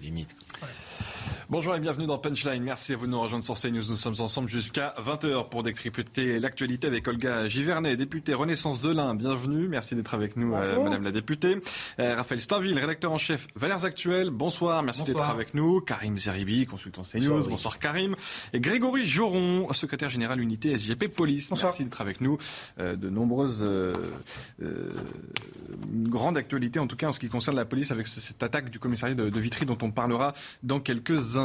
лимит Bonjour et bienvenue dans Punchline. Merci à vous de nous rejoindre sur CNews. Nous sommes ensemble jusqu'à 20h pour décrypter l'actualité avec Olga Givernet, députée Renaissance de l'Ain. Bienvenue. Merci d'être avec nous, euh, Madame la députée. Euh, Raphaël Stainville, rédacteur en chef Valeurs Actuelles. Bonsoir. Merci d'être avec nous. Karim Zeribi, consultant CNews. Bonsoir, Karim. Et Grégory Joron, secrétaire général unité SGP Police. Merci d'être avec nous. Euh, de nombreuses grandes actualités, en tout cas en ce qui concerne la police, avec ce- cette attaque du commissariat de, de Vitry dont on parlera dans quelques instants.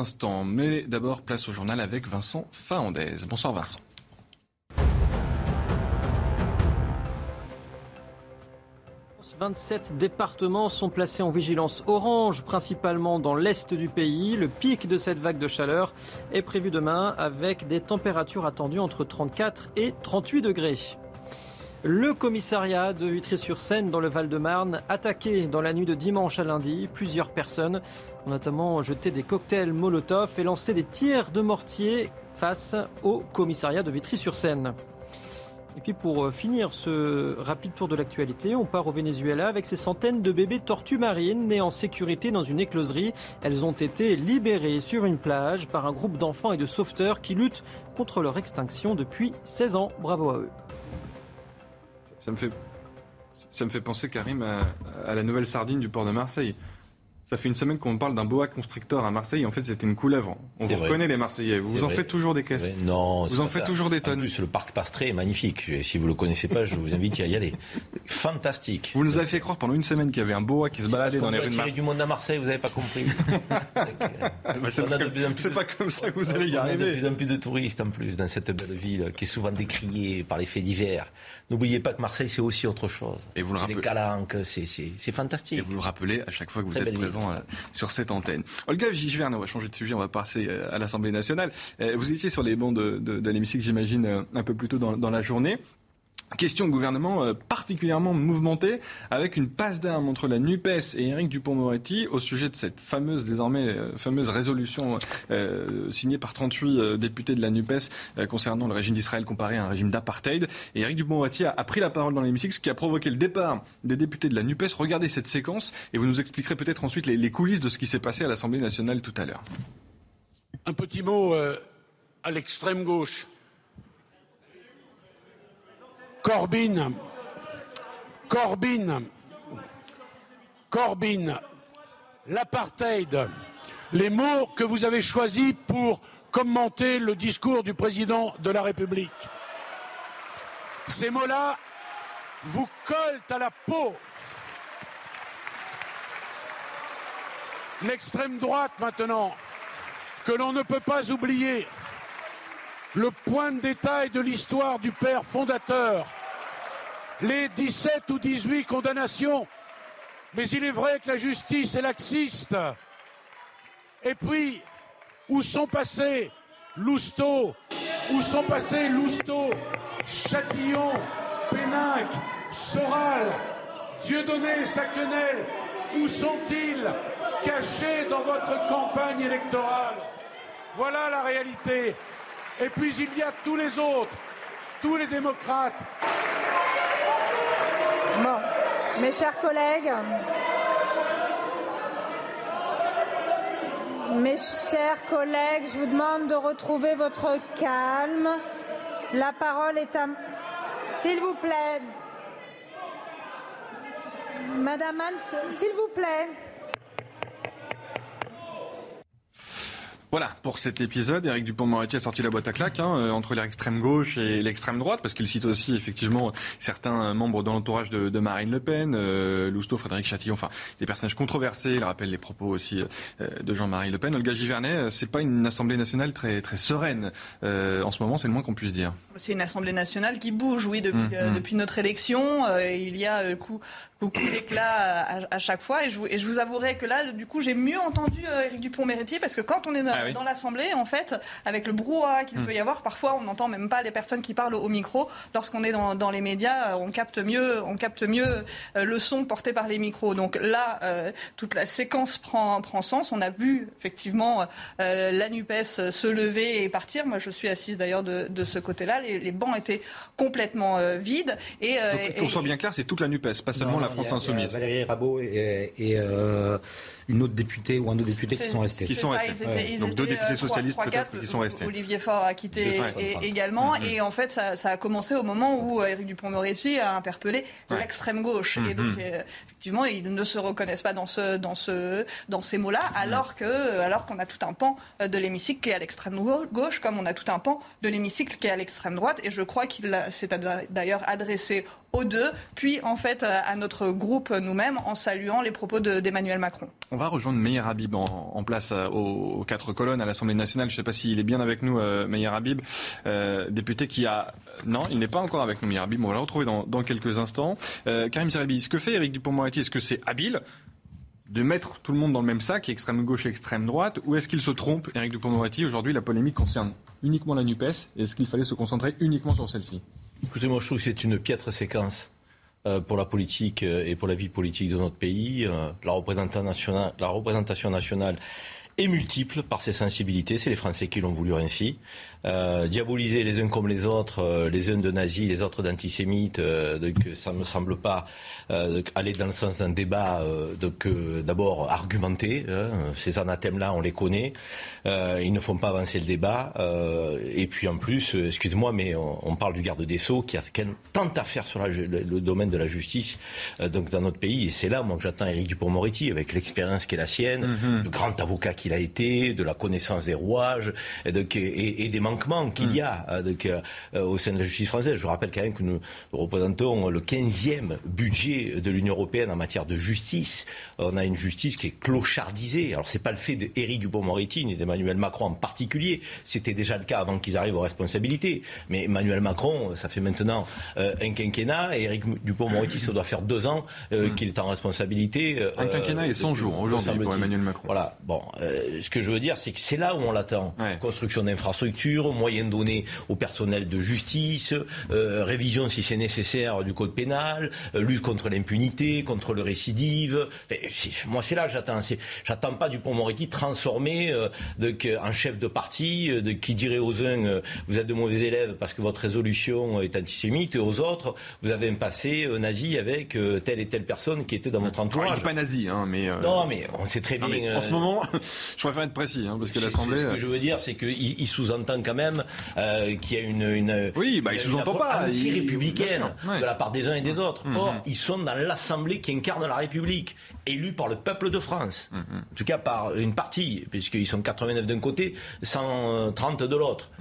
Mais d'abord, place au journal avec Vincent Fahandez. Bonsoir Vincent. 27 départements sont placés en vigilance orange, principalement dans l'est du pays. Le pic de cette vague de chaleur est prévu demain avec des températures attendues entre 34 et 38 degrés. Le commissariat de Vitry-sur-Seine dans le Val-de-Marne, attaqué dans la nuit de dimanche à lundi, plusieurs personnes ont notamment jeté des cocktails Molotov et lancé des tirs de mortier face au commissariat de Vitry-sur-Seine. Et puis pour euh, finir ce rapide tour de l'actualité, on part au Venezuela avec ces centaines de bébés tortues marines nés en sécurité dans une écloserie. Elles ont été libérées sur une plage par un groupe d'enfants et de sauveteurs qui luttent contre leur extinction depuis 16 ans. Bravo à eux. Ça me fait, ça me fait penser, Karim, à, à la nouvelle sardine du port de Marseille. Ça fait une semaine qu'on parle d'un boa constrictor à Marseille. En fait, c'était une couleuvre. On vous vrai. reconnaît, les Marseillais. Vous en vrai. faites toujours des caisses. Non, Vous en faites ça. toujours des En tonnes. plus, le parc Pastré est magnifique. Si vous le connaissez pas, je vous invite à y aller. Fantastique. Vous nous avez fait croire pendant une semaine qu'il y avait un boa qui se baladait dans les rues de Marseille. du monde à Marseille, vous n'avez pas compris. C'est pas, de en comme ça que vous allez y On a de arriver. plus en plus de touristes en plus dans cette belle ville qui est souvent décriée par les faits divers. N'oubliez pas que Marseille c'est aussi autre chose. Et vous le rappelez- calanques, c'est c'est c'est Et fantastique. vous le rappelez à chaque fois que vous êtes présent euh, sur cette antenne. Olga Giverne, on va changer de sujet, on va passer euh, à l'Assemblée nationale. Euh, Vous étiez sur les bancs de, de, de l'hémicycle, j'imagine, un peu plus tôt dans, dans la journée. Question de gouvernement euh, particulièrement mouvementée, avec une passe d'armes entre la NUPES et Éric Dupont-Moretti au sujet de cette fameuse, désormais, euh, fameuse résolution euh, signée par 38 euh, députés de la NUPES concernant le régime d'Israël comparé à un régime d'apartheid. Et Éric Dupond-Moretti a, pris la parole dans l'hémicycle, ce qui a provoqué le départ des députés de la NUPES. Regardez cette séquence et vous nous expliquerez peut-être ensuite les, coulisses de ce qui s'est passé à l'Assemblée nationale tout à l'heure. Un petit mot à l'extrême gauche. Corbyn. Corbyn. Corbyn. L'apartheid. Les mots que vous avez choisis pour commenter le discours du président de la République. Ces mots-là vous collent à la peau. L'extrême droite maintenant que l'on ne peut pas oublier. Le point de détail de l'histoire du père fondateur. Les 17 ou 18 condamnations. Mais il est vrai que la justice est laxiste. Et puis, où sont passés Lousteau? Où sont passés Lousteau, Châtillon, Péninck, Soral, Dieudonné, Sacquenel Où sont-ils cachés dans votre campagne électorale? Voilà la réalité. Et puis il y a tous les autres, tous les démocrates, Bon, mes chers collègues, mes chers collègues, je vous demande de retrouver votre calme. La parole est à... S'il vous plaît. Madame Hans, s'il vous plaît. Voilà, pour cet épisode, Éric Dupont-Moretti a sorti la boîte à claques hein, euh, entre l'extrême gauche et l'extrême droite, parce qu'il cite aussi effectivement certains membres de l'entourage de, de, Marine Le Pen, euh, Lousteau, Frédéric Chatillon, enfin des personnages controversés. Il rappelle les propos aussi euh, de Jean-Marie Le Pen. Olga Givernet, euh, c'est pas une Assemblée nationale très très sereine euh, en ce moment, c'est le moins qu'on puisse dire. C'est une Assemblée nationale qui bouge, oui, depuis, mmh, mmh. depuis notre élection. il y a coup, beaucoup d'éclat à, à, chaque fois, et je, vous, et je vous avouerai que là, du coup, j'ai mieux entendu Éric Dupont-Moretti parce que quand on est dans, oui. dans l'Assemblée, en fait, avec le brouhaha qu'il mmh. peut y avoir, parfois on n'entend même pas les personnes qui parlent au micro. Lorsqu'on est dans, dans, les médias, on capte mieux, on capte mieux le son porté par les micros. Donc là, euh, toute la séquence prend, prend, sens. On a vu effectivement euh, la NUPES se lever et partir. Moi, je suis assise d'ailleurs de, de, ce côté-là. Les, les, bancs étaient complètement euh, vides. Et, qu'on soit bien clair, c'est toute la NUPES, pas seulement non, la France y a, Insoumise. Y a Valérie Rabault et, et une autre députée ou un autre député qui sont restés. Qui sont ça, restés. Ils étaient, ils Donc deux députés 3, socialistes 3, peut-être qui sont restés. Olivier Faure a quitté et, également. Et en fait, ça, ça, a commencé au moment où Éric Dupond-Moretti a interpellé Ouais. l'extrême gauche. Et donc, euh, effectivement, ils ne se reconnaissent pas dans, ce, dans, ce, dans ces mots-là, alors que alors qu'on a tout un pan de l'hémicycle qui est à l'extrême gauche, comme on a tout un pan de l'hémicycle qui est à l'extrême droite. Et je crois qu'il s'est d'ailleurs adressé aux deux, puis en fait à notre groupe nous-mêmes en saluant les propos d'Emmanuel Macron. On va rejoindre Meir Habib en, place euh, aux, quatre colonnes à l'Assemblée nationale. Je ne sais pas s'il est bien avec nous, euh, Meir Habib, euh, député qui a... Non, il n'est pas encore avec nous, Meir Habib. On va le retrouver dans, quelques instants. Euh, Karim Zeribi, ce que fait Éric Dupond-Moretti, est-ce que c'est habile de mettre tout le monde dans le même sac, extrême gauche et extrême droite, ou est-ce qu'il se trompe, Éric Dupond-Moretti Aujourd'hui, la polémique concerne uniquement la NUPES. Est-ce qu'il fallait se concentrer uniquement sur celle-ci? Écoutez, moi je trouve que c'est une piètre séquence euh, pour la politique et pour la vie politique de notre pays. Euh, la, représentation nationale, la représentation nationale est multiple par ses sensibilités. C'est les Français qui l'ont voulu ainsi. Euh, diaboliser les uns comme les autres, euh, les uns de nazis, les autres d'antisémites, euh, donc ça me semble pas aller dans le sens d'un débat donc d'abord argumenté. Hein, ces anathèmes-là, on les connaît. ils ne font pas avancer le débat. et puis en plus, excusez-moi, mais on, on, parle du garde des sceaux qui a tant à faire sur la, le, le, domaine de la justice donc dans notre pays. Et c'est là, moi, que j'attends Éric Dupond-Moretti avec l'expérience qui est la sienne, mm -hmm. le grand avocat qu'il a été, de la connaissance des rouages et, et, et des manquements qu'il y a donc, euh, au sein de la justice française. Je rappelle quand même que nous représentons le 15e budget de l'Union européenne en matière de justice. On a une justice qui est clochardisée. Alors c'est pas le fait d'Éric Dupond-Moretti ni d'Emmanuel Macron en particulier. C'était déjà le cas avant qu'ils arrivent aux responsabilités. Mais Emmanuel Macron, ça fait maintenant euh, un quinquennat et Éric Dupond-Moretti, ça doit faire deux ans euh, mmh. qu'il est en responsabilité. Un quinquennat et 100 jours aujourd'hui pour Emmanuel Macron. Voilà. Bon, ce que je veux dire, c'est que c'est là où on l'attend. Ouais. Construction d'infrastructures, moyens donnés au personnel de justice, euh, révision si c'est nécessaire du code pénal, euh, lutte contre l'impunité, contre le récidive. Enfin, moi, c'est là que j'attends. J'attends pas du Pont-Moretti transformé euh, de, en chef de parti, de, qui dirait aux uns vous êtes de mauvais élèves parce que votre résolution est antisémite, et aux autres vous avez un passé nazi avec telle et telle personne qui était dans votre entourage. Pas nazi, hein, mais non, mais on sait très bien. en ce moment, je préfère être précis, hein, parce que l'Assemblée. Ce que je veux dire, c'est qu'il il sous-entend quand même euh, qu'il y a une, une oui, bah, pas anti-républicaine ouais. de la part des uns et des autres. Mmh. Or, ils sont dans l'Assemblée qui incarne la République, élue par le peuple de France. Mmh. En tout cas, par une partie, puisqu'ils sont 89 d'un côté, 130 de l'autre.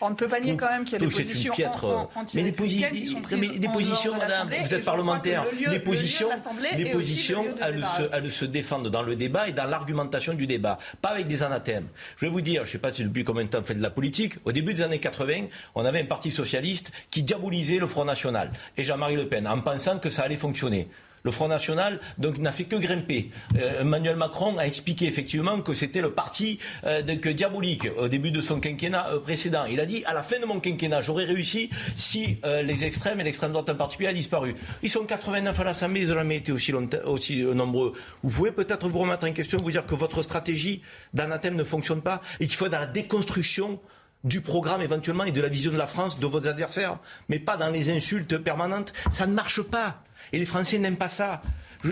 On ne peut pas nier quand même qu'il y a des positions piètre, en, en, mais les, posi mais les positions, madame, vous êtes parlementaire, lieu, les positions, les positions, elles se, elles se, défendent dans le débat et dans l'argumentation du débat, pas avec des anathèmes. Je vais vous dire, je ne sais pas si depuis combien de temps vous faites de la politique, au début des années 80, on avait un parti socialiste qui diabolisait le Front National et Jean-Marie Le Pen en pensant que ça allait fonctionner. Le Front National n'a fait que grimper. Euh, Emmanuel Macron a expliqué effectivement que c'était le parti euh, diabolique au début de son quinquennat euh, précédent. Il a dit à la fin de mon quinquennat, j'aurais réussi si les extrêmes et l'extrême droite en particulier a disparu. Ils sont 89 à l'Assemblée, ils n'ont jamais été aussi, nombreux. Vous pouvez peut-être vous remettre en question, vous dire que votre stratégie d'anathème ne fonctionne pas et qu'il faut dans la déconstruction du programme éventuellement et de la vision de la France de vos adversaires, mais pas dans les insultes permanentes. Ça ne marche pas. Et les Français n'aiment pas ça.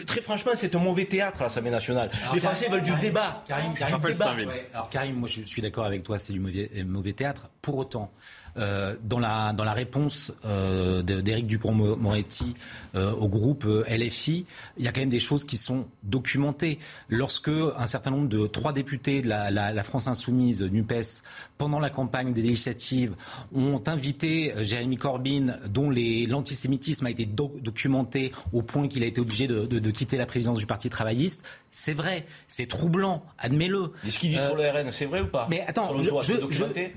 très franchement, c'est un mauvais théâtre à l'Assemblée nationale. les Français veulent du débat. Karim, Karim, débat. alors Karim, moi je suis d'accord avec toi, c'est du mauvais, mauvais théâtre. Pour autant, euh, dans, la, dans la réponse euh, d'Éric Dupont-Moretti euh, au groupe euh, LFI, il y a quand même des choses qui sont documentées. Lorsque un certain nombre de trois députés de la, la, la France insoumise, NUPES, pendant la campagne des législatives, ont invité euh, Jérémy Corbyn, dont l'antisémitisme a été documenté au point qu'il a été obligé de, de, de, quitter la présidence du Parti travailliste, c'est vrai, c'est troublant, admettez-le. Ce qu'il dit sur le RN, c'est vrai ou pas? Mais attends, je, je,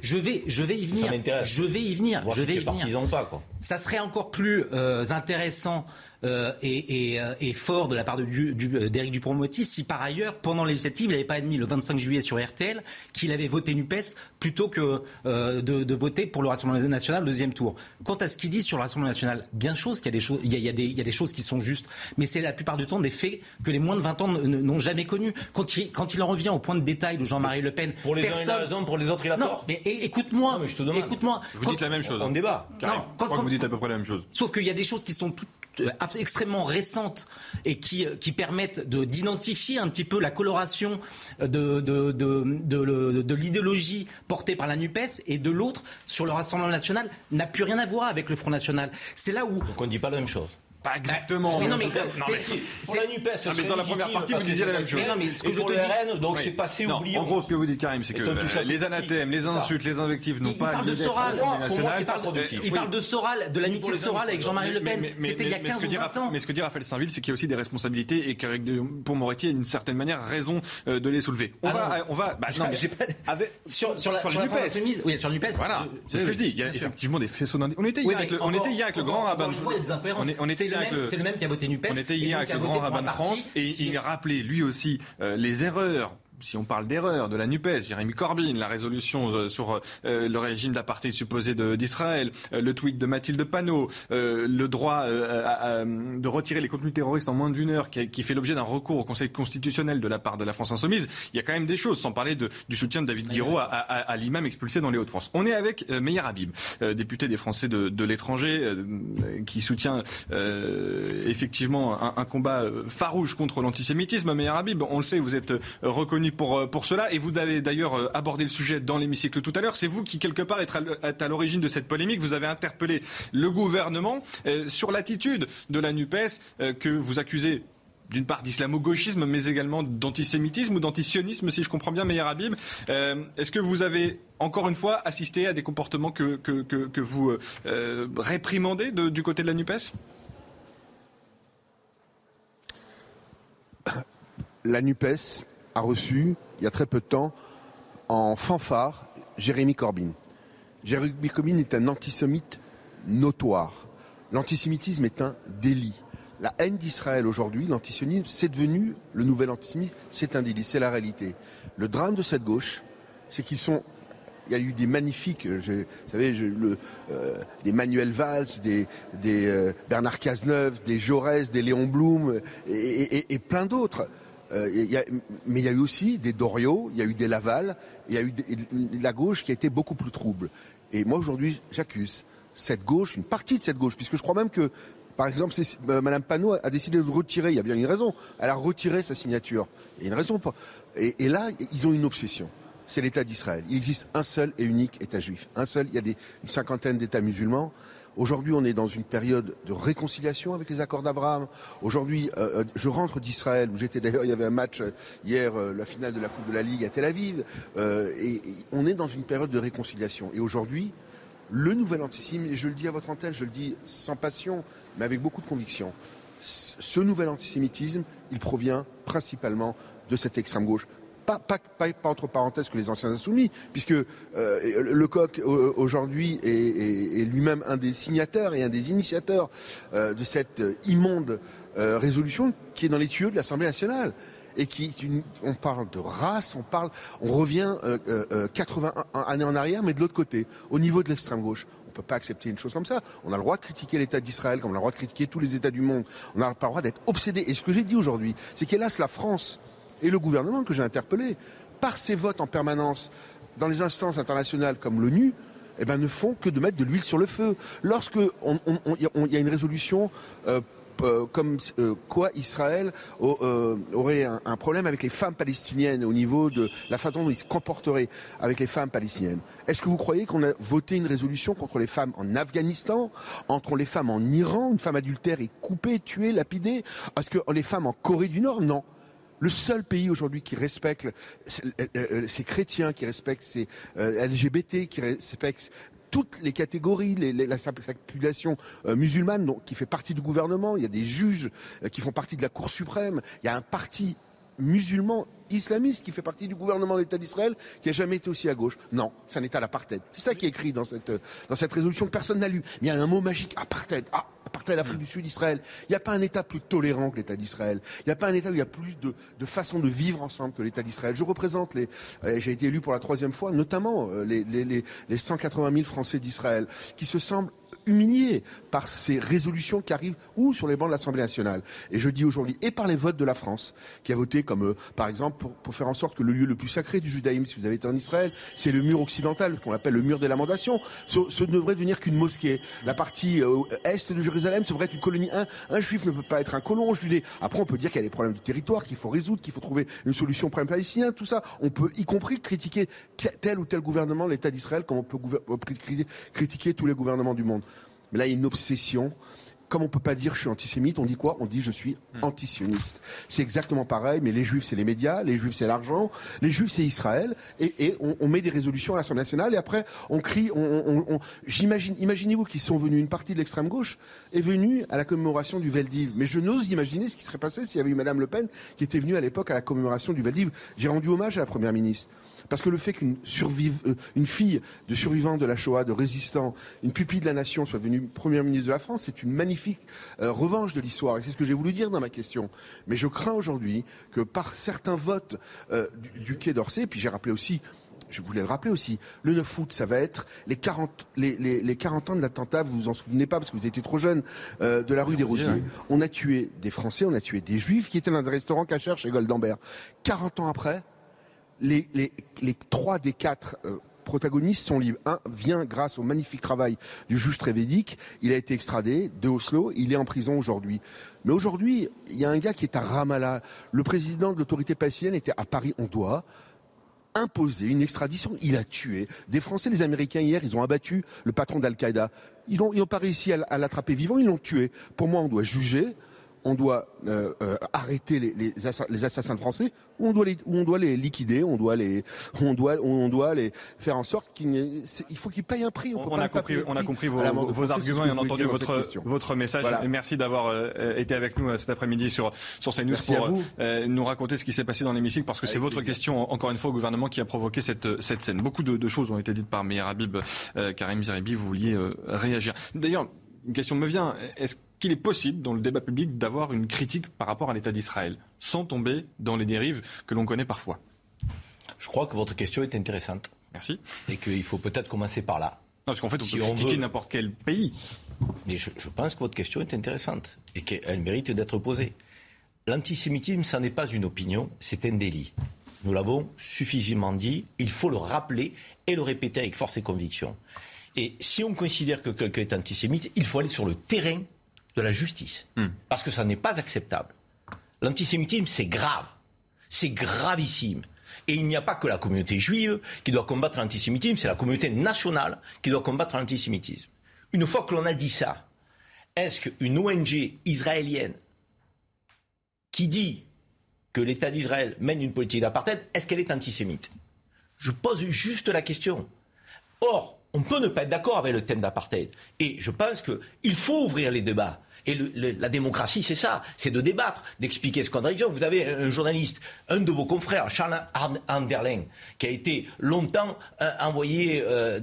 je, vais, je vais y venir. Je vais y venir. je vais y venir. Pas, quoi. Ça serait encore plus euh, intéressant euh, et, euh, et, fort de la part d'Éric du, Dupond-Moretti si par ailleurs, pendant les législatives, il n'avait pas admis le 25 juillet sur RTL qu'il avait voté NUPES plutôt que de, de, voter pour le Rassemblement national au deuxième tour. Quant à ce qu'il dit sur le Rassemblement national, bien chose qu'il y a des choses, il y a, il y a, des, il y a des choses qui sont justes, mais c'est la plupart du temps des faits que les moins de 20 ans n'ont jamais connus. Quand il, quand il en revient au point de détail de Jean-Marie Le Pen, pour les personne... uns il a raison, pour les autres il a non, tort. Mais écoute-moi, écoute-moi. Vous dites la même chose. On débat. Non, quand, quand, vous dites à peu près la même chose. Sauf qu'il y a des choses qui sont toutes euh, extrêmement récentes et qui, euh, permettent d'identifier un petit peu la coloration de, de, de l'idéologie portée par la NUPES et de l'autre sur le Rassemblement national n'a plus rien à voir avec le Front national. C'est là où... Donc on ne dit pas la même chose. Pas exactement. Mais non, mais c'est la NUPES. Mais dans la première partie, vous disiez la même chose. Mais non, mais ce que je te dis, donc c'est passé oublié. En gros, ce que vous dites, Karim, c'est que les anathèmes, les insultes, les invectives n'ont pas l'Assemblée nationale. Il parle de Soral, de l'amitié de Soral avec Jean-Marie Le Pen. C'était il y a 15 ou 20 ans. Mais ce que dit Raphaël Saint-Ville, c'est qu'il y a aussi des responsabilités et que pour Moretti a d'une certaine manière raison de les soulever. On va, on va. Pas. Sur sur la NUPES. Oui, sur NUPES. Voilà, c'est ce que je dis. Il y a effectivement des faisceaux On était hier avec le grand rabbin. On était C'est le même qui a voté NUPES. On était hier avec le grand rabbin de France et il rappelait lui aussi euh, les erreurs si on parle d'erreur de la NUPES, Jérémy Corbyn, la résolution euh, sur euh, le régime d'apartheid supposé d'Israël, euh, le tweet de Mathilde Panot, le droit de retirer les contenus terroristes en moins d'une heure qui, fait l'objet d'un recours au Conseil constitutionnel de la part de la France insoumise, il y a quand même des choses, sans parler de, du soutien de David Guiraud à, l'imam expulsé dans les Hauts-de-France. On est avec Meyer Habib, député des Français de, de l'étranger, qui soutient effectivement un, un, combat farouche contre l'antisémitisme. Meyer Habib, on le sait, vous êtes reconnu pour, euh, pour cela. Et vous avez d'ailleurs euh, abordé le sujet dans l'hémicycle tout à l'heure. C'est vous qui, quelque part, êtes à l'origine de cette polémique. Vous avez interpellé le gouvernement euh, sur l'attitude de la NUPES que vous accusez d'une part d'islamo-gauchisme, mais également d'antisémitisme ou d'antisionisme, si je comprends bien, Meyer Habib. Est-ce que vous avez, encore une fois, assisté à des comportements que, vous réprimandez du côté de la NUPES? La NUPES a reçu, il y a très peu de temps, en fanfare, Jérémy Corbyn. Jérémy Corbyn est un antisémite notoire. L'antisémitisme est un délit. La haine d'Israël aujourd'hui, l'antisionisme, c'est devenu le nouvel antisémitisme, c'est un délit, c'est la réalité. Le drame de cette gauche, c'est qu'ils sont il y a eu des magnifiques, vous savez, euh, des Manuel Valls, des, euh, Bernard Cazeneuve, des Jaurès, des Léon Blum et plein d'autres. Euh, mais il y a eu aussi des Doriot, il y a eu des Laval, il y a eu la gauche qui a été beaucoup plus trouble. Et moi aujourd'hui, j'accuse cette gauche, une partie de cette gauche, puisque je crois même que, par exemple, euh, Madame Panot a décidé de retirer. Il y a bien une raison. Elle a retiré sa signature. Il y a une raison. Et là, ils ont une obsession. C'est l'État d'Israël. Il existe un seul et unique État juif. Un seul. Il y a des, une cinquantaine d'États musulmans. Aujourd'hui, on est dans une période de réconciliation avec les accords d'Abraham. Aujourd'hui, euh, euh, je rentre d'Israël, où j'étais d'ailleurs, il y avait un match euh, hier, la finale de la Coupe de la Ligue à Tel Aviv, et, on est dans une période de réconciliation. Et aujourd'hui, le nouvel antisémitisme, et je le dis à votre antenne, je le dis sans passion, mais avec beaucoup de conviction, ce nouvel antisémitisme, il provient principalement de cette extrême gauche pas, pas, pas, pas, entre parenthèses que les anciens insoumis, puisque euh, le coq aujourd'hui est, est, lui-même un des signataires et un des initiateurs euh, de cette immonde euh, résolution qui est dans les tuyaux de l'Assemblée nationale et qui on parle de race, on parle, on revient 80 années en arrière, mais de l'autre côté, au niveau de l'extrême gauche. On ne peut pas accepter une chose comme ça. On a le droit de critiquer l'État d'Israël, comme on a le droit de critiquer tous les États du monde. On n'a pas le droit d'être obsédé. Et ce que j'ai dit aujourd'hui, c'est qu'hélas, la France et le gouvernement que j'ai interpellé, par ses votes en permanence dans les instances internationales comme l'ONU, eh ben, ne font que de mettre de l'huile sur le feu. Lorsque y a une résolution euh, comme quoi Israël aurait un, problème avec les femmes palestiniennes au niveau de la façon dont il se comporterait avec les femmes palestiniennes. Est-ce que vous croyez qu'on a voté une résolution contre les femmes en Afghanistan, entre les femmes en Iran, une femme adultère est coupée, tuée, lapidée? Est-ce que les femmes en Corée du Nord? Non. Le seul pays aujourd'hui qui respecte ces chrétiens, qui respecte ces LGBT, qui respecte toutes les catégories, la, population euh, musulmane qui fait partie du gouvernement, il y a des juges euh, qui font partie de la Cour suprême, il y a un parti musulman islamiste qui fait partie du gouvernement de l'État d'Israël qui a jamais été aussi à gauche. Non, c'est un État d'apartheid. C'est ça qui est écrit dans cette, euh, résolution que personne n'a lu. Il y a un mot magique, apartheid. Ah, apartheid, l'Afrique du Sud, Israël. Il n'y a pas un État plus tolérant que l'État d'Israël. Il n'y a pas un État où il y a plus de, de façons de vivre ensemble que l'État d'Israël. Je représente les, euh, j'ai été élu pour la troisième fois, notamment euh, les, les, les, les 180 000 Français d'Israël, qui se semblent humiliés par ces résolutions qui arrivent ou sur les bancs de l'Assemblée nationale. Et je dis aujourd'hui, et par les votes de la France, qui a voté comme, euh, par exemple, pour, faire en sorte que le lieu le plus sacré du judaïsme, si vous avez été en Israël, c'est le mur occidental, qu'on appelle le mur des lamentations. Ce, ne devrait devenir qu'une mosquée. La partie euh, est de Jérusalem, ce devrait être une colonie. Un, un juif ne peut pas être un colon juif. Après, on peut dire qu'il y a des problèmes de territoire qu'il faut résoudre, qu'il faut trouver une solution problème palestinien, tout ça. On peut y compris critiquer tel ou tel gouvernement l'État d'Israël, comme on peut critiquer tous les gouvernements du monde. Mais là, il y a une obsession. Comme on peut pas dire je suis antisémite, on dit quoi? On dit je suis hmm. antisioniste. C'est exactement pareil, mais les juifs c'est les médias, les juifs c'est l'argent, les juifs c'est Israël, et, on, met des résolutions à l'Assemblée nationale, et après on crie, on, j'imagine, imaginez-vous qu'ils sont venus, une partie de l'extrême gauche est venue à la commémoration du Veldiv, mais je n'ose imaginer ce qui serait passé s'il y avait eu Madame Le Pen qui était venue à l'époque à la commémoration du Veldiv. J'ai rendu hommage à la Première ministre. Parce que le fait qu'une euh, une fille de survivant de la Shoah, de résistant, une pupille de la nation soit devenue première ministre de la France, c'est une magnifique euh, revanche de l'histoire. Et c'est ce que j'ai voulu dire dans ma question. Mais je crains aujourd'hui que par certains votes euh, du, Quai d'Orsay, puis j'ai rappelé aussi je voulais le rappeler aussi, le 9 août, ça va être les 40, les, les, 40 ans de l'attentat, vous vous en souvenez pas parce que vous étiez trop jeune, de la rue des Rosiers. On a tué des Français, on a tué des Juifs qui étaient dans un restaurant cachère chez Goldambert. 40 ans après, les, trois des quatre euh, protagonistes sont libres. Un vient grâce au magnifique travail du juge Trévédic. Il a été extradé de Oslo. Il est en prison aujourd'hui. Mais aujourd'hui, il y a un gars qui est à Ramallah. Le président de l'autorité palestinienne était à Paris. On doit imposer une extradition. Il a tué des Français, les Américains hier. Ils ont abattu le patron d'Al-Qaïda. Ils n'ont pas réussi à l'attraper vivant. Ils l'ont tué. Pour moi, on doit juger on doit euh, euh, arrêter les, assassins français ou on doit les, on doit les liquider, on doit les, on doit, on doit les faire en sorte qu'il il faut qu'ils payent un prix. On, a, compris, on a compris vos, arguments et on a entendu votre, votre message. Merci d'avoir euh, été avec nous cet après-midi sur, sur CNews pour nous raconter ce qui s'est passé dans l'hémicycle parce que c'est votre question, encore une fois, au gouvernement qui a provoqué cette, cette scène. Beaucoup de, choses ont été dites par Meir Habib, Karim Zeribi, vous vouliez réagir. D'ailleurs, une question me vient. Est-ce qu'il est possible, dans le débat public, d'avoir une critique par rapport à l'État d'Israël, sans tomber dans les dérives que l'on connaît parfois Je crois que votre question est intéressante. Merci. Et qu'il faut peut-être commencer par là. Non, parce qu'en fait, on peut critiquer n'importe quel pays. Mais je, pense que votre question est intéressante et qu'elle mérite d'être posée. L'antisémitisme, ça n'est pas une opinion, c'est un délit. Nous l'avons suffisamment dit, il faut le rappeler et le répéter avec force et conviction. Et si on considère que quelqu'un est antisémite, il faut aller sur le terrain de la justice. Hmm. Parce que ça n'est pas acceptable. L'antisémitisme, c'est grave. C'est gravissime. Et il n'y a pas que la communauté juive qui doit combattre l'antisémitisme, c'est la communauté nationale qui doit combattre l'antisémitisme. Une fois que l'on a dit ça, est-ce qu'une ONG israélienne qui dit que l'État d'Israël mène une politique d'apartheid, est-ce qu'elle est antisémite? Je pose juste la question. Or, on peut ne pas être d'accord avec le thème d'apartheid. Et je pense qu'il faut ouvrir les débats. Et la démocratie, c'est ça, c'est de débattre, d'expliquer ce qu'on a Vous avez un journaliste, un de vos confrères, Charles Anderling, qui a été longtemps euh, envoyé euh,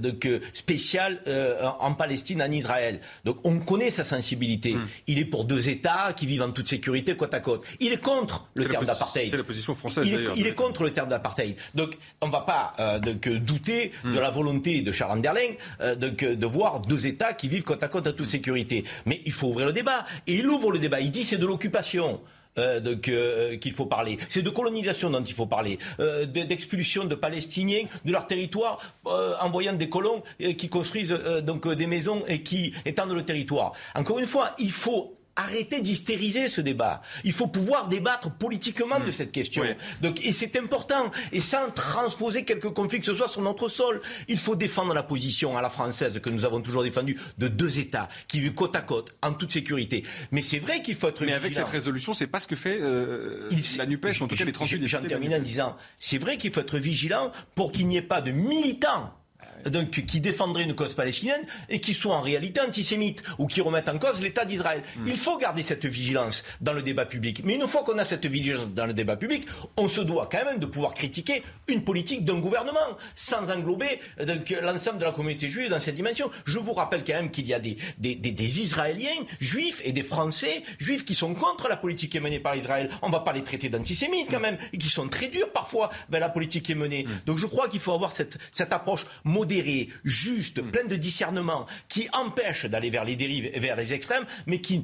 spécial euh, en Palestine, en Israël. Donc on connaît sa sensibilité. Hmm. Il est pour deux États qui vivent en toute sécurité côte à côte. Il est contre le terme d'apartheid. C'est la position française. Il, est, il est contre le terme d'apartheid. Donc on ne va pas douter de hmm. la volonté de Charles Anderling de voir deux États qui vivent côte à côte en toute sécurité. Mais il faut ouvrir le débat. Et il ouvre le débat. Il dit c'est de l'occupation. Euh, euh, qu'il faut parler. C'est de colonisation dont il faut parler, euh, d'expulsion de Palestiniens de leur territoire en voyant des colons qui construisent donc des maisons et qui étendent le territoire. Encore une fois, il faut arrêter d'hystériser ce débat. Il faut pouvoir débattre politiquement de cette question. Donc, et c'est important. Et sans transposer quelques conflits que ce soit sur notre sol, il faut défendre la position à la française que nous avons toujours défendue de deux États qui vivent côte à côte en toute sécurité. Mais c'est vrai qu'il faut être Mais avec cette résolution, c'est pas ce que fait euh, la NUPES, en tout cas les 38 J'en termine en disant, c'est vrai qu'il faut être vigilant pour qu'il n'y ait pas de militants donc, qui défendraient une cause palestinienne et qui soient en réalité antisémites ou qui remettent en cause l'État d'Israël. Hmm. Il faut garder cette vigilance dans le débat public. Mais une fois qu'on a cette vigilance dans le débat public, on se doit quand même de pouvoir critiquer une politique d'un gouvernement sans englober euh, l'ensemble de la communauté juive dans cette dimension. Je vous rappelle quand même qu'il y a des, des, des, Israéliens juifs et des Français juifs qui sont contre la politique menée par Israël. On ne va pas les traiter d'antisémites quand même et qui sont très durs parfois vers la politique qui est menée. Hmm. Donc je crois qu'il faut avoir cette, cette approche modérée juste, mm. plein de discernement, qui empêche d'aller vers les dérives et vers les extrêmes, mais qui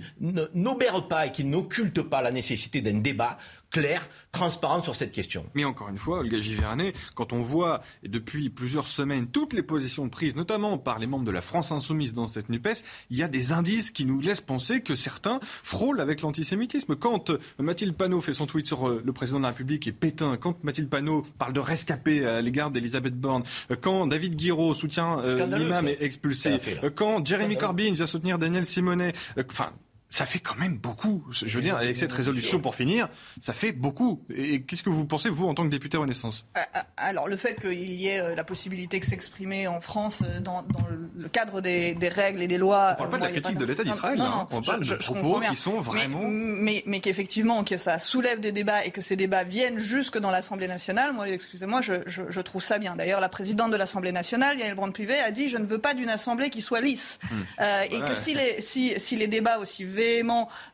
n'obère pas et qui n'occulte pas la nécessité d'un débat claire, transparente sur cette question. Mais encore une fois, Olga Givernet, quand on voit depuis plusieurs semaines toutes les positions prises, notamment par les membres de la France insoumise dans cette NUPES, il y a des indices qui nous laissent penser que certains frôlent avec l'antisémitisme. Quand euh, Mathilde Panot fait son tweet sur euh, le président de la République et Pétain, quand Mathilde Panot parle de rescapé à l'égard d'Elisabeth Borne, euh, quand David Guiraud soutient l'imam expulsé, quand Jeremy Corbyn vient soutenir Daniel Simonet, enfin ça fait quand même beaucoup. Je veux dire, avec cette résolution pour finir, ça fait beaucoup. Et qu'est-ce que vous pensez, vous, en tant que député Renaissance? Euh, euh, Alors, le fait qu'il y ait euh, la possibilité de s'exprimer en France dans, le cadre des, règles et des lois. On ne parle pas de la critique de l'État d'Israël, hein. on parle de propos qui sont vraiment. Mais, mais, qu'effectivement, que ça soulève des débats et que ces débats viennent jusque dans l'Assemblée nationale, moi, excusez-moi, je, je, trouve ça bien. D'ailleurs, la présidente de l'Assemblée nationale, Yael Brand-Pivet, a dit Je ne veux pas d'une Assemblée qui soit lisse. Hmm. et que si les, si, si les débats aussi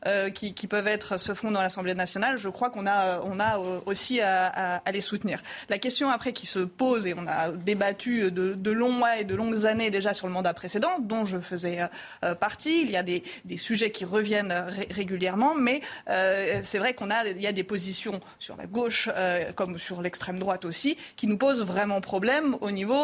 euh, qui, peuvent être se font dans l'Assemblée nationale, je crois qu'on a, a euh, aussi à, les soutenir. La question après qui se pose, et on a débattu de, longs mois et de longues années déjà sur le mandat précédent, dont je faisais euh, partie, il y a des, sujets qui reviennent régulièrement, mais c'est vrai qu'on a, il y a des positions sur la gauche comme sur l'extrême droite aussi, qui nous posent vraiment problème au niveau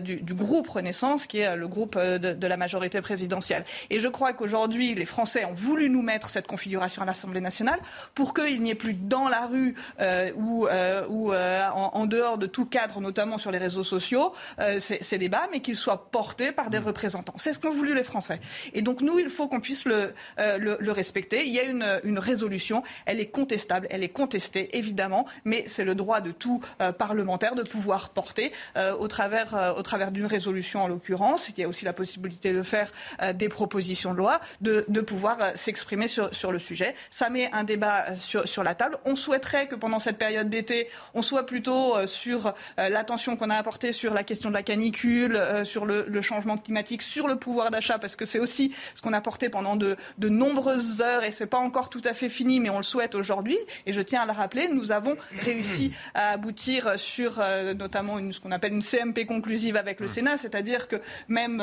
du, groupe Renaissance, qui est le groupe de, de la majorité présidentielle. Et je crois qu'aujourd'hui, les Français ont voulu nous mettre cette configuration à l'Assemblée nationale pour qu'il n'y ait plus dans la rue euh, ou, euh, ou euh, en, dehors de tout cadre, notamment sur les réseaux sociaux, ces, débats, mais qu'ils soient portés par des mm. représentants. C'est ce qu'ont voulu les Français. Et donc nous, il faut qu'on puisse le, le, respecter. Il y a une, une, résolution, elle est contestable, elle est contestée, évidemment, mais c'est le droit de tout parlementaire de pouvoir porter au travers, au travers d'une résolution en l'occurrence. Il y a aussi la possibilité de faire des propositions de loi, de, de pouvoir pouvoir euh, s'exprimer sur, sur le sujet. Ça met un débat euh, sur, sur la table. On souhaiterait que pendant cette période d'été, on soit plutôt euh, sur l'attention qu'on a apportée sur la question de la canicule, sur le, le changement climatique, sur le pouvoir d'achat, parce que c'est aussi ce qu'on a porté pendant de, de nombreuses heures et c'est pas encore tout à fait fini, mais on le souhaite aujourd'hui. Et je tiens à le rappeler, nous avons réussi à aboutir sur notamment une, ce qu'on appelle une CMP conclusive avec le Sénat, c'est-à-dire que même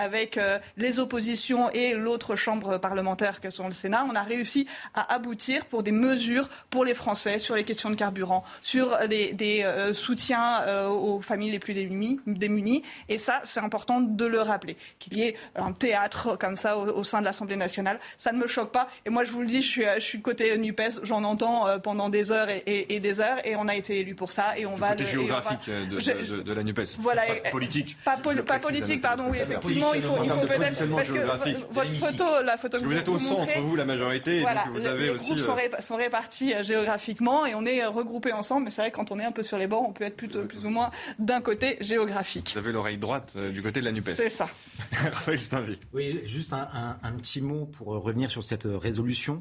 avec les oppositions et l'autre chambre parlementaires que sont le Sénat, on a réussi à aboutir pour des mesures pour les Français sur les questions de carburant, sur des, euh, soutiens euh, aux familles les plus démunies. Et ça, c'est important de le rappeler. Qu'il y ait un théâtre comme ça au, sein de l'Assemblée nationale, ça ne me choque pas. Et moi, je vous le dis, je suis, je suis côté NUPES, j'en entends euh, pendant des heures et, des heures, et on a été élu pour ça. Et on va côté géographique de, de, la NUPES. Voilà, pas politique. Pas, politique, pardon, oui, effectivement, il faut, il faut peut-être. Parce que votre photo, la photo vous êtes au centre, vous, la majorité. Voilà, donc vous avez les aussi, groupes euh, sont, répartis euh, géographiquement et on est euh, regroupés ensemble. Mais c'est vrai, quand on est un peu sur les bords, on peut être plus, plus ou moins d'un côté géographique. Vous avez l'oreille droite du côté de la NUPES. C'est ça. Raphaël Stinvy. Oui, juste un, petit mot pour revenir sur cette résolution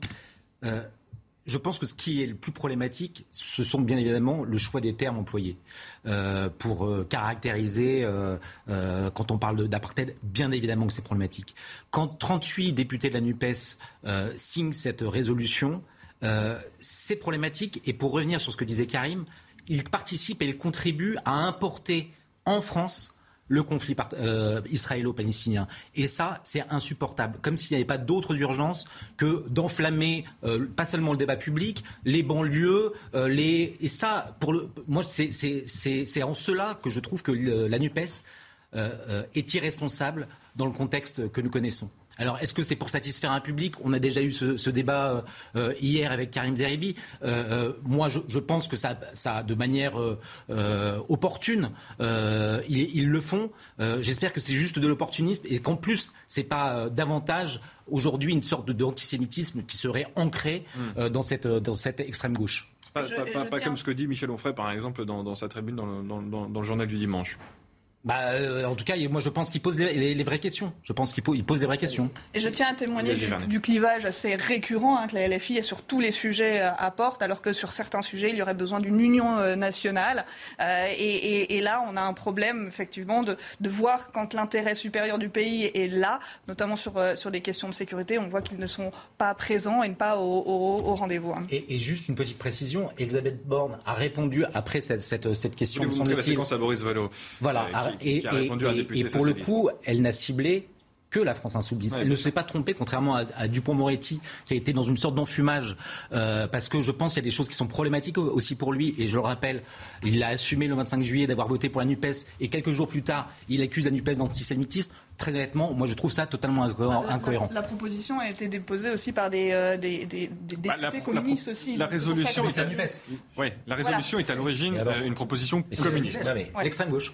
je pense que ce qui est le plus problématique, ce sont bien évidemment le choix des termes employés euh, pour euh, caractériser, euh, quand on parle d'apartheid, bien évidemment que c'est problématique. Quand 38 députés de la NUPES signent cette résolution, c'est problématique. Et pour revenir sur ce que disait Karim, ils participent et ils contribuent à importer en France le conflit euh, israélo-palestinien. Et ça, c'est insupportable. Comme s'il n'y avait pas d'autres urgences que d'enflammer euh, pas seulement le débat public, les banlieues, euh, les... et ça, pour le... moi, c'est en cela que je trouve que la NUPES est irresponsable dans le contexte que nous connaissons. Alors, est-ce que c'est pour satisfaire un public? On a déjà eu ce, débat euh, hier avec Karim Zeribi. Euh, euh, moi, je, pense que ça, ça de manière opportune, ils, le font. J'espère que c'est juste de l'opportunisme et qu'en plus, c'est pas davantage aujourd'hui une sorte d'antisémitisme qui serait ancré hmm. dans, cette, dans cette extrême gauche. Pas, comme ce que dit Michel Onfray, par exemple, dans, sa tribune dans le journal du dimanche. Bah, euh, en tout cas, moi, je pense qu'il pose les, vraies questions. Je pense qu'il pose, les vraies questions. Et je tiens à témoigner du, clivage assez récurrent hein, que la LFI est sur tous les sujets euh, apporte, alors que sur certains sujets, il y aurait besoin d'une union euh, nationale. et, là, on a un problème, effectivement, de, voir quand l'intérêt supérieur du pays est là, notamment sur, sur les questions de sécurité, on voit qu'ils ne sont pas présents et pas au, rendez-vous. Hein. Et, juste une petite précision, Elisabeth Borne a répondu après cette, cette, cette question. Vous montrer la séquence à Boris Vallot? Voilà et, pour le coup, elle n'a ciblé que la France insoumise. elle ne s'est pas trompée, contrairement à, Dupont-Moretti, qui a été dans une sorte d'enfumage, euh, parce que je pense qu'il y a des choses qui sont problématiques aussi pour lui. Et je le rappelle, il a assumé le 25 juillet d'avoir voté pour la NUPES, et quelques jours plus tard, il accuse la NUPES d'antisémitisme. Très honnêtement, moi je trouve ça totalement incohérent. La, proposition a été déposée aussi par des, euh, des, bah, députés communistes aussi. La résolution, est à, oui, la résolution est à l'origine euh, une proposition communiste. L'extrême gauche.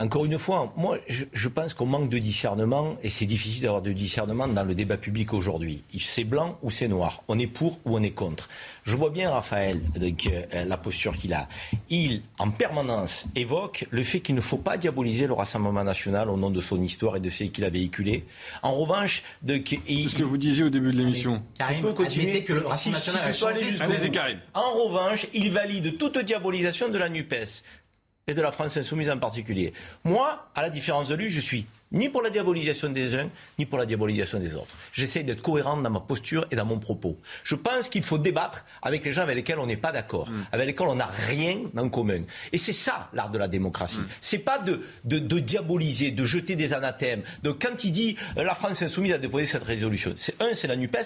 Encore une fois, moi, je, pense qu'on manque de discernement et c'est difficile d'avoir de discernement dans le débat public aujourd'hui. C'est blanc ou c'est noir. On est pour ou on est contre. Je vois bien Raphaël, donc, euh, la posture qu'il a. Il, en permanence, évoque le fait qu'il ne faut pas diaboliser le Rassemblement national au nom de son histoire et de ce qu'il a véhiculé. En revanche, c'est ce que vous disiez au début de l'émission. Karim, peut continuer que le Rassemblement national En revanche, il valide toute diabolisation de la NUPES et de la France insoumise en particulier. Moi, à la différence de lui, je suis ni pour la diabolisation des uns, ni pour la diabolisation des autres. J'essaie d'être cohérent dans ma posture et dans mon propos. Je pense qu'il faut débattre avec les gens avec lesquels on n'est pas d'accord, mm. avec lesquels on n'a rien en commun. Et c'est ça l'art de la démocratie. Ce mm. C'est pas de, de, diaboliser, de jeter des anathèmes. Donc quand il dit euh, la France insoumise a déposé cette résolution, c'est un, c'est la Nupes,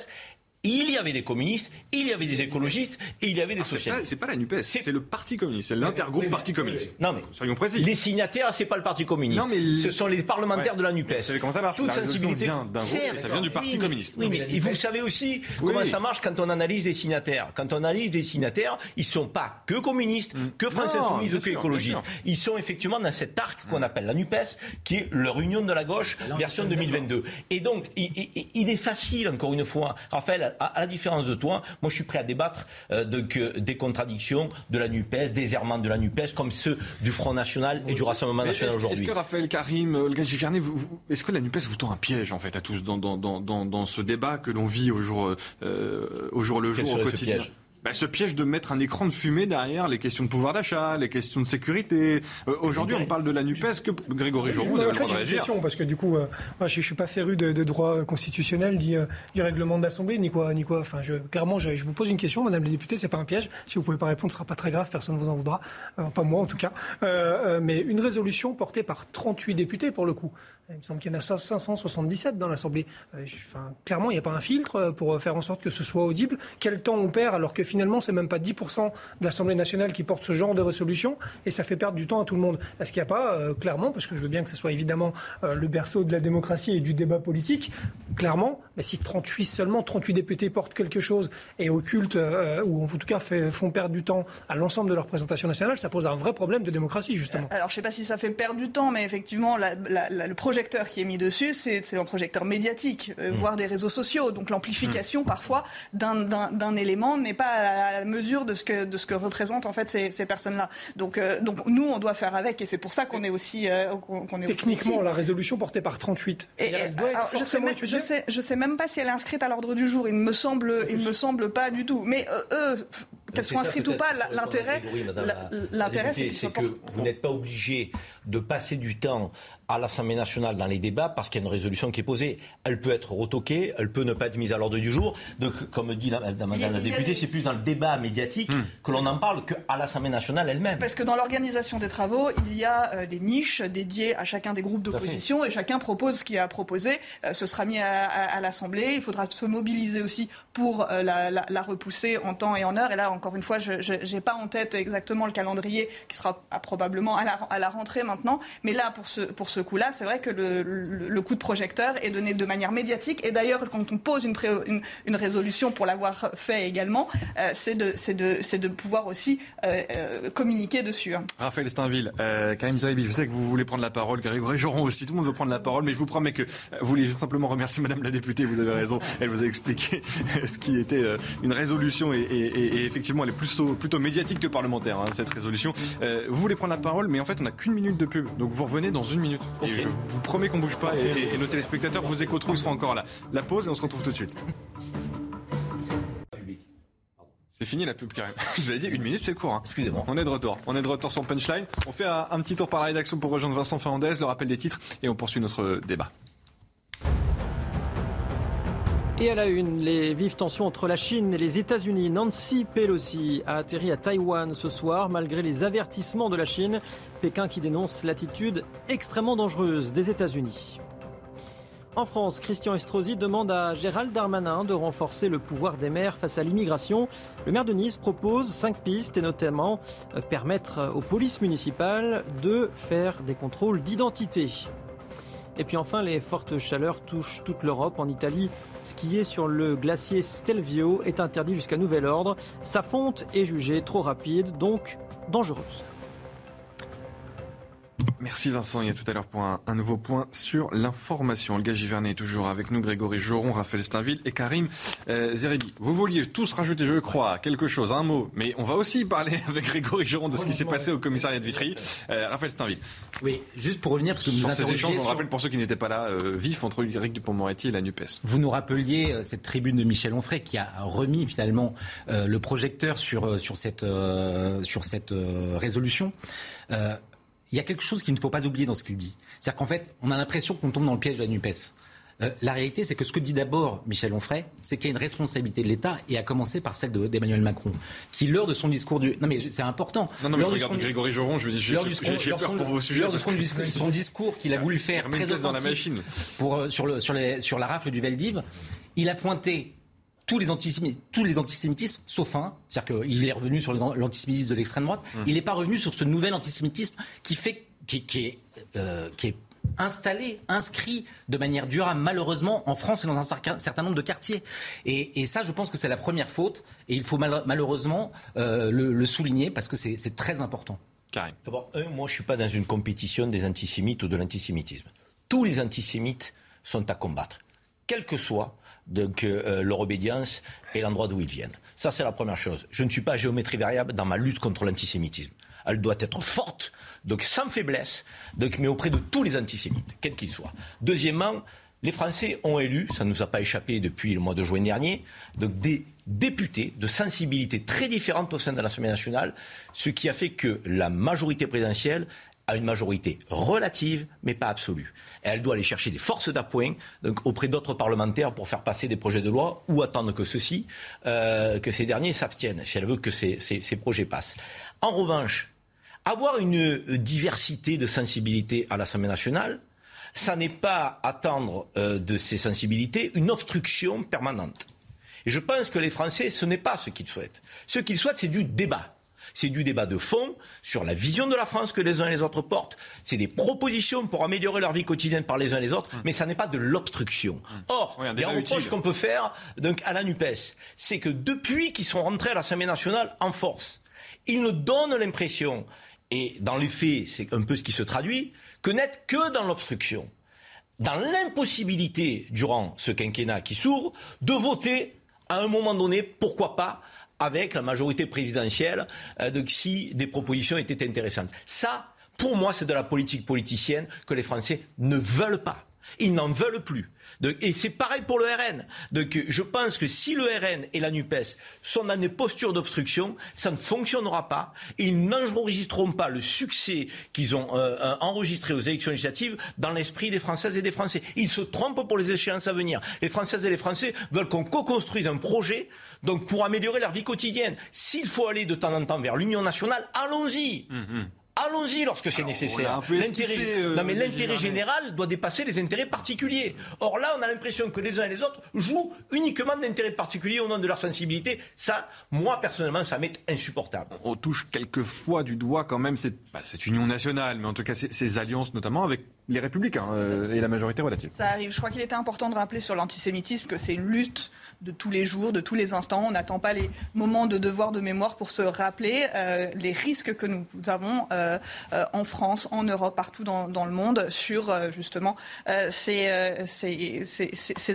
il y avait des communistes, il y avait des écologistes et il y avait des ah, socialistes. C'est pas, pas, la NUPES, c'est le Parti communiste, c'est l'intergroupe Parti communiste. Non mais, soyons précis. Les signataires, c'est pas le Parti communiste. Non, mais ce sont les parlementaires de la NUPES. Vous savez comment ça marche Toute sensibilité. Vient d'un ça vient du Parti communiste. Oui, mais vous savez aussi comment ça marche quand on analyse les signataires. Quand on analyse les signataires, ils sont pas que communistes, mm. que Français Insoumise ou que écologistes. Ils sont effectivement dans cet arc qu'on mm. appelle la NUPES, qui est leur union de la gauche version 2022. Et donc, il est facile, encore une fois, Raphaël, à la différence de toi. Moi, je suis prêt à débattre euh, de, des contradictions de la NUPES, des errements de la NUPES, comme ceux du Front National et du Rassemblement National aujourd'hui. Est-ce que Raphaël Karim, Olga Givernet, est-ce que la NUPES vous tend un piège, en fait, à tous dans, dans, dans, dans ce débat que l'on vit au jour, euh, au jour le jour, au quotidien? Bah, ce piège de mettre un écran de fumée derrière les questions de pouvoir d'achat, les questions de sécurité. Euh, aujourd'hui, on parle de la NUPES. Que Grégory Joron fait, j'ai une question, parce que du coup, euh, moi, je ne suis pas féru de, droit constitutionnel, dit, euh, du règlement d'assemblée, ni quoi. Ni quoi. Enfin, je, clairement, je, je, vous pose une question, madame la députée, c'est pas un piège. Si vous ne pouvez pas répondre, ce ne sera pas très grave, personne ne vous en voudra. pas moi, en tout cas. mais une résolution portée par 38 députés, pour le coup. Il me semble qu'il y en a 577 dans l'Assemblée. Enfin, clairement, il n'y a pas un filtre pour faire en sorte que ce soit audible. Quel temps on perd alors que finalement, c'est même pas 10% de l'Assemblée nationale qui porte ce genre de résolution, et ça fait perdre du temps à tout le monde. Est-ce qu'il n'y a pas, euh, clairement, parce que je veux bien que ce soit évidemment euh, le berceau de la démocratie et du débat politique, clairement, mais si 38 seulement 38 députés portent quelque chose et occultent, euh, ou en tout cas font perdre du temps à l'ensemble de leur représentation nationale, ça pose un vrai problème de démocratie, justement. Alors, je ne sais pas si ça fait perdre du temps, mais effectivement, le projecteur qui est mis dessus, c'est un projecteur médiatique, mmh. voire des réseaux sociaux. Donc, l'amplification, mmh. parfois, d'un élément n'est pas à mesure de ce que, de ce que représentent en fait ces, ces personnes-là. Donc, euh, donc nous, on doit faire avec, et c'est pour ça qu'on est aussi. Euh, qu'on est Techniquement, la résolution portée par 38. Et, je, sais même, je, sais, je sais même pas si elle est inscrite à l'ordre du jour. Il me semble, il me semble pas du tout. Mais euh, eux qu'elles soient inscrites ou pas, l'intérêt, l'intérêt, c'est que vous n'êtes pas obligé de passer du temps à l'Assemblée nationale dans les débats parce qu'il y a une résolution qui est posée. Elle peut être retoquée, elle peut ne pas être mise à l'ordre du jour. Donc, comme dit la, madame la députée, c'est plus dans le débat médiatique hmm. que l'on n'en parle qu'à l'Assemblée nationale elle-même. Parce que dans l'organisation des travaux, il y a euh, des niches dédiées à chacun des groupes d'opposition et chacun propose ce qu'il a proposé. Euh, ce sera mis à, l'Assemblée. Il faudra se mobiliser aussi pour euh, la, repousser en temps et en heure. Et là, encore une fois, je n'ai pas en tête exactement le calendrier qui sera probablement à la, rentrée maintenant. Mais là, pour ce, coup-là, c'est vrai que le, coup de projecteur est donné de manière médiatique. Et d'ailleurs, quand on pose une, résolution pour l'avoir fait également, euh, c'est de, pouvoir aussi euh, euh, communiquer dessus. Hein. Raphaël Steinville, Karim Zeribi, je sais que vous voulez prendre la parole, Grégory Joron aussi, tout le monde veut prendre la parole, mais je vous promets que vous voulez simplement remercier Madame la députée, vous avez raison, elle vous a expliqué ce qui était une résolution et, effectivement elle est plutôt, plutôt médiatique que parlementaire, hein, cette résolution. vous voulez prendre la parole, mais en fait on n'a qu'une minute de pub, donc vous revenez dans une minute. Et je vous promets qu'on bouge pas et, nos téléspectateurs vous écouteront, ils seront encore là. La pause et on se retrouve tout de suite. C'est fini la pub carrément. Je vous ai dit une minute, c'est court. Hein. Excusez-moi. On est de retour. On est de retour sur Punchline. On fait un, petit tour par la rédaction pour rejoindre Vincent Fernandez, le rappel des titres et on poursuit notre débat. Et à la une, les vives tensions entre la Chine et les États-Unis. Nancy Pelosi a atterri à Taïwan ce soir malgré les avertissements de la Chine. Pékin qui dénonce l'attitude extrêmement dangereuse des États-Unis. En France, Christian Estrosi demande à Gérald Darmanin de renforcer le pouvoir des maires face à l'immigration. Le maire de Nice propose cinq pistes et notamment euh, permettre aux polices municipales de faire des contrôles d'identité. Et puis enfin, les fortes chaleurs touchent toute l'Europe. En Italie, skier sur le glacier Stelvio est interdit jusqu'à nouvel ordre. Sa fonte est jugée trop rapide, donc dangereuse. Merci Vincent. Il y a tout à l'heure pour un, nouveau point sur l'information. Le gars Givernet est toujours avec nous, Grégory Joron, Raphaël Steinville et Karim euh, Vous vouliez tous rajouter, je crois, quelque chose, un mot, mais on va aussi parler avec Grégory Joron de ce qui s'est passé au commissariat de Vitry. Euh, Raphaël Steinville. Oui, juste pour revenir, parce que nous ces échanges, on rappelle pour ceux qui n'étaient pas là, euh, vif entre Eric Dupont-Moretti et la NUPES. Vous nous rappeliez euh, cette tribune de Michel Onfray qui a remis finalement le projecteur sur, sur cette, sur cette résolution il y a quelque chose qu'il ne faut pas oublier dans ce qu'il dit. C'est-à-dire qu'en fait, on a l'impression qu'on tombe dans le piège de la NUPES. Euh, la réalité, c'est que ce que dit d'abord Michel Onfray, c'est qu'il y a une responsabilité de l'État, et à commencer par celle d'Emmanuel Macron, qui, lors de son discours du. Non, mais c'est important. Non, non, mais je regarde Grégory Joron, je me dis, j'ai peur pour vos sujets. Lors de son, discours qu'il a voulu faire très dans la machine. Pour, euh, sur, le, sur, les, sur la rafle du Veldiv, il a pointé tous les, antisémitismes, tous les antisémitismes, sauf un. C'est-à-dire qu'il est revenu sur l'antisémitisme de l'extrême droite. Hum. Il n'est pas revenu sur ce nouvel antisémitisme qui, fait, qui, qui est, euh, qui est installé, inscrit de manière durable, malheureusement, en France et dans un certain nombre de quartiers. Et, et ça, je pense que c'est la première faute, et il faut malheureusement euh, le, le, souligner parce que c'est très important. D'abord, moi, je ne suis pas dans une compétition des antisémites ou de l'antisémitisme. Tous les antisémites sont à combattre, quel que soit donc euh, leur obédience et l'endroit d'où ils viennent. Ça, c'est la première chose. Je ne suis pas à géométrie variable dans ma lutte contre l'antisémitisme. Elle doit être forte, donc sans faiblesse, mais auprès de tous les antisémites, quels qu'ils soient. Deuxièmement, les Français ont élu, ça ne nous a pas échappé depuis le mois de juin dernier, des députés de sensibilités très différentes au sein de l'Assemblée nationale, ce qui a fait que la majorité présidentielle a une majorité relative, mais pas absolue. Et elle doit aller chercher des forces d'appoint auprès d'autres parlementaires pour faire passer des projets de loi ou attendre que ceux-ci, euh, que ces derniers s'abstiennent, si elle veut que ces, ces, projets passent. En revanche, avoir une diversité de sensibilités à l'Assemblée nationale, ça n'est pas attendre euh, de ces sensibilités une obstruction permanente. Et je pense que les Français, ce n'est pas ce qu'ils souhaitent. Ce qu'ils souhaitent, c'est du débat. C'est du débat de fond sur la vision de la France que les uns et les autres portent. C'est des propositions pour améliorer leur vie quotidienne par les uns et les autres, hum. mais ça n'est pas de l'obstruction. Hum. Or, il y a un reproche qu'on peut faire donc, à la NUPES, c'est que depuis qu'ils sont rentrés à l'Assemblée nationale en force, ils nous donnent l'impression, et dans les faits, c'est un peu ce qui se traduit, que n'être que dans l'obstruction dans l'impossibilité, durant ce quinquennat qui s'ouvre, de voter à un moment donné, pourquoi pas, avec la majorité présidentielle euh, si des propositions étaient intéressantes. Ça, pour moi, c'est de la politique politicienne que les Français ne veulent pas. Ils n'en veulent plus. et c'est pareil pour le RN. Donc, je pense que si le RN et la NUPES sont dans des postures d'obstruction, ça ne fonctionnera pas. ils n'enregistreront pas le succès qu'ils ont euh, euh, enregistré aux élections législatives dans l'esprit des Françaises et des Français. Ils se trompent pour les échéances à venir. Les Françaises et les Français veulent qu'on co-construise un projet donc pour améliorer leur vie quotidienne. S'il faut aller de temps en temps vers l'union nationale, allons-y. Hum, hum. Allons-y lorsque c'est nécessaire. L'intérêt, euh, non mais l'intérêt général doit dépasser les intérêts particuliers. Or là, on a l'impression que les uns et les autres jouent uniquement d'intérêts particuliers au nom de leur sensibilité. Ça, moi personnellement, ça m'est insupportable. On touche quelquefois du doigt quand même cette, bah, cette union nationale, mais en tout cas ces, alliances notamment avec les républicains et la majorité relative. Ça arrive. Je crois qu'il était important de rappeler sur l'antisémitisme que c'est une lutte de tous les jours, de tous les instants. On n'attend pas les moments de devoir de mémoire pour se rappeler euh, les risques que nous avons euh, euh, en France, en Europe, partout dans, le monde sur justement ces,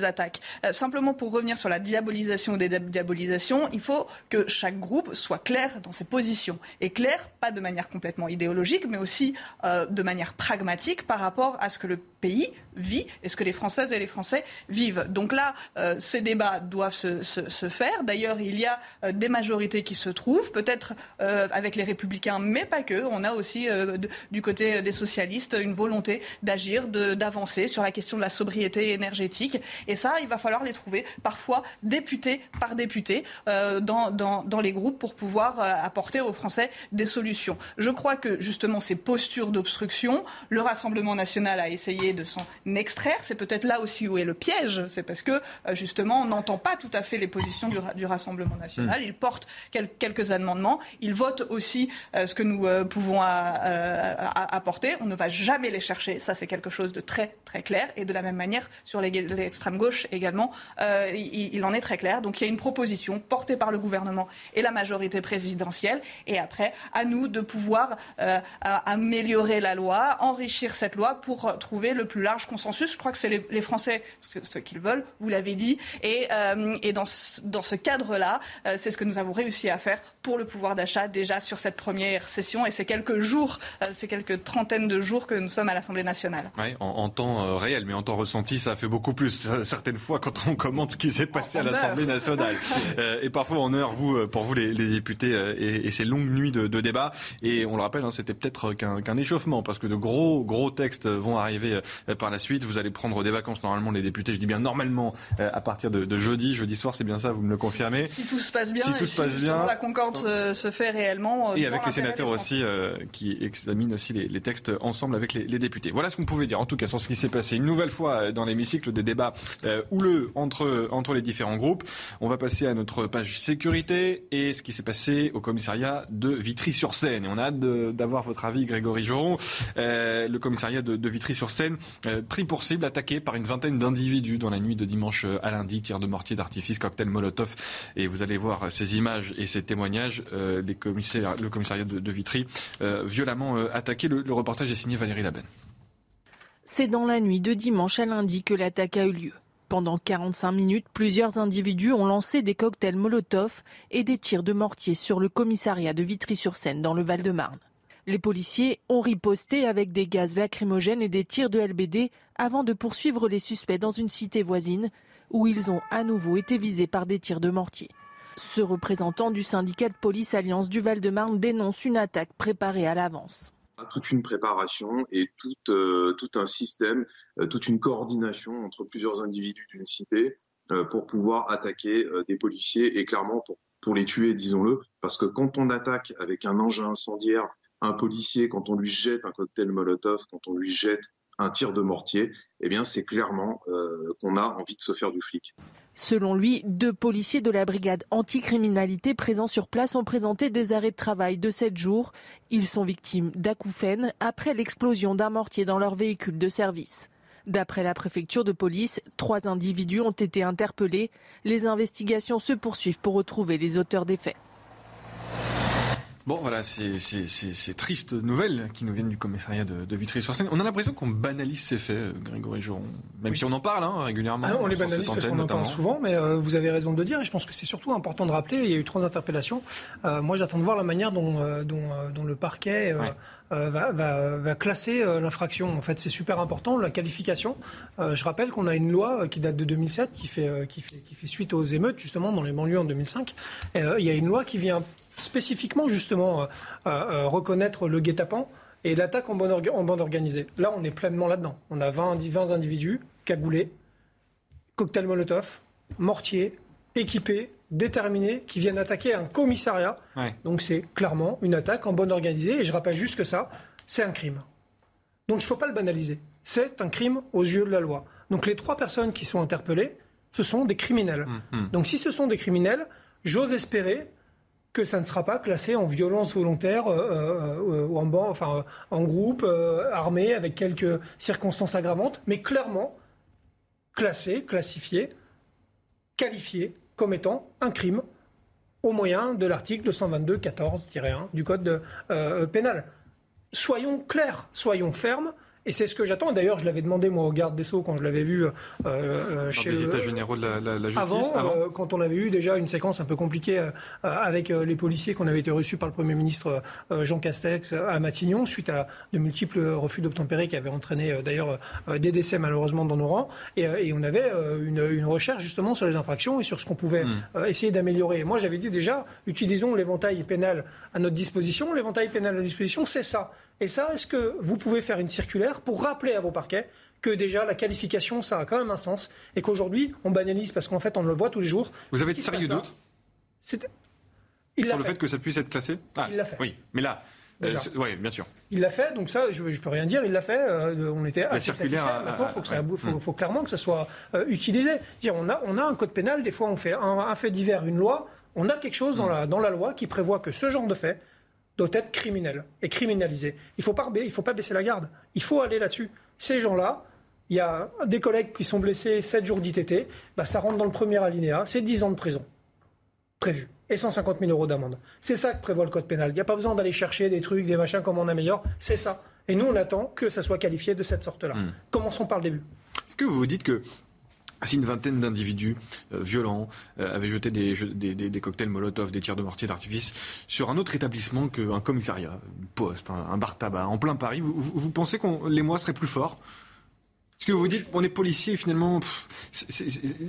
attaques. simplement pour revenir sur la diabolisation des diabolisations, il faut que chaque groupe soit clair dans ses positions. Et clair, pas de manière complètement idéologique, mais aussi de manière pragmatique par rapport à ce que le pays vit et ce que les Françaises et les Français vivent. Donc là, ces débats doivent se, faire. D'ailleurs, il y a euh, des majorités qui se trouvent, peut-être euh, avec les républicains, mais pas que. On a aussi euh, du côté des socialistes une volonté d'agir, d'avancer sur la question de la sobriété énergétique. Et ça, il va falloir les trouver parfois député par député dans, dans, les groupes pour pouvoir apporter aux Français des solutions. Je crois que justement ces postures d'obstruction, le Rassemblement national a essayé de s'en extraire. C'est peut-être là aussi où est le piège. C'est parce que justement on n'entend pas tout à fait les positions du, Rassemblement national. Hmm. Il porte quelques amendements. Il vote aussi euh, ce que nous euh, pouvons euh, apporter. On ne va jamais les chercher. Ça, c'est quelque chose de très, très clair. Et de la même manière, sur l'extrême gauche également, il, en est très clair. Donc il y a une proposition portée par le gouvernement et la majorité présidentielle. Et après, à nous de pouvoir améliorer la loi, enrichir cette loi pour trouver le plus large consensus. Je crois que c'est les, Français ce, qu'ils veulent, vous l'avez dit. Et, et dans ce, dans ce cadre-là, euh, c'est ce que nous avons réussi à faire pour le pouvoir d'achat déjà sur cette première session et ces quelques jours, euh, ces quelques trentaines de jours que nous sommes à l'Assemblée nationale. Oui, en, temps euh, réel, mais en temps ressenti, ça fait beaucoup plus certaines fois quand on commente ce qui s'est passé à l'Assemblée nationale. et parfois en heure, vous, pour vous les, députés, et, ces longues nuits de, de débat. Et on le rappelle, hein, c'était peut-être qu'un échauffement parce que de gros gros textes vont arriver par la suite. Vous allez prendre des vacances normalement les députés, je dis bien normalement à partir de, de jeudi, jeudi soir, c'est bien ça, vous me le confirmez. Si, tout se passe bien, si tout se passe bien, la concorde se, fait réellement. Euh, et avec les sénateurs aussi euh, qui examinent aussi les, textes ensemble avec les, députés. Voilà ce qu'on pouvait dire en tout cas sur ce qui s'est passé une nouvelle fois euh, dans l'hémicycle des débats houleux entre, entre les différents groupes. On va passer à notre page sécurité et ce qui s'est passé au commissariat de Vitry-sur-Seine. Et on a hâte d'avoir votre avis, Grégory Joron. le commissariat de, de Vitry-sur-Seine, pris pour cible, attaqué par une vingtaine d'individus dans la nuit de dimanche à lundi, tir de mortier d'artifice, cocktail Molotov. Et vous allez voir ces images et ces témoignages, euh, commissaires, le commissariat de, Vitry, euh, violemment euh, attaqué. Le, reportage est signé Valérie Laben. C'est dans la nuit de dimanche à lundi que l'attaque a eu lieu. Pendant 45 minutes, plusieurs individus ont lancé des cocktails Molotov et des tirs de mortier sur le commissariat de Vitry-sur-Seine dans le Val-de-Marne. Les policiers ont riposté avec des gaz lacrymogènes et des tirs de LBD avant de poursuivre les suspects dans une cité voisine où ils ont à nouveau été visés par des tirs de mortier. Ce représentant du syndicat de police Alliance du Val-de-Marne dénonce une attaque préparée à l'avance. Toute une préparation et tout, euh, un système, euh, toute une coordination entre plusieurs individus d'une cité euh, pour pouvoir attaquer des policiers et clairement pour les tuer, disons-le. Parce que quand on attaque avec un engin incendiaire un policier, quand on lui jette un cocktail Molotov, quand on lui jette un tir de mortier, eh bien c'est clairement euh, qu'on a envie de se faire du flic. Selon lui, deux policiers de la brigade anticriminalité présents sur place ont présenté des arrêts de travail de 7 jours. Ils sont victimes d'acouphènes après l'explosion d'un mortier dans leur véhicule de service. D'après la préfecture de police, trois individus ont été interpellés. Les investigations se poursuivent pour retrouver les auteurs des faits. Bon, voilà, c'est triste nouvelles qui nous viennent du commissariat de, Vitry-sur-Seine. On a l'impression qu'on banalise ces faits, euh, Grégory Joron. Même si on en parle hein, régulièrement. Ah, on les banalise parce qu'on en parle souvent, mais euh, vous avez raison de le dire. Et je pense que c'est surtout important de rappeler. Il y a eu trois interpellations. Euh, moi, j'attends de voir la manière dont, dont, le parquet va, va, classer l'infraction. En fait, c'est super important, la qualification. je rappelle qu'on a une loi qui date de 2007, qui fait, suite aux émeutes, justement, dans les banlieues en 2005. il y a une loi qui vient spécifiquement justement euh, euh, euh, reconnaître le guet-apens et l'attaque en, bande organisée. Là, on est pleinement là-dedans. On a 20, 20 individus cagoulés, cocktail Molotov, mortier, équipés, déterminés, qui viennent attaquer un commissariat. Donc c'est clairement une attaque en bonne organisée. Et je rappelle juste que ça, c'est un crime. Donc il ne faut pas le banaliser. C'est un crime aux yeux de la loi. Donc les trois personnes qui sont interpellées, ce sont des criminels. Hum, hum. Donc si ce sont des criminels, j'ose espérer que ça ne sera pas classé en violence volontaire ou en, enfin, en groupe armé avec quelques circonstances aggravantes, mais clairement classé, classifié, qualifié comme étant un crime au moyen de l'article 222-14-1 du Code pénal. Soyons clairs, soyons fermes. Et c'est ce que j'attends. D'ailleurs, je l'avais demandé moi au garde des Sceaux quand je l'avais vu euh, euh chez les États généraux de la, justice. Avant, euh, quand on avait eu déjà une séquence un peu compliquée euh, avec les policiers qu'on avait été reçus par le Premier ministre Jean Castex à Matignon, suite à de multiples refus d'obtempérer qui avaient entraîné d'ailleurs des décès malheureusement dans nos rangs. Et, et on avait une, une, recherche justement sur les infractions et sur ce qu'on pouvait hmm. essayer d'améliorer. Moi, j'avais dit déjà, utilisons l'éventail pénal à notre disposition. L'éventail pénal à notre disposition, c'est ça. Et ça, est-ce que vous pouvez faire une circulaire pour rappeler à vos parquets que déjà la qualification, ça a quand même un sens et qu'aujourd'hui, on banalise parce qu'en fait, on le voit tous les jours. Vous avez de sérieux doutes il Sur le fait. que ça puisse être classé ah, Il l'a fait. Oui, mais là, euh, oui, bien sûr. Il l'a fait, donc ça, je ne peux rien dire, il l'a fait. Euh, on était assez. Maintenant, il faut, clairement que ça soit euh, utilisé. Dire, on, a, on a un code pénal, des fois on fait un, fait divers, une loi, on a quelque chose dans, mm. la, dans la loi qui prévoit que ce genre de fait doit être criminel et criminalisé. Il ne faut, pas, faut pas baisser la garde. Il faut aller là-dessus. Ces gens-là, il y a des collègues qui sont blessés 7 jours d'ITT, bah, ça rentre dans le premier alinéa, c'est 10 ans de prison prévu et 150 000 euros d'amende. C'est ça que prévoit le code pénal. Il n'y a pas besoin d'aller chercher des trucs, des machins, comme on améliore. C'est ça. Et nous, on attend que ça soit qualifié de cette sorte-là. Hmm. Commençons par le début. Est-ce que vous vous dites que si une vingtaine d'individus euh, violents euh, avaient jeté des, des, cocktails Molotov, des tirs de mortier d'artifice sur un autre établissement qu'un commissariat, un poste, un, bar tabac en plein Paris, vous, pensez que les mois seraient plus forts? Ce que vous dites, on est policier, finalement,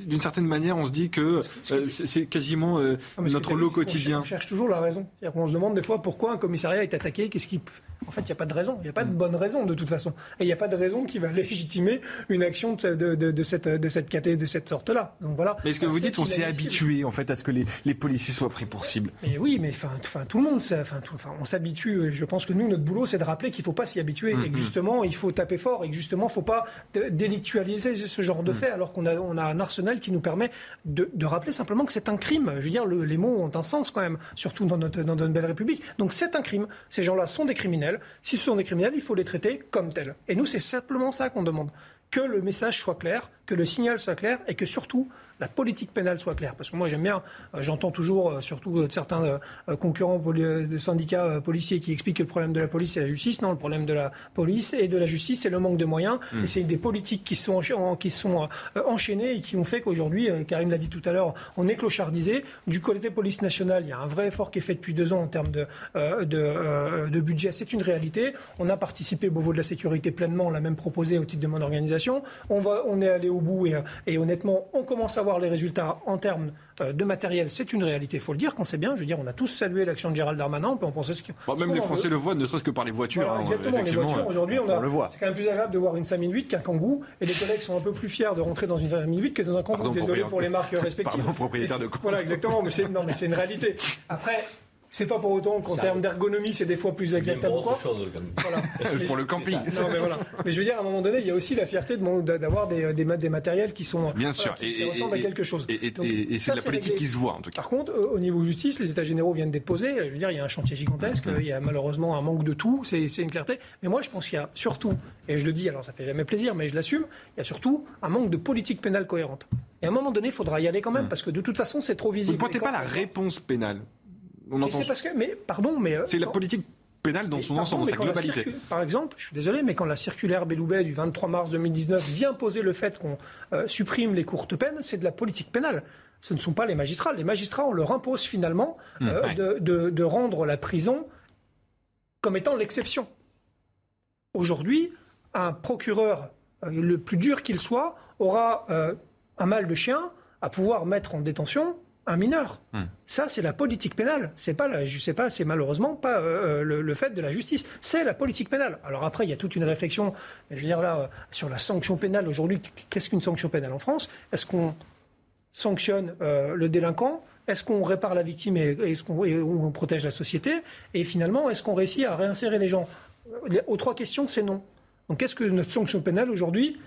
d'une certaine manière, on se dit que euh, c'est quasiment notre lot quotidien. On cherche toujours la raison. On se demande des fois pourquoi un commissariat est attaqué, qu'est-ce qui en fait, il n'y a pas de raison. Il n'y a pas de bonne raison, de toute façon. Et il n'y a pas de raison qui va légitimer une action de, de, de, de cette, de cette, de cette sorte-là. Donc voilà. Mais est-ce que vous dites qu'on s'est habitué, en fait, à ce que les, les, policiers soient pris pour cible Mais oui, mais enfin, tout le monde, enfin, on s'habitue. Je pense que nous, notre boulot, c'est de rappeler qu'il ne faut pas s'y habituer. Et que mm-hmm. justement, il faut taper fort. Et que justement, il ne faut pas délictualiser ce genre de mm. fait, alors qu'on a, on a un arsenal qui nous permet de, rappeler simplement que c'est un crime. Je veux dire, les mots ont un sens quand même, surtout dans notre, dans notre belle République. Donc c'est un crime. Ces gens-là sont des criminels. Si ce sont des criminels, il faut les traiter comme tels. Et nous, c'est simplement ça qu'on demande. Que le message soit clair, que le signal soit clair et que surtout la politique pénale soit claire. Parce que moi, j'aime bien, euh, j'entends toujours, euh, surtout euh, certains concurrents de syndicats policiers qui expliquent que le problème de la police, c'est la justice. Non, le problème de la police et de la justice, c'est le manque de moyens. Hmm. Et c'est des politiques qui sont, qui sont enchaînées et qui ont fait qu'aujourd'hui, Karim l'a dit tout à l'heure, on est clochardisé. Du côté police nationale, il y a un vrai effort qui est fait depuis deux ans en termes de, de, de budget. C'est une réalité. On a participé au Beauvau de la sécurité pleinement. On l'a même proposé au titre de mon organisation. On, va, on est allé au bout et, et honnêtement, on commence à voir les résultats en termes euh, de matériel, c'est une réalité, il faut le dire, qu'on sait bien. Je veux dire, on a tous salué l'action de Gérald Darmanin, on peut en penser ce bon, Même les Français le voient, ne serait-ce que par les voitures. Hein, exactement, les voitures, aujourd'hui, on, on, le voit. C'est quand même plus agréable de voir une 5008 qu'un Kangoo, et les collègues sont un peu plus fiers de rentrer dans une 5008 que dans un Kangoo. Désolé pour les marques respectives. Pardon, propriétaire de Voilà, exactement, mais c'est une réalité. Après, c'est pas pour autant qu'en termes d'ergonomie, c'est des fois plus exact pour le camping. mais, je veux dire, à un moment donné, il y a aussi la fierté d'avoir des, des, des, matériels qui sont bien sûr qui, ressemblent à quelque chose. Et, c'est la politique qui se voit en tout cas. Par contre, au niveau justice, les États généraux viennent d'être posés. Je veux dire, il y a un chantier gigantesque. Il y a malheureusement un manque de tout. C'est une clarté. Mais moi, je pense qu'il y a surtout, et je le dis, alors ça fait jamais plaisir, mais je l'assume, il y a surtout un manque de politique pénale cohérente. Et à un moment donné, il faudra y aller quand même, hmm. parce que de toute façon, c'est trop visible. Vous ne pointez pas la réponse pénale? C'est parce que, mais pardon, mais euh, c'est la politique pénale dans son ensemble, sa globalité. Par exemple, je suis désolé, mais quand la circulaire Belloubet du 23 mars 2019 vient poser le fait qu'on euh, supprime les courtes peines, c'est de la politique pénale. Ce ne sont pas les magistrats. Les magistrats, on leur impose finalement mmh, euh, de, rendre la prison comme étant l'exception. Aujourd'hui, un procureur, le plus dur qu'il soit, aura un mal de chien à pouvoir mettre en détention un mineur. Hmm. Ça, c'est la politique pénale. C'est pas, je sais pas, c'est malheureusement pas euh, euh, le, fait de la justice. C'est la politique pénale. Alors après, il y a toute une réflexion. Je veux dire là euh, sur la sanction pénale aujourd'hui. Qu'est-ce qu'une sanction pénale en France? Est-ce qu'on sanctionne le délinquant? Est-ce qu'on répare la victime et est-ce qu'on protège la société? Et finalement, est-ce qu'on réussit à réinsérer les gens? Aux trois questions, c'est non. Donc, est-ce que notre sanction pénale aujourd'hui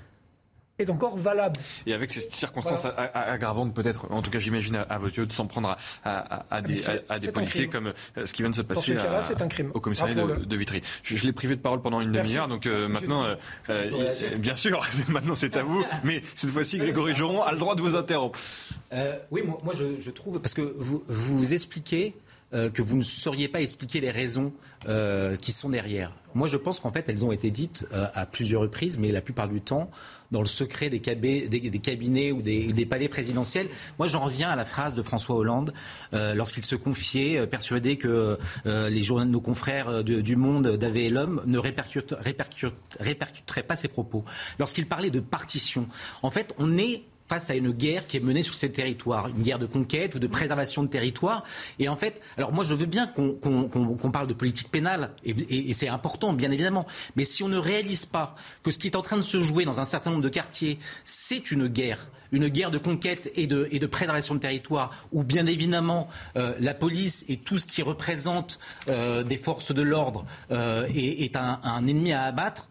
est encore valable. Et avec ces circonstances aggravantes, peut-être, en tout cas j'imagine à, vos yeux, de s'en prendre à, ah, des, des policiers comme ce qui vient de se passer un crime. au commissariat de, Vitry. Je, l'ai privé de parole pendant une demi-heure, donc maintenant, bien sûr, maintenant c'est à vous, mais cette fois-ci Grégory Joron a le droit de vous interrompre. oui, moi, je, trouve, parce que vous, vous expliquez euh, que vous ne sauriez pas expliquer les raisons euh, qui sont derrière. Moi, je pense qu'en fait, elles ont été dites euh, à plusieurs reprises, mais la plupart du temps, dans le secret des, cabinets ou des, palais présidentiels. Moi, j'en reviens à la phrase de François Hollande lorsqu'il se confiait, persuadé que les journaux, nos confrères du Monde, d'Avé l'Homme, ne répercuteraient pas ses propos. Lorsqu'il parlait de partition, en fait, on est face à une guerre qui est menée sur ces territoires, une guerre de conquête ou de préservation de territoire. Et en fait, alors moi je veux bien qu'on parle de politique pénale, et, c'est important bien évidemment, mais si on ne réalise pas que ce qui est en train de se jouer dans un certain nombre de quartiers, c'est une guerre, une guerre de conquête et de, préservation de territoire, où bien évidemment euh, la police et tout ce qui représente euh, des forces de l'ordre euh, est, un ennemi à abattre,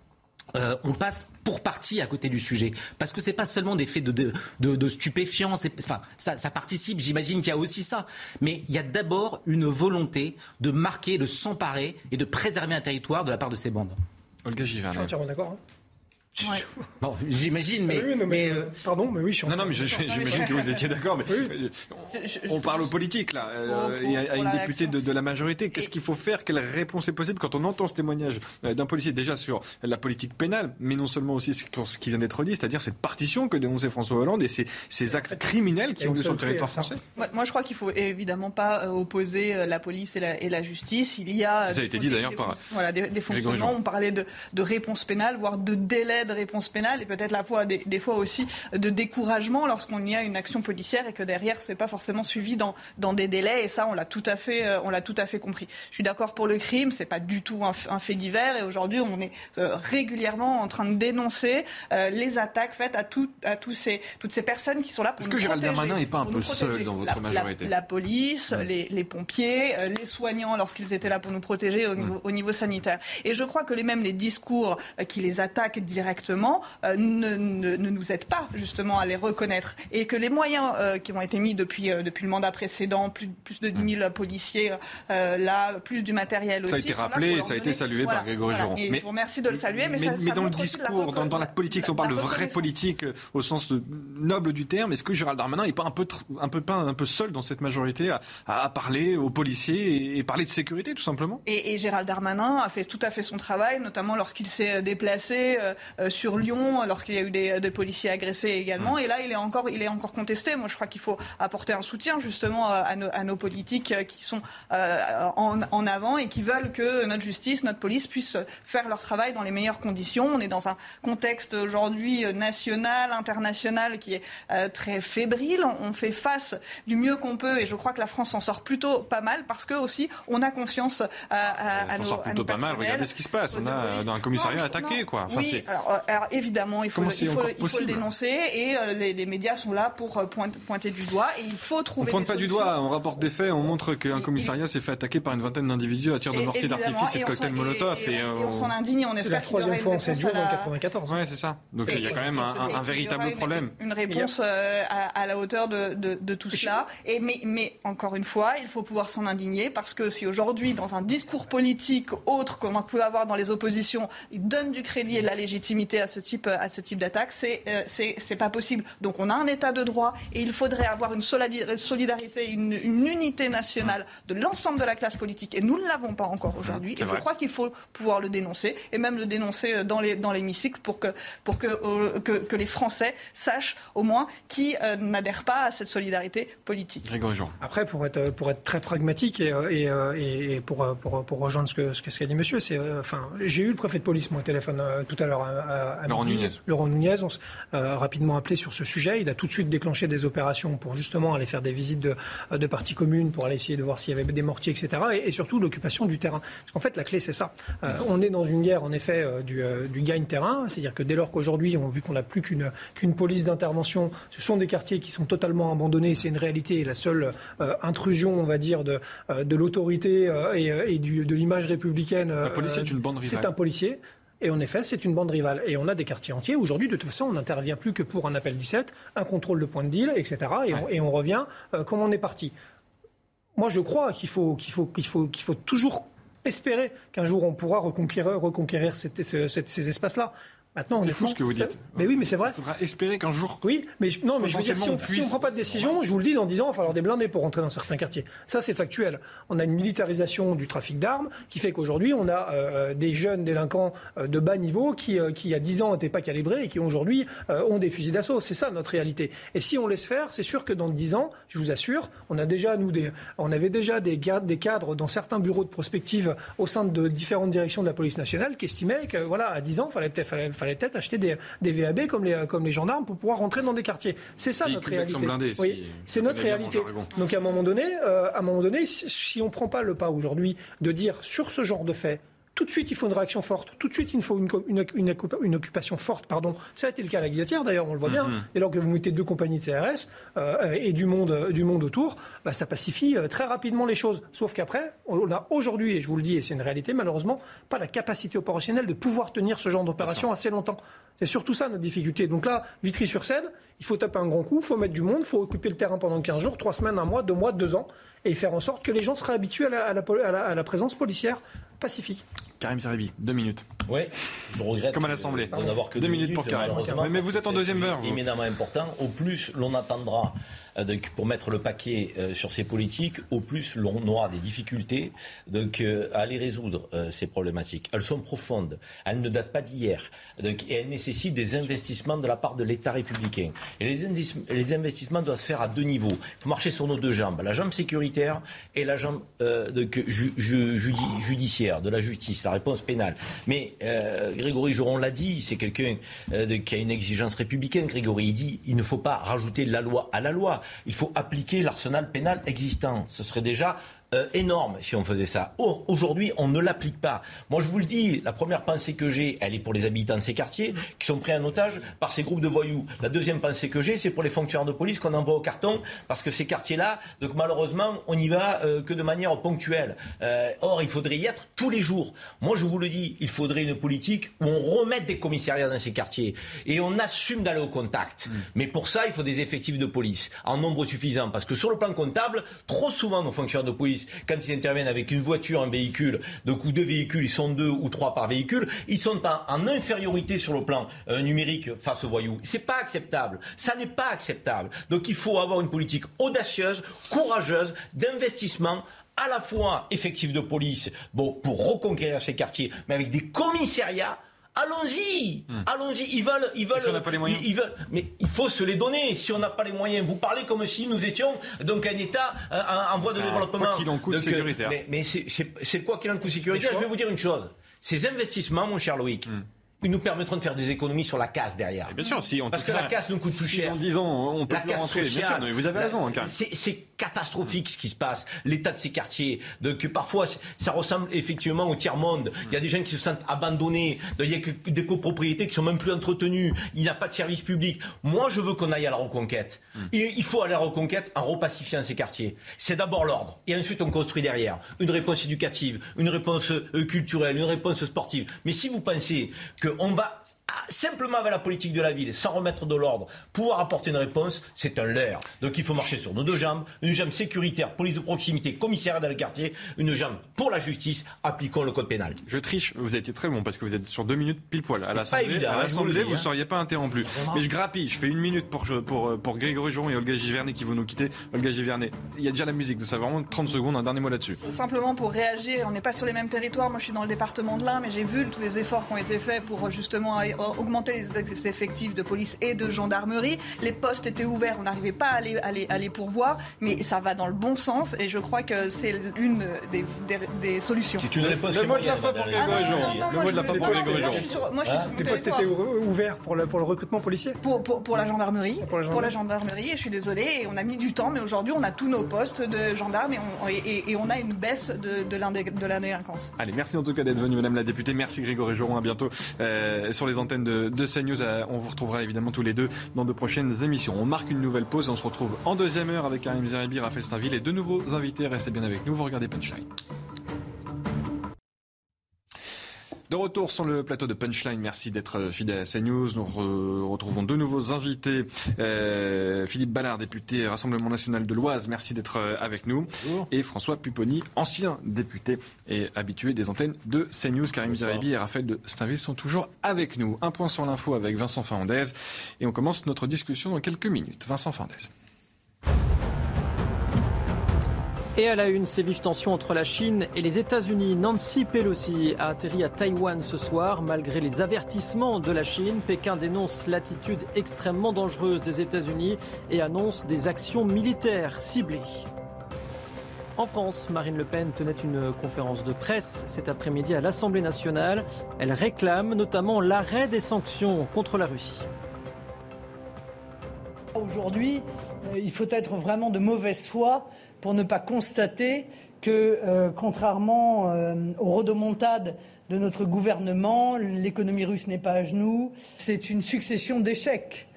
on passe pour partie à côté du sujet. Parce que ce n'est pas sellement des faits de, de, stupéfiants, enfin, ça, participe, j'imagine qu'il y a aussi ça. Mais il y a d'abord une volonté de marquer, de s'emparer et de préserver un territoire de la part de ces bandes. Olga Je suis entièrement d'accord. Hein. Bon, j'imagine, mais, mais, euh, pardon, mais oui, je suis non, non, mais j'imagine que vous étiez d'accord. Mais on parle aux politiques là, euh, et à, une députée de, la majorité. Qu'est-ce qu'il faut faire? Quelle réponse est possible quand on entend ce témoignage euh, d'un policier déjà sur la politique pénale, mais non seulement aussi sur ce qui vient d'être dit, c'est-à-dire cette partition que dénonçait François Hollande et ces, ces actes criminels qui ont lieu sur le territoire français. Moi, je crois qu'il faut évidemment pas opposer la police et la, et la justice. Il y a ça a été dit d'ailleurs par voilà des, des fonctionnements. On parlait de, de réponse pénale, voire de délai de réponse pénale et peut-être la fois, des, fois aussi de découragement lorsqu'on y a une action policière et que derrière c'est pas forcément suivi dans, dans des délais. Et ça on l'a tout à fait euh, on l'a tout à fait compris. Je suis d'accord pour le crime, c'est pas du tout un, fait divers. Et aujourd'hui on est euh, régulièrement en train de dénoncer euh, les attaques faites à, tout, à tous ces, toutes ces personnes qui sont là pour Est-ce que Gérald Darmanin n'est pas un peu seul dans votre majorité? la, police, les, les, pompiers, les soignants lorsqu'ils étaient là pour nous protéger au niveau, au niveau sanitaire. Et je crois que les, même les discours qui les attaquent directement euh, ne, ne, nous aide pas justement à les reconnaître. Et que les moyens euh, qui ont été mis depuis, euh, depuis le mandat précédent, plus, plus de 10 000 policiers là, plus du matériel aussi. Ça a été rappelé, ça a été salué par Grégory mais, je vous remercie de le saluer. Mais, mais, dans le discours, dans, la politique, si on parle de vraie politique au sens noble du terme, est-ce que Gérald Darmanin n'est pas un peu, un peu, pas un peu seul dans cette majorité à, à parler aux policiers et, parler de sécurité tout simplement? Et, Gérald Darmanin a fait tout à fait son travail, notamment lorsqu'il s'est déplacé sur Lyon, lorsqu'il y a eu des, policiers agressés également. Et là, il est encore, il est encore contesté. Moi, je crois qu'il faut apporter un soutien justement à nos, à nos politiques qui sont euh, en, en, avant et qui veulent que notre justice, notre police puissent faire leur travail dans les meilleures conditions. On est dans un contexte aujourd'hui national, international qui est euh, très fébrile. On fait face du mieux qu'on peut et je crois que la France s'en sort plutôt pas mal parce que aussi on a confiance à, à, nos, sort plutôt pas mal. Regardez ce qui se passe. On a un commissariat attaqué, quoi. oui, alors, alors, évidemment, il faut, le, il faut, il faut le dénoncer et euh, les, les, médias sont là pour euh, pointer du doigt et il faut trouver. On pointe pas du doigt, on rapporte des faits, on montre qu'un commissariat s'est fait attaquer par une vingtaine d'individus à tir de mortier d'artifice et de cocktail Molotov. Et, et, on s'en indigne, on espère. la troisième fois en 7 jours en 94. Oui, c'est ça. Donc il y a quand même un, véritable problème. Une réponse euh, à, la hauteur de, tout cela. Et mais, mais encore une fois, il faut pouvoir s'en indigner parce que si aujourd'hui, dans un discours politique autre qu'on peut avoir dans les oppositions, il donne du crédit et de la légitimité à ce type à ce type d'attaque, c'est euh, c'est pas possible. Donc on a un État de droit et il faudrait avoir une solidarité, une, unité nationale de l'ensemble de la classe politique et nous ne l'avons pas encore aujourd'hui. Et je crois qu'il faut pouvoir le dénoncer et même le dénoncer euh, dans les dans l'hémicycle pour que pour que, euh, que, que les Français sachent au moins qui n'adhèrent pas à cette solidarité politique. Après pour être pour être très pragmatique et, et, et pour, pour, pour rejoindre ce que ce qu'a dit Monsieur, c'est enfin j'ai eu le préfet de police mon téléphone tout à l'heure à, à Laurent Nunez. Laurent Nunez, on s'est euh, rapidement appelé sur ce sujet. Il a tout de suite déclenché des opérations pour justement aller faire des visites de, de parties communes, pour aller essayer de voir s'il y avait des mortiers, etc. Et, surtout l'occupation du terrain. Parce qu'en fait, la clé, c'est ça. Euh, on est dans une guerre, en effet, euh, du, du gagne-terrain. C'est-à-dire que dès lors qu'aujourd'hui, on vu qu'on n'a plus qu'une qu'une police d'intervention, ce sont des quartiers qui sont totalement abandonnés. C'est une réalité. Et la seule intrusion, on va dire, de, de l'autorité et, et du, de l'image républicaine, la police est une bande C'est un policier. Et en effet, c'est une bande rivale. Et on a des quartiers entiers. Aujourd'hui, de toute façon, on n'intervient plus que pour un appel 17, un contrôle de point de deal, etc. Et, on, et on, revient euh, comme on est parti. Moi, je crois qu'il faut, qu'il faut, qu'il faut, qu'il faut toujours espérer qu'un jour on pourra reconquérir, ces espaces-là. Maintenant, c'est fou ce que vous dites. Mais oui, mais c'est vrai. Il faudra espérer qu'un jour. Oui, mais non, mais je veux dire, si on ne prend pas de décision, je vous le dis, dans 10 ans, il va falloir des blindés pour rentrer dans certains quartiers. Ça, c'est factuel. On a une militarisation du trafic d'armes qui fait qu'aujourd'hui, on a euh, des jeunes délinquants euh, de bas niveau qui, euh, qui, il y a 10 ans, n'étaient pas calibrés et qui aujourd'hui ont des fusils d'assaut. C'est ça notre réalité. Et si on laisse faire, c'est sûr que dans 10 ans, je vous assure, on a déjà, nous, des, on avait déjà des, des cadres dans certains bureaux de prospective au sein de différentes directions de la police nationale qui estimaient que, voilà, à 10 ans, il fallait peut-être fallait, fallait peut acheter des des VAB comme les, comme les gendarmes pour pouvoir rentrer dans des quartiers. C'est ça notre réalité. oui, c'est notre réalité. Donc à un moment donné, euh, à un moment donné, si on ne prend pas le pas aujourd'hui de dire sur ce genre de fait, tout de suite, il faut une réaction forte. Tout de suite, il faut une, une, une, occupation forte. Pardon. Ça a été le cas à la guillotière, d'ailleurs, on le voit bien. Mm-hmm. Et alors que vous mettez deux compagnies de CRS euh, et du monde, du monde autour, bah, ça pacifie euh, très rapidement les choses. Sauf qu'après, on a aujourd'hui, et je vous le dis, et c'est une réalité, malheureusement, pas la capacité opérationnelle de pouvoir tenir ce genre d'opération assez longtemps. C'est surtout ça notre difficulté. Donc là, Vitry-sur-Seine, il faut taper un grand coup, il faut mettre du monde, il faut occuper le terrain pendant 15 jours, 3 semaines, un mois, 2 mois, 2 ans, et faire en sorte que les gens seraient habitués à la, à la présence policière pacifique. Karim Zeribi, deux minutes. Oui, je regrette. Comme à l'Assemblée. Que deux, minutes, pour Karim. Mais, vous êtes en deuxième heure. Éminemment important. Au plus l'on attendra euh, pour mettre le paquet euh, sur ces politiques, au plus l'on aura des difficultés donc, euh, à les résoudre, ces problématiques. Elles sont profondes. Elles ne datent pas d'hier. Et elles nécessitent des investissements de la part de l'État républicain. Et les, investissements doivent se faire à deux niveaux. Il faut marcher sur nos deux jambes. La jambe sécuritaire et la jambe judiciaire de la justice, la réponse pénale. Mais euh, Grégory Joron l'a dit, c'est quelqu'un euh, qui a une exigence républicaine. Grégory, il dit il ne faut pas rajouter la loi à la loi. Il faut appliquer l'arsenal pénal existant. Ce serait déjà euh, énorme si on faisait ça. Or, aujourd'hui, on ne l'applique pas. Moi, je vous le dis, la première pensée que j'ai, elle est pour les habitants de ces quartiers qui sont pris en otage par ces groupes de voyous. La deuxième pensée que j'ai, c'est pour les fonctionnaires de police qu'on envoie au carton parce que ces quartiers-là, donc malheureusement, on n'y va euh, que de manière ponctuelle. Euh, or, il faudrait y être tous les jours. Moi, je vous le dis, il faudrait une politique où on remette des commissariats dans ces quartiers et on assume d'aller au contact. Mm. Mais pour ça, il faut des effectifs de police en nombre suffisant parce que sur le plan comptable, trop souvent nos fonctionnaires de police quand ils interviennent avec une voiture, un véhicule, donc ou deux véhicules, ils sont deux ou trois par véhicule, ils sont en, infériorité sur le plan euh, numérique face aux voyous. C'est pas acceptable. Ça n'est pas acceptable. Donc il faut avoir une politique audacieuse, courageuse, d'investissement à la fois effectif de police, pour reconquérir ces quartiers, mais avec des commissariats Allons-y, hmm. allons-y. Ils veulent, ils veulent, Ils, veulent, mais il faut se les donner. Si on n'a pas les moyens, vous parlez comme si nous étions donc un État en, voie de développement. Quoi qu'il en coûte sécuritaire. Mais, mais c'est quoi qu'il en coûte sécuritaire? Je vais vous dire une chose. Ces investissements, mon cher Loïc. Hmm ils nous permettront de faire des économies sur la casse derrière. bien sûr, si on Parce que la casse nous coûte plus cher. En disant, on peut la rentrer, bien sûr, vous avez raison. Hein, c'est catastrophique ce qui se passe, l'état de ces quartiers. Donc parfois, ça ressemble effectivement au tiers-monde. Il y a des gens qui se sentent abandonnés. Il y a des copropriétés qui sont même plus entretenues. Il n'y a pas de service public. Moi, je veux qu'on aille à la reconquête. Hmm. il faut aller à la reconquête en repacifiant ces quartiers. C'est d'abord l'ordre. Et ensuite, on construit derrière une réponse éducative, une réponse euh, culturelle, une réponse sportive. Mais si vous pensez que on va simplement avec la politique de la ville, sans remettre de l'ordre, pouvoir apporter une réponse, c'est un leurre. Donc il faut marcher sur nos deux jambes, une jambe sécuritaire, police de proximité, commissariat dans le quartier, une jambe pour la justice, appliquons le code pénal. Je triche, vous avez été très bon parce que vous êtes sur deux minutes pile poil. À l'Assemblée, à l'Assemblée, vous ne hein. seriez pas interrompu. Mais je grappille, je fais une minute pour, pour, pour Grégory Joron et Olga Givernet qui vont nous quitter. Olga Givernet, il y a déjà la musique, donc ça vraiment 30 secondes, un dernier mot là-dessus. Simplement pour réagir, on n'est pas sur les mêmes territoires, moi je suis dans le département de l'Ain, mais j'ai vu tous les efforts qui ont été faits pour justement augmenter les effectifs de police et de gendarmerie. Les postes étaient ouverts, on n'arrivait pas à les, à, les, pourvoir, mais ça va dans le bon sens et je crois que c'est une des, des, solutions. C'est une réponse. Le mot de la fin pour Grégory Le mot de la fin pour Grégory Moi, je suis sur Les postes étaient ouverts pour le, pour le recrutement policier? Pour, pour, la gendarmerie. Pour la gendarmerie. et je suis désolée, et on a mis du temps, mais aujourd'hui, on a tous nos postes de gendarmes et on, et, on a une baisse de, de la délinquance. Allez, merci en tout cas d'être venu, Madame la députée. Merci Grégory Joron. À bientôt euh, sur les antennes de, de CNews. Euh, on vous retrouvera évidemment tous les deux dans de prochaines émissions. On marque une nouvelle pause et on se retrouve en deuxième heure avec Karim Zeribi, Raphaël Stainville et de nouveaux invités. Restez bien avec nous, vous regardez Punchline. De retour sur le plateau de Punchline, merci d'être euh, fidèle à CNews. Nous retrouvons deux nouveaux invités. Euh, Philippe Ballard, député Rassemblement National de l'Oise, merci d'être euh, avec nous. Et François Pupponi, ancien député et habitué des antennes de CNews. Karim Zeribi et Raphaël de Stainville sont toujours avec nous. Un point sur l'info avec Vincent Fernandez. Et on commence notre discussion dans quelques minutes. Vincent Fernandez. Et à la une, ces vives tensions entre la Chine et les États-Unis. Nancy Pelosi a atterri à Taïwan ce soir. Malgré les avertissements de la Chine, Pékin dénonce l'attitude extrêmement dangereuse des États-Unis et annonce des actions militaires ciblées. En France, Marine Le Pen tenait une conférence de presse cet après-midi à l'Assemblée nationale. Elle réclame notamment l'arrêt des sanctions contre la Russie. Aujourd'hui, euh, il faut être vraiment de mauvaise foi pour ne pas constater que, euh, contrairement euh, aux rodomontades de notre gouvernement, l'économie russe n'est pas à genoux. C'est une succession d'échecs,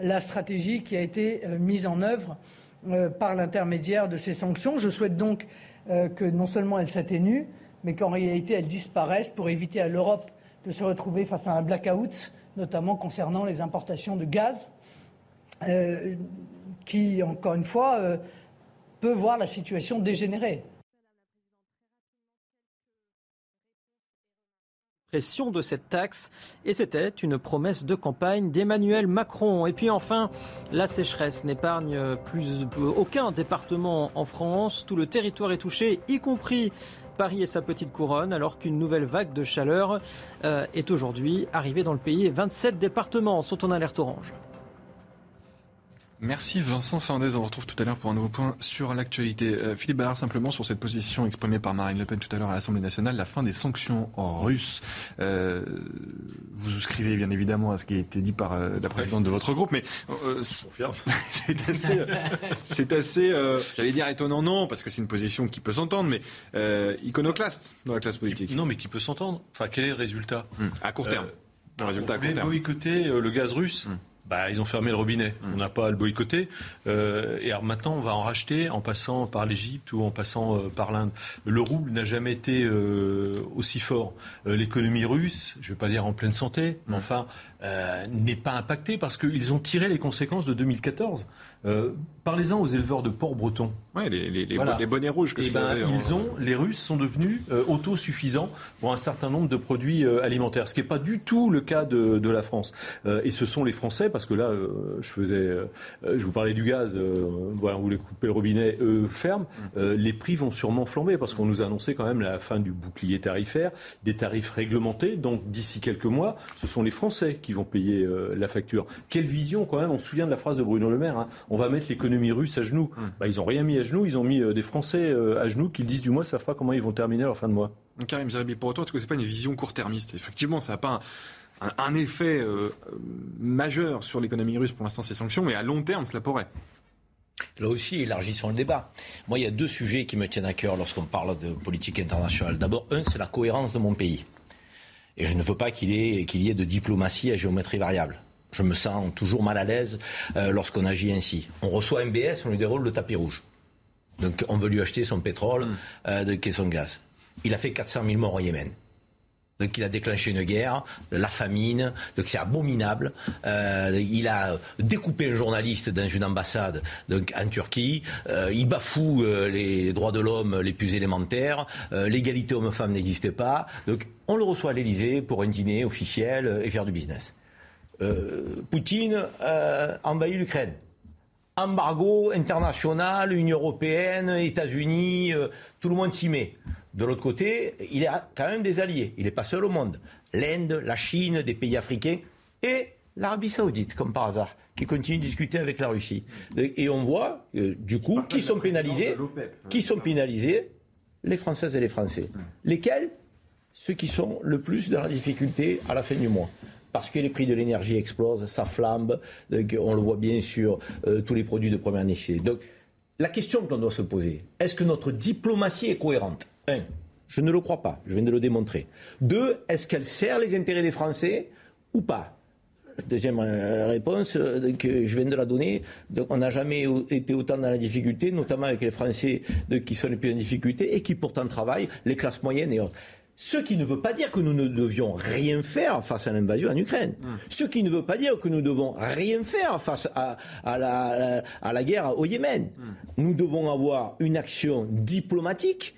la stratégie qui a été euh, mise en œuvre par l'intermédiaire de ces sanctions. Je souhaite donc que non seulement elles s'atténuent, mais qu'en réalité elles disparaissent pour éviter à l'Europe de se retrouver face à un blackout, notamment concernant les importations de gaz, qui, encore une fois, peut voir la situation dégénérer. de cette taxe et c'était une promesse de campagne d'Emmanuel Macron. Et puis enfin, la sécheresse n'épargne plus aucun département en France. Tout le territoire est touché, y compris Paris et sa petite couronne, alors qu'une nouvelle vague de chaleur euh, est aujourd'hui arrivée dans le pays et 27 départements sont en alerte orange. Merci Vincent Fernandez. On vous retrouve tout à l'heure pour un nouveau point sur l'actualité. Euh, Philippe Ballard, simplement sur cette position exprimée par Marine Le Pen tout à l'heure à l'Assemblée nationale, la fin des sanctions russes. Euh, vous souscrivez bien évidemment à ce qui a été dit par euh, la présidente de votre groupe, mais c'est assez, c'est assez j'allais dire étonnant, non, parce que c'est une position qui peut s'entendre, mais iconoclaste dans la classe politique. Non, mais qui peut s'entendre. Enfin, quel est le résultat? Hum, À court terme. le résultat à court terme. boycotter le gaz russe. Hum bah, ils ont fermé le robinet. On n'a pas à le boycotter. Euh, et alors maintenant, on va en racheter en passant par l'Égypte ou en passant euh, par l'Inde. Le rouble n'a jamais été euh, aussi fort. Euh, l'économie russe, je ne vais pas dire en pleine santé, mais enfin, euh, n'est pas impactée parce qu'ils ont tiré les conséquences de 2014. Euh, parlez-en aux éleveurs de porc breton. Ouais, les, les, les, bonnets rouges que eh ben, ils ont, Les Russes sont devenus euh, autosuffisants pour un certain nombre de produits euh, alimentaires, ce qui n'est pas du tout le cas de, de la France. et ce sont les Français, parce que là, je faisais, je vous parlais du gaz, voilà, on voulait couper le robinet, eux ferment. Mm. les prix vont sûrement flamber parce qu'on nous a annoncé quand même la fin du bouclier tarifaire, des tarifs réglementés. Donc d'ici quelques mois, ce sont les Français qui vont payer la facture. Quelle vision quand même On se souvient de la phrase de Bruno Le Maire. Hein on va mettre l'économie russe à genoux. Hum. Bah, ils n'ont rien mis à genoux, ils ont mis euh, des Français euh, à genoux qui disent du mois, ça fera comment ils vont terminer leur fin de mois. Karim Zeribi, pour toi, est-ce que ce n'est pas une vision court-termiste? Effectivement, ça n'a pas un, effet euh, majeur sur l'économie russe pour l'instant, ces sanctions, mais à long terme, cela pourrait. Là aussi, élargissons le débat. Moi, il y a deux sujets qui me tiennent à cœur lorsqu'on parle de politique internationale. D'abord, un, c'est la cohérence de mon pays. Et je ne veux pas qu'il y, ait de diplomatie à géométrie variable. Je me sens toujours mal à l'aise euh, lorsqu'on agit ainsi. On reçoit MBS, on lui déroule le tapis rouge. Donc on veut lui acheter son pétrole mm. euh, et son gaz. Il a fait 400 000 morts au Yémen. Donc il a déclenché une guerre, la famine, donc c'est abominable. Euh, il a découpé un journaliste dans une ambassade en Turquie. il bafoue les droits de l'homme les plus élémentaires. L'égalité homme-femme n'existe pas. Donc on le reçoit à l'Elysée pour un dîner officiel et faire du business. Euh, Poutine euh, envahit l'Ukraine. Embargo international, Union européenne, États-Unis, euh, tout le monde s'y met. De l'autre côté, il a quand même des alliés. Il n'est pas seul au monde. L'Inde, la Chine, des pays africains et l'Arabie Saoudite, comme par hasard, qui continue de discuter avec la Russie. Et on voit, du coup, qui sont pénalisés Qui sont pénalisés Les Françaises et les Français. Lesquels? Ceux qui sont le plus dans la difficulté à la fin du mois parce que les prix de l'énergie explosent, ça flambe, on le voit bien sur euh, tous les produits de première nécessité. Donc la question qu'on doit se poser, est-ce que notre diplomatie est cohérente? Un, je ne le crois pas, je viens de le démontrer. Deux, est-ce qu'elle sert les intérêts des Français ou pas? Deuxième euh, réponse euh, que je viens de la donner. Donc, on n'a jamais été autant dans la difficulté, notamment avec les Français qui sont les plus en difficulté et qui pourtant travaillent, les classes moyennes et autres. Ce qui ne veut pas dire que nous ne devions rien faire face à l'invasion en Ukraine. Hmm. Ce qui ne veut pas dire que nous devons rien faire face à, la, à la, guerre au Yémen. Hmm. Nous devons avoir une action diplomatique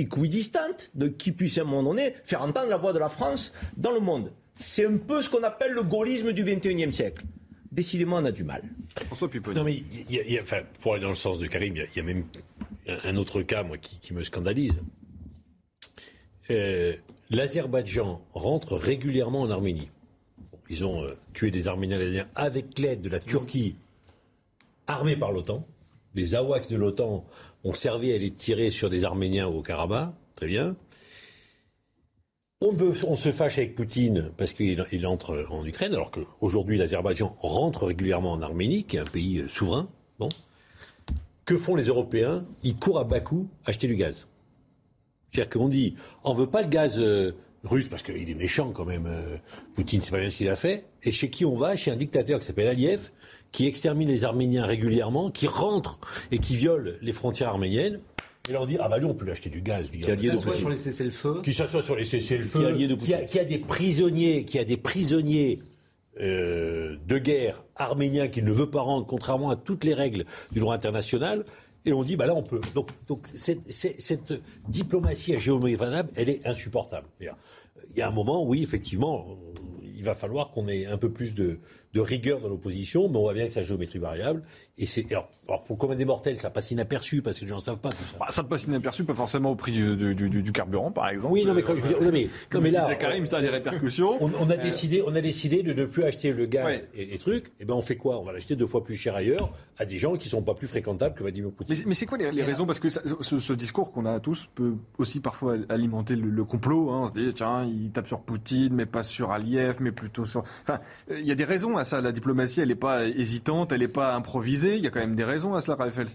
équidistante de qui puisse à un moment donné faire entendre la voix de la France dans le monde. C'est un peu ce qu'on appelle le gaullisme du XXIe siècle. Décidément, on a du mal. François Non, mais pour aller dans le sens de Karim, il y, a même un autre cas, moi, qui me scandalise. Euh, l'Azerbaïdjan rentre régulièrement en Arménie. ils ont euh, tué des Arméniens avec l'aide de la Turquie, armée par l'OTAN. Les AWACS de l'OTAN ont servi à les tirer sur des Arméniens au Karabakh. Très bien. On, se fâche avec Poutine parce qu'il entre en Ukraine, alors qu'aujourd'hui l'Azerbaïdjan rentre régulièrement en Arménie, qui est un pays euh, souverain. Bon. Que font les Européens? Ils courent à Bakou acheter du gaz. C'est-à-dire qu'on dit, on veut pas le gaz euh, russe parce qu'il est méchant quand même. Euh, Poutine, c'est pas bien ce qu'il a fait. Et chez qui on va? Chez un dictateur qui s'appelle Aliyev, qui extermine les Arméniens régulièrement, qui rentre et qui viole les frontières arméniennes. Et on dit, ah bah lui, on peut lui acheter du gaz. qui s'assoit sur les cessez-le-feu. Qui s'assoit sur les cessez-le-feu. Qui, qui, a des prisonniers, qui a des prisonniers euh, de guerre arméniens qu'il ne veut pas rendre, contrairement à toutes les règles du droit international. Et on dit, bah là, on peut. Donc, donc cette, cette diplomatie à géométrie variable, elle est insupportable. Il y a un moment, oui, effectivement, il va falloir qu'on ait un peu plus de, de rigueur dans l'opposition, mais on voit bien que c'est la géométrie variable. Et c'est alors, alors, pour le commun des mortels, ça passe inaperçu parce que les gens ne savent pas tout ça. Bah, ça passe inaperçu, pas forcément au prix du, du, du, carburant, par exemple. Oui, non, mais, quand, je veux dire, non, mais, non, mais là, Karim, ça a des répercussions. On, a euh, décidé, on a décidé de ne plus acheter le gaz et les trucs. Et eh ben, on fait quoi? On va l'acheter deux fois plus cher ailleurs à des gens qui sont pas plus fréquentables que Vladimir Poutine. Mais, c'est quoi les, raisons? Parce que ce, discours qu'on a tous peut aussi parfois alimenter le, complot. Hein. On se dit, tiens, il tape sur Poutine, mais pas sur Aliyev, mais plutôt sur. Enfin, il y a des raisons à ça. La diplomatie, elle n'est pas hésitante, elle n'est pas improvisée. Il y a quand même des raisons à cela, Raphaël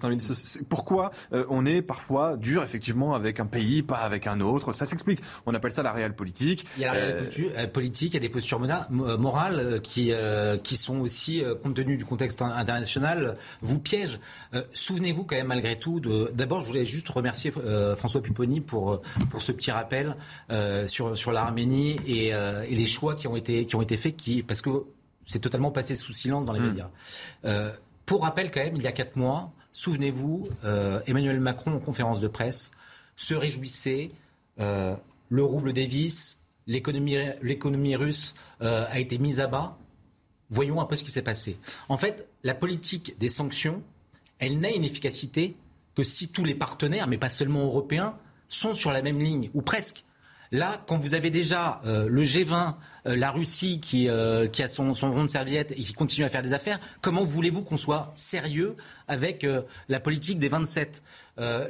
Pourquoi euh, on est parfois dur, effectivement, avec un pays, pas avec un autre Ça s'explique. On appelle ça la réelle politique. Il y a la réelle euh, euh, politique, il y a des postures morales qui, qui sont aussi, compte tenu du contexte international, vous piègent. Souvenez-vous quand même, malgré tout, d'abord, je voulais juste remercier François Pupponi pour, pour ce petit rappel sur, sur l'Arménie et, et, les choix qui ont été, qui ont été faits, qui, parce que c'est totalement passé sous silence dans les mmh. médias. Euh, pour rappel, quand même, il y a quatre mois, souvenez-vous, euh, Emmanuel Macron, en conférence de presse, se réjouissait euh, le rouble Davis, l'économie russe a été mise à bas. Voyons un peu ce qui s'est passé. En fait, la politique des sanctions, elle n'a une efficacité que si tous les partenaires, mais pas seulement européens, sont sur la même ligne, ou presque. Là, quand vous avez déjà euh, le G20, euh, la Russie qui, euh, a son, rond de serviette et qui continue à faire des affaires, comment voulez-vous qu'on soit sérieux avec la politique des 27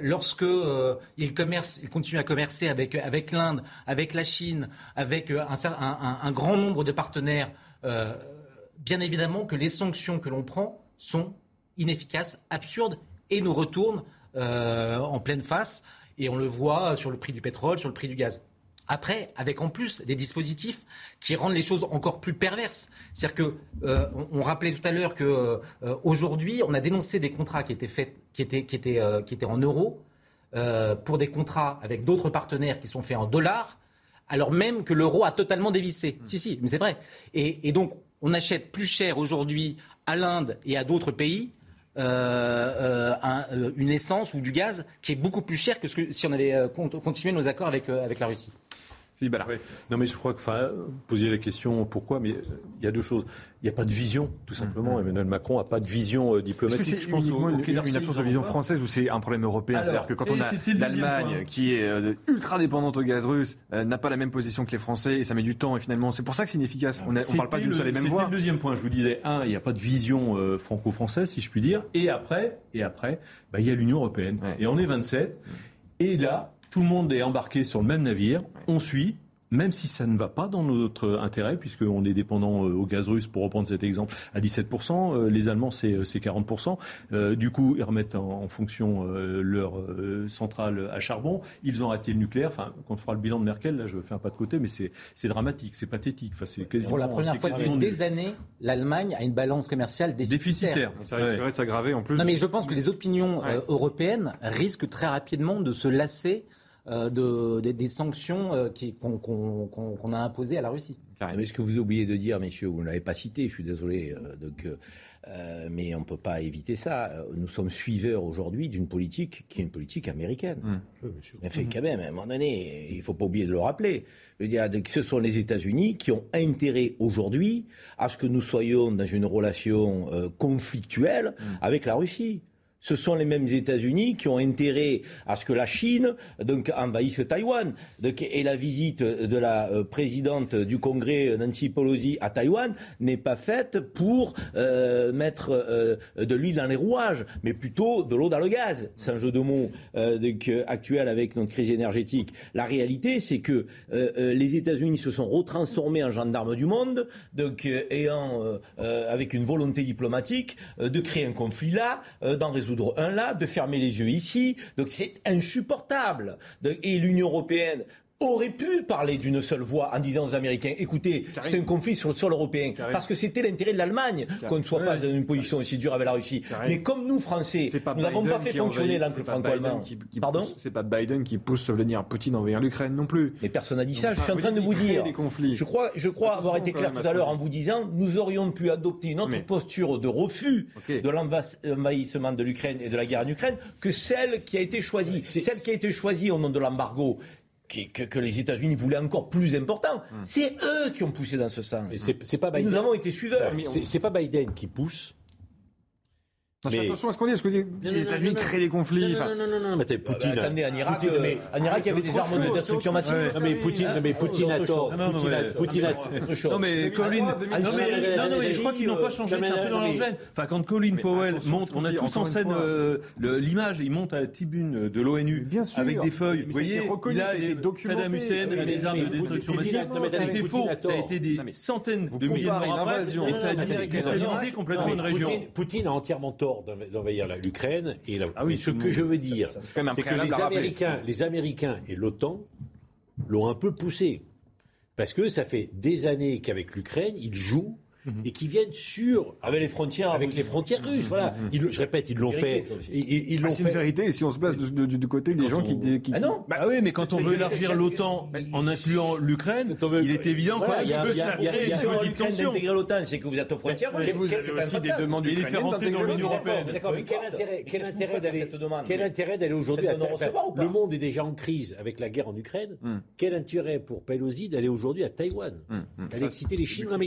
Lorsque ils continuent à commercer avec, l'Inde, avec la Chine, avec un grand nombre de partenaires, bien évidemment que les sanctions que l'on prend sont inefficaces, absurdes et nous retournent en pleine face. Et on le voit sur le prix du pétrole, sur le prix du gaz. Après, avec en plus des dispositifs qui rendent les choses encore plus perverses. C'est-à-dire que euh, on, rappelait tout à l'heure que euh, aujourd'hui, on a dénoncé des contrats qui étaient faits, qui étaient, qui étaient, euh, qui étaient en euros, pour des contrats avec d'autres partenaires qui sont faits en dollars, alors même que l'euro a totalement dévissé. Si, si, mais c'est vrai. Et, et, donc, on achète plus cher aujourd'hui à l'Inde et à d'autres pays un, une essence ou du gaz qui est beaucoup plus cher que, que si on avait continué nos accords avec, avec la Russie. Non, mais je crois que, enfin, vous posiez la question pourquoi, mais il y a deux choses. Il n'y a pas de vision, tout simplement. Mm-hmm. Emmanuel Macron n'a pas de vision euh, diplomatique. Que je pense une, une, absence de vision française ou c'est un problème européen? C'est-à-dire que quand on a l'Allemagne qui est euh, ultra dépendante au gaz russe, euh, n'a pas la même position que les Français et ça met du temps et finalement c'est pour ça que c'est inefficace. On ne parle pas d'une seule et même voix. C'était le deuxième point. Je vous disais, un, il n'y a pas de vision franco-française, si je puis dire. Et après, et après, bah, il y a l'Union européenne. Et on est 27. Et là, tout le monde est embarqué sur le même navire, on suit, même si ça ne va pas dans notre intérêt, puisqu'on est dépendant euh, au gaz russe, pour reprendre cet exemple, à 17%, euh, les Allemands c'est 40%. Euh, du coup, ils remettent en, fonction leur centrale à charbon. Ils ont arrêté le nucléaire. Enfin, quand on fera le bilan de Merkel, là je fais un pas de côté, mais c'est dramatique, c'est pathétique. Enfin, c'est quasiment, pour la première fois depuis des années, l'Allemagne a une balance commerciale déficitaire. déficitaire. Ça risquerait de s'aggraver en plus. Non, mais je pense que les opinions européennes risquent très rapidement de se lasser de, des sanctions qu'on a imposées à la Russie. Mais ce que vous oubliez de dire, messieurs, vous ne l'avez pas cité, je suis désolé, donc, euh, mais on ne peut pas éviter ça. Nous sommes suiveurs aujourd'hui d'une politique qui est une politique américaine. Mmh. Mais fait, quand même, à un moment donné, il ne faut pas oublier de le rappeler. Je veux dire, ce sont les États-Unis qui ont intérêt aujourd'hui à ce que nous soyons dans une relation euh, conflictuelle mmh. avec la Russie ce sont les mêmes États-Unis qui ont intérêt à ce que la Chine donc, envahisse Taïwan. et la visite de la euh, présidente du Congrès, Nancy Pelosi, à Taïwan n'est pas faite pour euh, mettre euh, de l'huile dans les rouages, mais plutôt de l'eau dans le gaz. C'est un jeu de mots actuel avec notre crise énergétique. La réalité, c'est que les États-Unis se sont retransformés en gendarmes du monde, donc, ayant, avec une volonté diplomatique de créer un conflit là, d'en résoudre là, de fermer les yeux ici. Donc c'est insupportable. Et l'Union européenne aurait pu parler d'une seule voix en disant aux Américains écoutez, c'est un conflit sur le sol européen. Parce que c'était l'intérêt de l'Allemagne qu'on ne soit pas dans une position aussi dure avec la Russie. Mais comme nous, Français, nous n'avons pas fait fonctionner l'encre franco-allemand. Pardon C'est pas Biden qui pousse Vladimir Poutine envers l'Ukraine non plus. Mais personne n'a dit ça. Je suis en train de vous dire. Je crois, je crois avoir été clair tout à l'heure en vous disant nous aurions pu adopter une autre posture de refus de l'envahissement de l'Ukraine et de la guerre en Ukraine que celle qui a été choisie. Celle qui a été choisie au nom de l'embargo que, les États-Unis voulaient encore plus important. Hmm. C'est eux qui ont poussé dans ce sens. C'est pas Biden. nous avons été suiveurs. C'est pas Biden qui pousse. Mais... Attention à ce qu'on dit, ce qu'on dit. les États-Unis créent des conflits. Non, non, non, non, mais Poutine. Bah, en Irak, Poutine, mais, en Irak, il y avait des armes de destruction massive. Non, mais Poutine, mais Poutine a tort. Poutine a Non, mais Colin. Non, non, mais je crois qu'ils n'ont pas changé. C'est un peu dans leur gène. Enfin, quand Colin Powell monte, on a tous en scène l'image, il monte à la tribune de l'ONU avec des feuilles. Vous voyez, il a Saddam Hussein, les armes de destruction massive. C'était faux. Ça a été des centaines de milliers de morts après. Et ça a déstabilisé complètement une région. Poutine a entièrement tort d'envahir l'Ukraine. Et ah ce que je veux dire, c'est que les Américains, les Américains et l'OTAN l'ont un peu poussé. Parce que ça fait des années qu'avec l'Ukraine, ils jouent et qui viennent sur avec les frontières avec les frontières russes. Voilà, je répète, ils l'ont fait. Ils, l'ont ah, C'est une vérité. Si on se place du, côté des gens qui, ah non, bah, oui, mais quand on veut élargir l'OTAN en incluant l'Ukraine, il est évident qu'il veut s'arrêter une petite tension. l'OTAN, c'est que vous êtes aux frontières. Mais vous avez aussi des demandes et les faire rentrer dans l'Union européenne. D'accord, mais quel intérêt, quel intérêt d'aller, quel intérêt d'aller aujourd'hui à Le monde est déjà en crise avec la guerre en Ukraine. Hmm. Quel intérêt pour Pelosi d'aller aujourd'hui à Taïwan, d'aller exciter les Chinois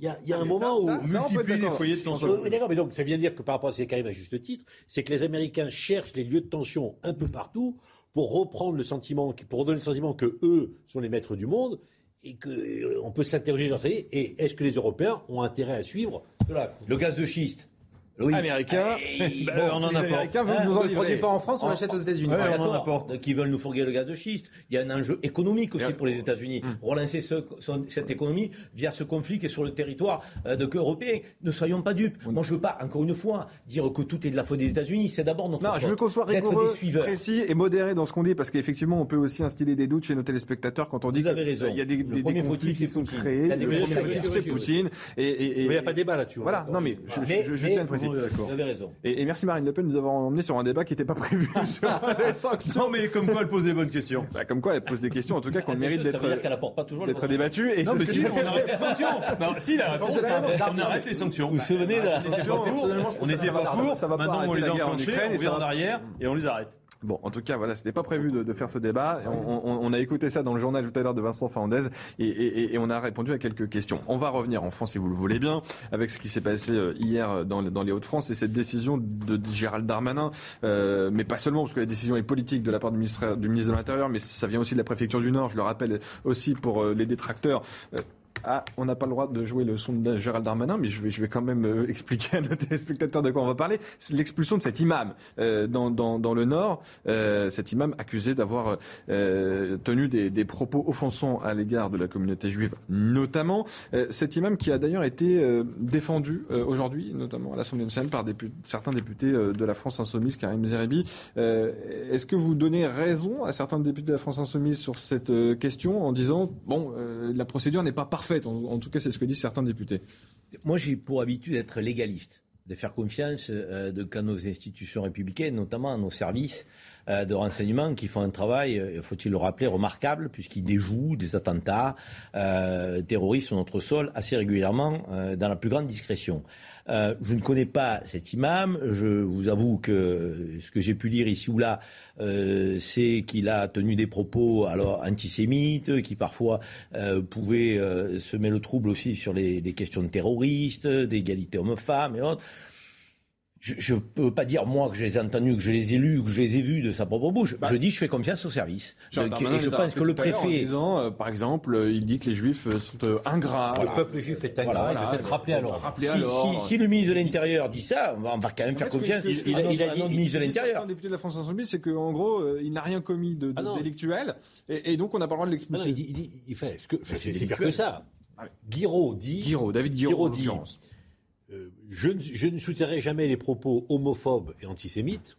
il y a, un moment où multiplier les foyers de tension. D'accord, mais donc ça vient dire que par rapport à ce qui arrive à juste titre, c'est que les Américains cherchent les lieux de tension un peu partout pour reprendre le sentiment, pour redonner le sentiment que eux sont les maîtres du monde et qu'on euh, peut s'interroger sur ça. Et est-ce que les Européens ont intérêt à suivre cela? Le gaz de schiste oui. américain. Bah, on en apporte. Vous hein, ne le produit pas en France, on l'achète aux États-Unis. on en apporte. Qui veulent nous fourguer le gaz de schiste. Il y a un enjeu économique aussi pour les États-Unis. Hum. Relancer cette économie via ce conflit qui est sur le territoire euh, de, européen. Ne soyons pas dupes. Moi, je ne veux pas, encore une fois, dire que tout est de la faute des États-Unis. C'est d'abord notre non, je veux qu'on soit rigoureux, précis et modéré dans ce qu'on dit, parce qu'effectivement, on peut aussi instiller des doutes chez nos téléspectateurs quand on dit qu'il y a des, des, des conflits qui sont créés. Le premier c'est Poutine. Mais il n'y a pas de débat là-dessus. Voilà. Non, mais je tiens à préciser. Vous avez raison. Et, merci Marine Le Pen de nous avoir emmené sur un débat qui n'était pas prévu sur les sanctions. Non, mais comme quoi elle pose des bonnes questions. Bah, comme quoi elle pose des questions, en tout cas, qu'on mérite d'être. D'être débattu. non, mais si, on arrête les sanctions. Non, si, la réponse, on arrête les sanctions. Vous vous souvenez de la. On n'était pas pour, maintenant on les a enclenchés, on vient en arrière et on les arrête. Bon, en tout cas, voilà, c'était pas prévu de, de, faire ce débat. On, on, on, a écouté ça dans le journal tout à l'heure de Vincent Fernandez et, et, et, on a répondu à quelques questions. On va revenir en France, si vous le voulez bien, avec ce qui s'est passé euh, hier dans, dans les Hauts-de-France et cette décision de Gérald Darmanin, euh, mais pas seulement parce que la décision est politique de la part du ministre, du ministre de l'Intérieur, mais ça vient aussi de la préfecture du Nord. Je le rappelle aussi pour euh, les détracteurs. Euh, ah, on n'a pas le droit de jouer le son de Gérald Darmanin, mais je vais, quand même euh, expliquer à nos téléspectateurs de quoi on va parler. C'est l'expulsion de cet imam euh, dans, le Nord, euh, cet imam accusé d'avoir tenu des, propos offensants à l'égard de la communauté juive, notamment. Cet imam qui a d'ailleurs été défendu aujourd'hui, notamment à l'Assemblée nationale, par certains députés de la France insoumise, Karim Zeribi. Est-ce que vous donnez raison à certains députés de la France insoumise sur cette question en disant, bon, la procédure n'est pas parfaite en, tout cas, c'est ce que disent certains députés. Moi, j'ai pour habitude d'être légaliste, de faire confiance euh, de, qu'à nos institutions républicaines, notamment à nos services, de renseignement qui font un travail, faut-il le rappeler, remarquable, puisqu'ils déjouent des attentats terroristes sur notre sol assez régulièrement dans la plus grande discrétion. Euh, je ne connais pas cet imam. Je vous avoue que ce que j'ai pu lire ici ou là, euh, c'est qu'il a tenu des propos alors antisémites, qui parfois euh, pouvaient semer le trouble aussi sur les, les questions de terroristes, d'égalité homme-femme et autres je ne peux pas dire, moi, que je les ai entendus, que je les ai lus, que je les ai vus de sa propre bouche. Bah, je dis, je fais confiance au service. et je pense que le préfet. En disant, euh, par exemple, euh, il dit que les juifs euh, sont ingrats. Le peuple juif est ingrat, il doit être rappelé alors. si, Si, le ministre de l'Intérieur dit ça, on va, quand même faire confiance. Il, il, il, a dit, ministre de l'Intérieur. Un député de la France Insoumise, c'est qu'en gros, il n'a rien commis de, ah délictuel, et, donc on n'a pas le droit de l'expulser. il, dit, il fait. C'est pire que ça. Guiraud dit. Guiraud, David Guiraud, dit euh, je, ne soutiendrai jamais les propos homophobes et antisémites.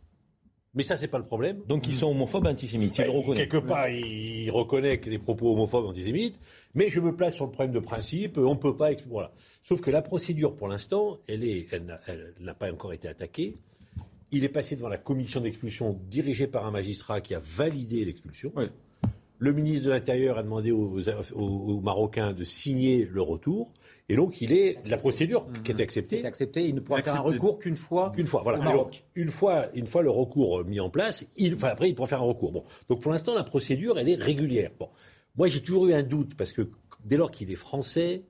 Mais ça, c'est pas le problème. Donc, ils sont homophobes et antisémites. Reconnaît. Quelque part, il reconnaît que les propos homophobes et antisémites. Mais je me place sur le problème de principe. On peut pas. Voilà. Sauf que la procédure, pour l'instant, elle est, elle n'a pas encore été attaquée. Il est passé devant la commission d'expulsion dirigée par un magistrat qui a validé l'expulsion. Le ministre de l'Intérieur a demandé aux, Marocains de signer le retour. Et donc, il est la procédure qui est acceptée. Est acceptée. Il ne pourra faire un recours qu'une fois. Qu'une fois, voilà. une fois, une fois le recours mis en place, il, enfin après, il pourra faire un recours. Bon. Donc, pour l'instant, la procédure, elle est régulière. Bon. Moi, j'ai toujours eu un doute parce que dès lors qu'il est français,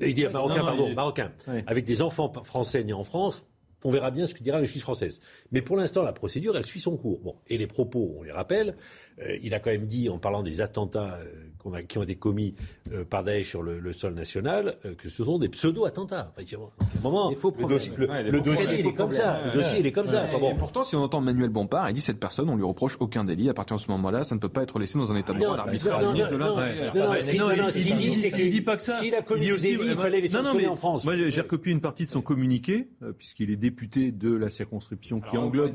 il dit marocain, pardon, marocain, avec des enfants français nés en France, on verra bien ce que dira la justice française. Mais pour l'instant, la procédure, elle suit son cours. Bon, et les propos, on les rappelle. Euh, il a quand même dit, en parlant des attentats euh, qui ont été commis euh, par Daesh sur le, sol national, euh, que ce sont des pseudo-attentats. moment, il faut le, dossier, le, dossier, il est comme ça. Le dossier, il est comme ça. Et pourtant, si on entend Manuel Bompard, il dit cette personne, on lui reproche aucun délit. À partir de ce moment-là, ça ne peut pas être laissé dans un état de droit arbitraire. Non, non, ce qu'il dit, c'est qu'il dit pas que ça. S'il a commis des délits, il fallait les sanctionner en France. Moi, j'ai recopié une partie de son communiqué, euh, puisqu'il est député de la circonscription qui englobe.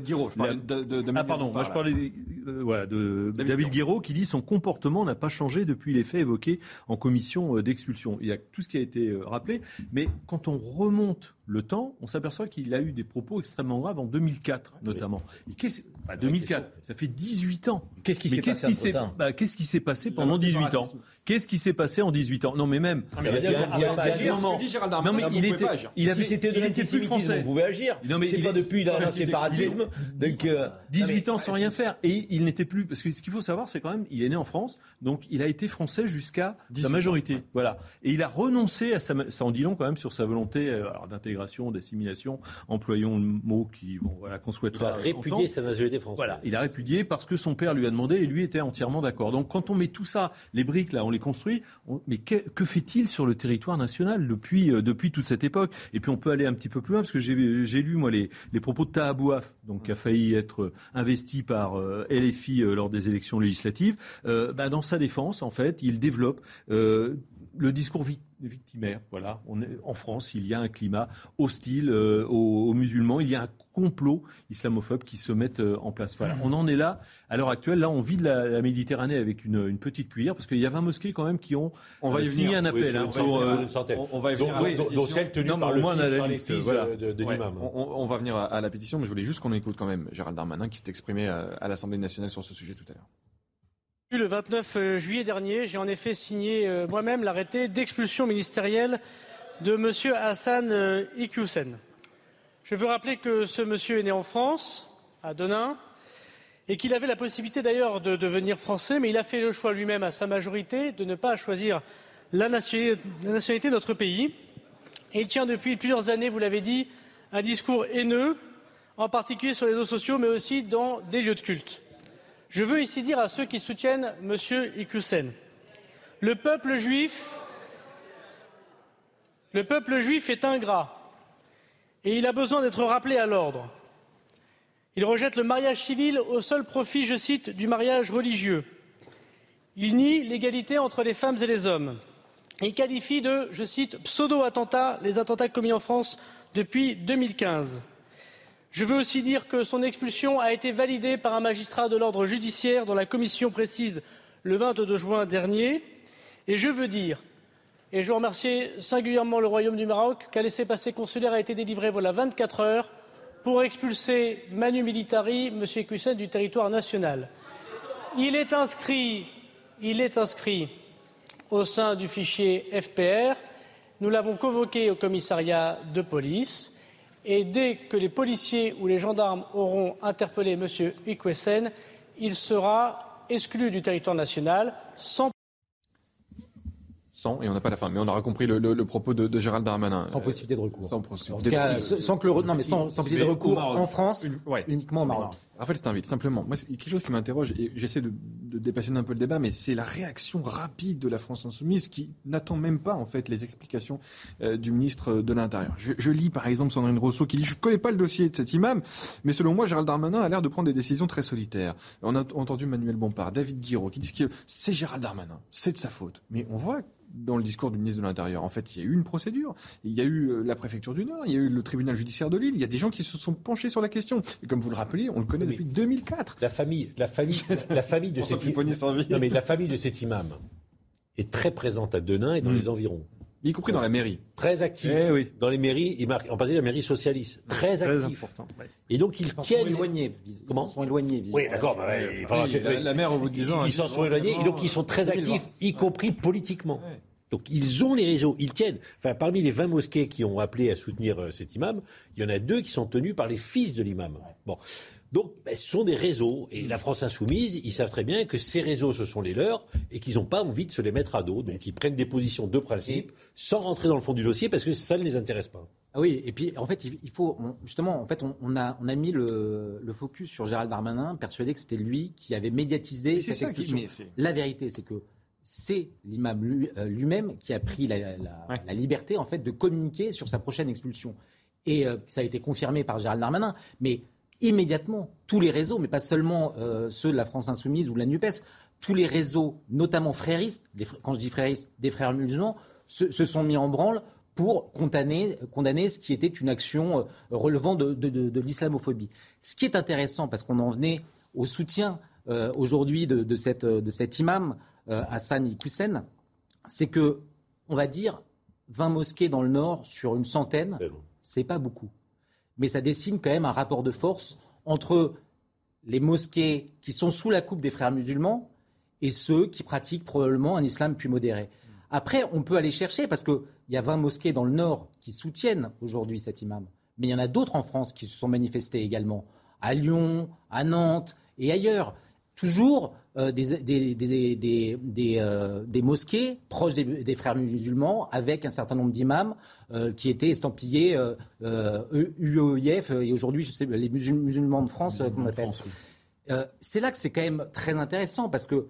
Ah, pardon, moi je parlais de David Guiraud qui dit son comportement n'a pas changé depuis les faits évoqués en commission euh, d'expulsion. Il y a tout ce qui a été euh, rappelé, mais quand on remonte le temps, on s'aperçoit qu'il a eu des propos extrêmement graves en 2004 notamment. Et 2004, ça fait 18 ans. Qu'est-ce qui s'est passé bah, Qu'est-ce qui s'est passé pendant 18 ans Qu'est-ce qui s'est passé en 18 ans Non, mais même. Non, mais il était, il avait, si c'était de l'antisémitisme, on pouvait agir. Non, mais c'est pas depuis le séparatisme. Donc, 18 ans sans rien faire. Et il n'était plus, parce que ce qu'il faut savoir, c'est quand même, il est né en France, donc il a été français jusqu'à sa majorité. Voilà. Et il a renoncé à sa, ça en dit long quand même sur sa volonté euh, d'intégration, d'assimilation. Employons le mot qui, bon, voilà, qu'on souhaiterait. Il a répudié sa nationalité française. Voilà. Il a répudié parce que son père lui a demandé et lui était entièrement d'accord. Donc, quand on met tout ça, les briques là, on les construit. mais que, fait-il sur le territoire national depuis, euh, depuis toute cette époque? Et puis on peut aller un petit peu plus loin, parce que j'ai lu, moi, les, les propos de Tahabouaf, donc qui a failli être euh, investi par euh, LFI lors des élections législatives. Bah, dans sa défense, en fait, il développe le discours victimaire. Voilà, on est, en France, il y a un climat hostile euh, aux, musulmans, il y a un complot islamophobe qui se met euh, en place. Voilà, on en est là. À l'heure actuelle, là, on vit de la, Méditerranée avec une, petite cuillère, parce qu'il y a 20 mosquées quand même qui ont on va euh, signé un appel. Hein, on, va y venir. Dont, celle tenue par, le fils, de. On, va venir à, la pétition, mais je voulais juste qu'on écoute quand même Gérald Darmanin qui s'est exprimé à l'Assemblée nationale sur ce sujet tout à l'heure. Le 29 euh, juillet dernier, j'ai en effet signé euh, moi-même l'arrêté d'expulsion ministérielle de M. Hassan euh, Iqiyoussen. Je veux rappeler que ce monsieur est né en France, à Denain, et qu'il avait la possibilité d'ailleurs de devenir français, mais il a fait le choix lui-même à sa majorité de ne pas choisir la nationalité de notre pays. Et il tient depuis plusieurs années, vous l'avez dit, un discours haineux, en particulier sur les réseaux sociaux, mais aussi dans des lieux de culte. Je veux ici dire à ceux qui soutiennent M. Iqiyoussen, le peuple juif, est ingrat et il a besoin d'être rappelé à l'ordre. Il rejette le mariage civil au seul profit, je cite, du mariage religieux. Il nie l'égalité entre les femmes et les hommes. Il qualifie de, je cite, pseudo-attentats les attentats commis en France depuis 2015. Je veux aussi dire que son expulsion a été validée par un magistrat de l'ordre judiciaire dont la commission précise le 22 juin dernier. Et je veux dire, et je remercie singulièrement le Royaume du Maroc, qu'un laissez-passer consulaire a été délivré voilà 24 heures pour expulser Manu Militari, M. Equisen, du territoire national. Il est inscrit, il est inscrit au sein du fichier FPR. Nous l'avons convoqué au commissariat de police dès que les policiers ou les gendarmes auront interpellé M. Ikwesen, il sera exclu du territoire national sans et on n'a pas la fin. Mais on aura compris le, propos de, Gérald Darmanin. Sans possibilité de recours. Sans, possibilité sans que le, non, mais sans, possibilité de recours en France, uniquement au Maroc. Raphaël Steinville, simplement, moi, c'est quelque chose qui m'interroge, et j'essaie de, dépassionner un peu le débat, mais c'est la réaction rapide de la France insoumise qui n'attend même pas, en fait, les explications euh, du ministre de l'Intérieur. Je, lis, par exemple, Sandrine Rousseau qui dit Je ne connais pas le dossier de cet imam, mais selon moi, Gérald Darmanin a l'air de prendre des décisions très solitaires. On a entendu Manuel Bompard, David Guiraud, qui disent que c'est Gérald Darmanin, c'est de sa faute. Mais on voit dans le discours du ministre de l'Intérieur. En fait, il y a eu une procédure. Il y a eu euh, la préfecture du Nord, il y a eu le tribunal judiciaire de Lille. Il y a des gens qui se sont penchés sur la question. Et comme vous le rappelez, on le connaît depuis 2004. La famille, la famille, la famille de cet imam. Non, mais la famille de cet imam est très présente à Denain et dans mm. les environs. Y compris dans la mairie. Très actif. Eh dans les mairies, en particulier la mairie socialiste. Très, très actif. Important. Et donc ils tiennent. Sont éloignés. Comment Ils sont éloignés. Oui, d'accord. Bah, la, maire, au bout de 10 ans. Ils s'en sont éloignés et donc ils sont très actifs, y compris politiquement. Donc ils ont les réseaux, ils tiennent. Enfin, parmi les 20 mosquées qui ont appelé à soutenir euh, cet imam, il y en a deux qui sont tenus par les fils de l'imam. Bon. Donc, ben, ce sont des réseaux. Et la France insoumise, ils savent très bien que ces réseaux, ce sont les leurs et qu'ils n'ont pas envie de se les mettre à dos. Donc, ils prennent des positions de principe sans rentrer dans le fond du dossier parce que ça ne les intéresse pas. Ah oui, et puis en fait, il faut justement, en fait, on, a, on a mis le, focus sur Gérald Darmanin, persuadé que c'était lui qui avait médiatisé cette expulsion. la vérité, c'est que c'est l'imam euh, lui-même qui a pris la, liberté en fait de communiquer sur sa prochaine expulsion. Et euh, ça a été confirmé par Gérald Darmanin. Mais immédiatement, tous les réseaux, mais pas seulement euh, ceux de la France Insoumise ou de la NUPES, tous les réseaux, notamment fréristes, quand je dis fréristes, des frères musulmans, se, sont mis en branle pour condamner, ce qui était une action relevant de, l'islamophobie. Ce qui est intéressant, parce qu'on en venait au soutien aujourd'hui de, cet imam, euh, Hassan Iqiyoussen, c'est que, on va dire, 20 mosquées dans le nord sur une centaine, c'est pas beaucoup. Mais ça dessine quand même un rapport de force entre les mosquées qui sont sous la coupe des frères musulmans et ceux qui pratiquent probablement un islam plus modéré. Après, on peut aller chercher, parce qu'il y a 20 mosquées dans le nord qui soutiennent aujourd'hui cet imam. Mais il y en a d'autres en France qui se sont manifestés également, à Lyon, à Nantes et ailleurs. Toujours euh, des, euh, des, mosquées proches des, frères musulmans avec un certain nombre d'imams euh, qui étaient estampillés UOIF et aujourd'hui, je sais, les musulmans de France, qu'on appelle. c'est là que c'est quand même très intéressant parce que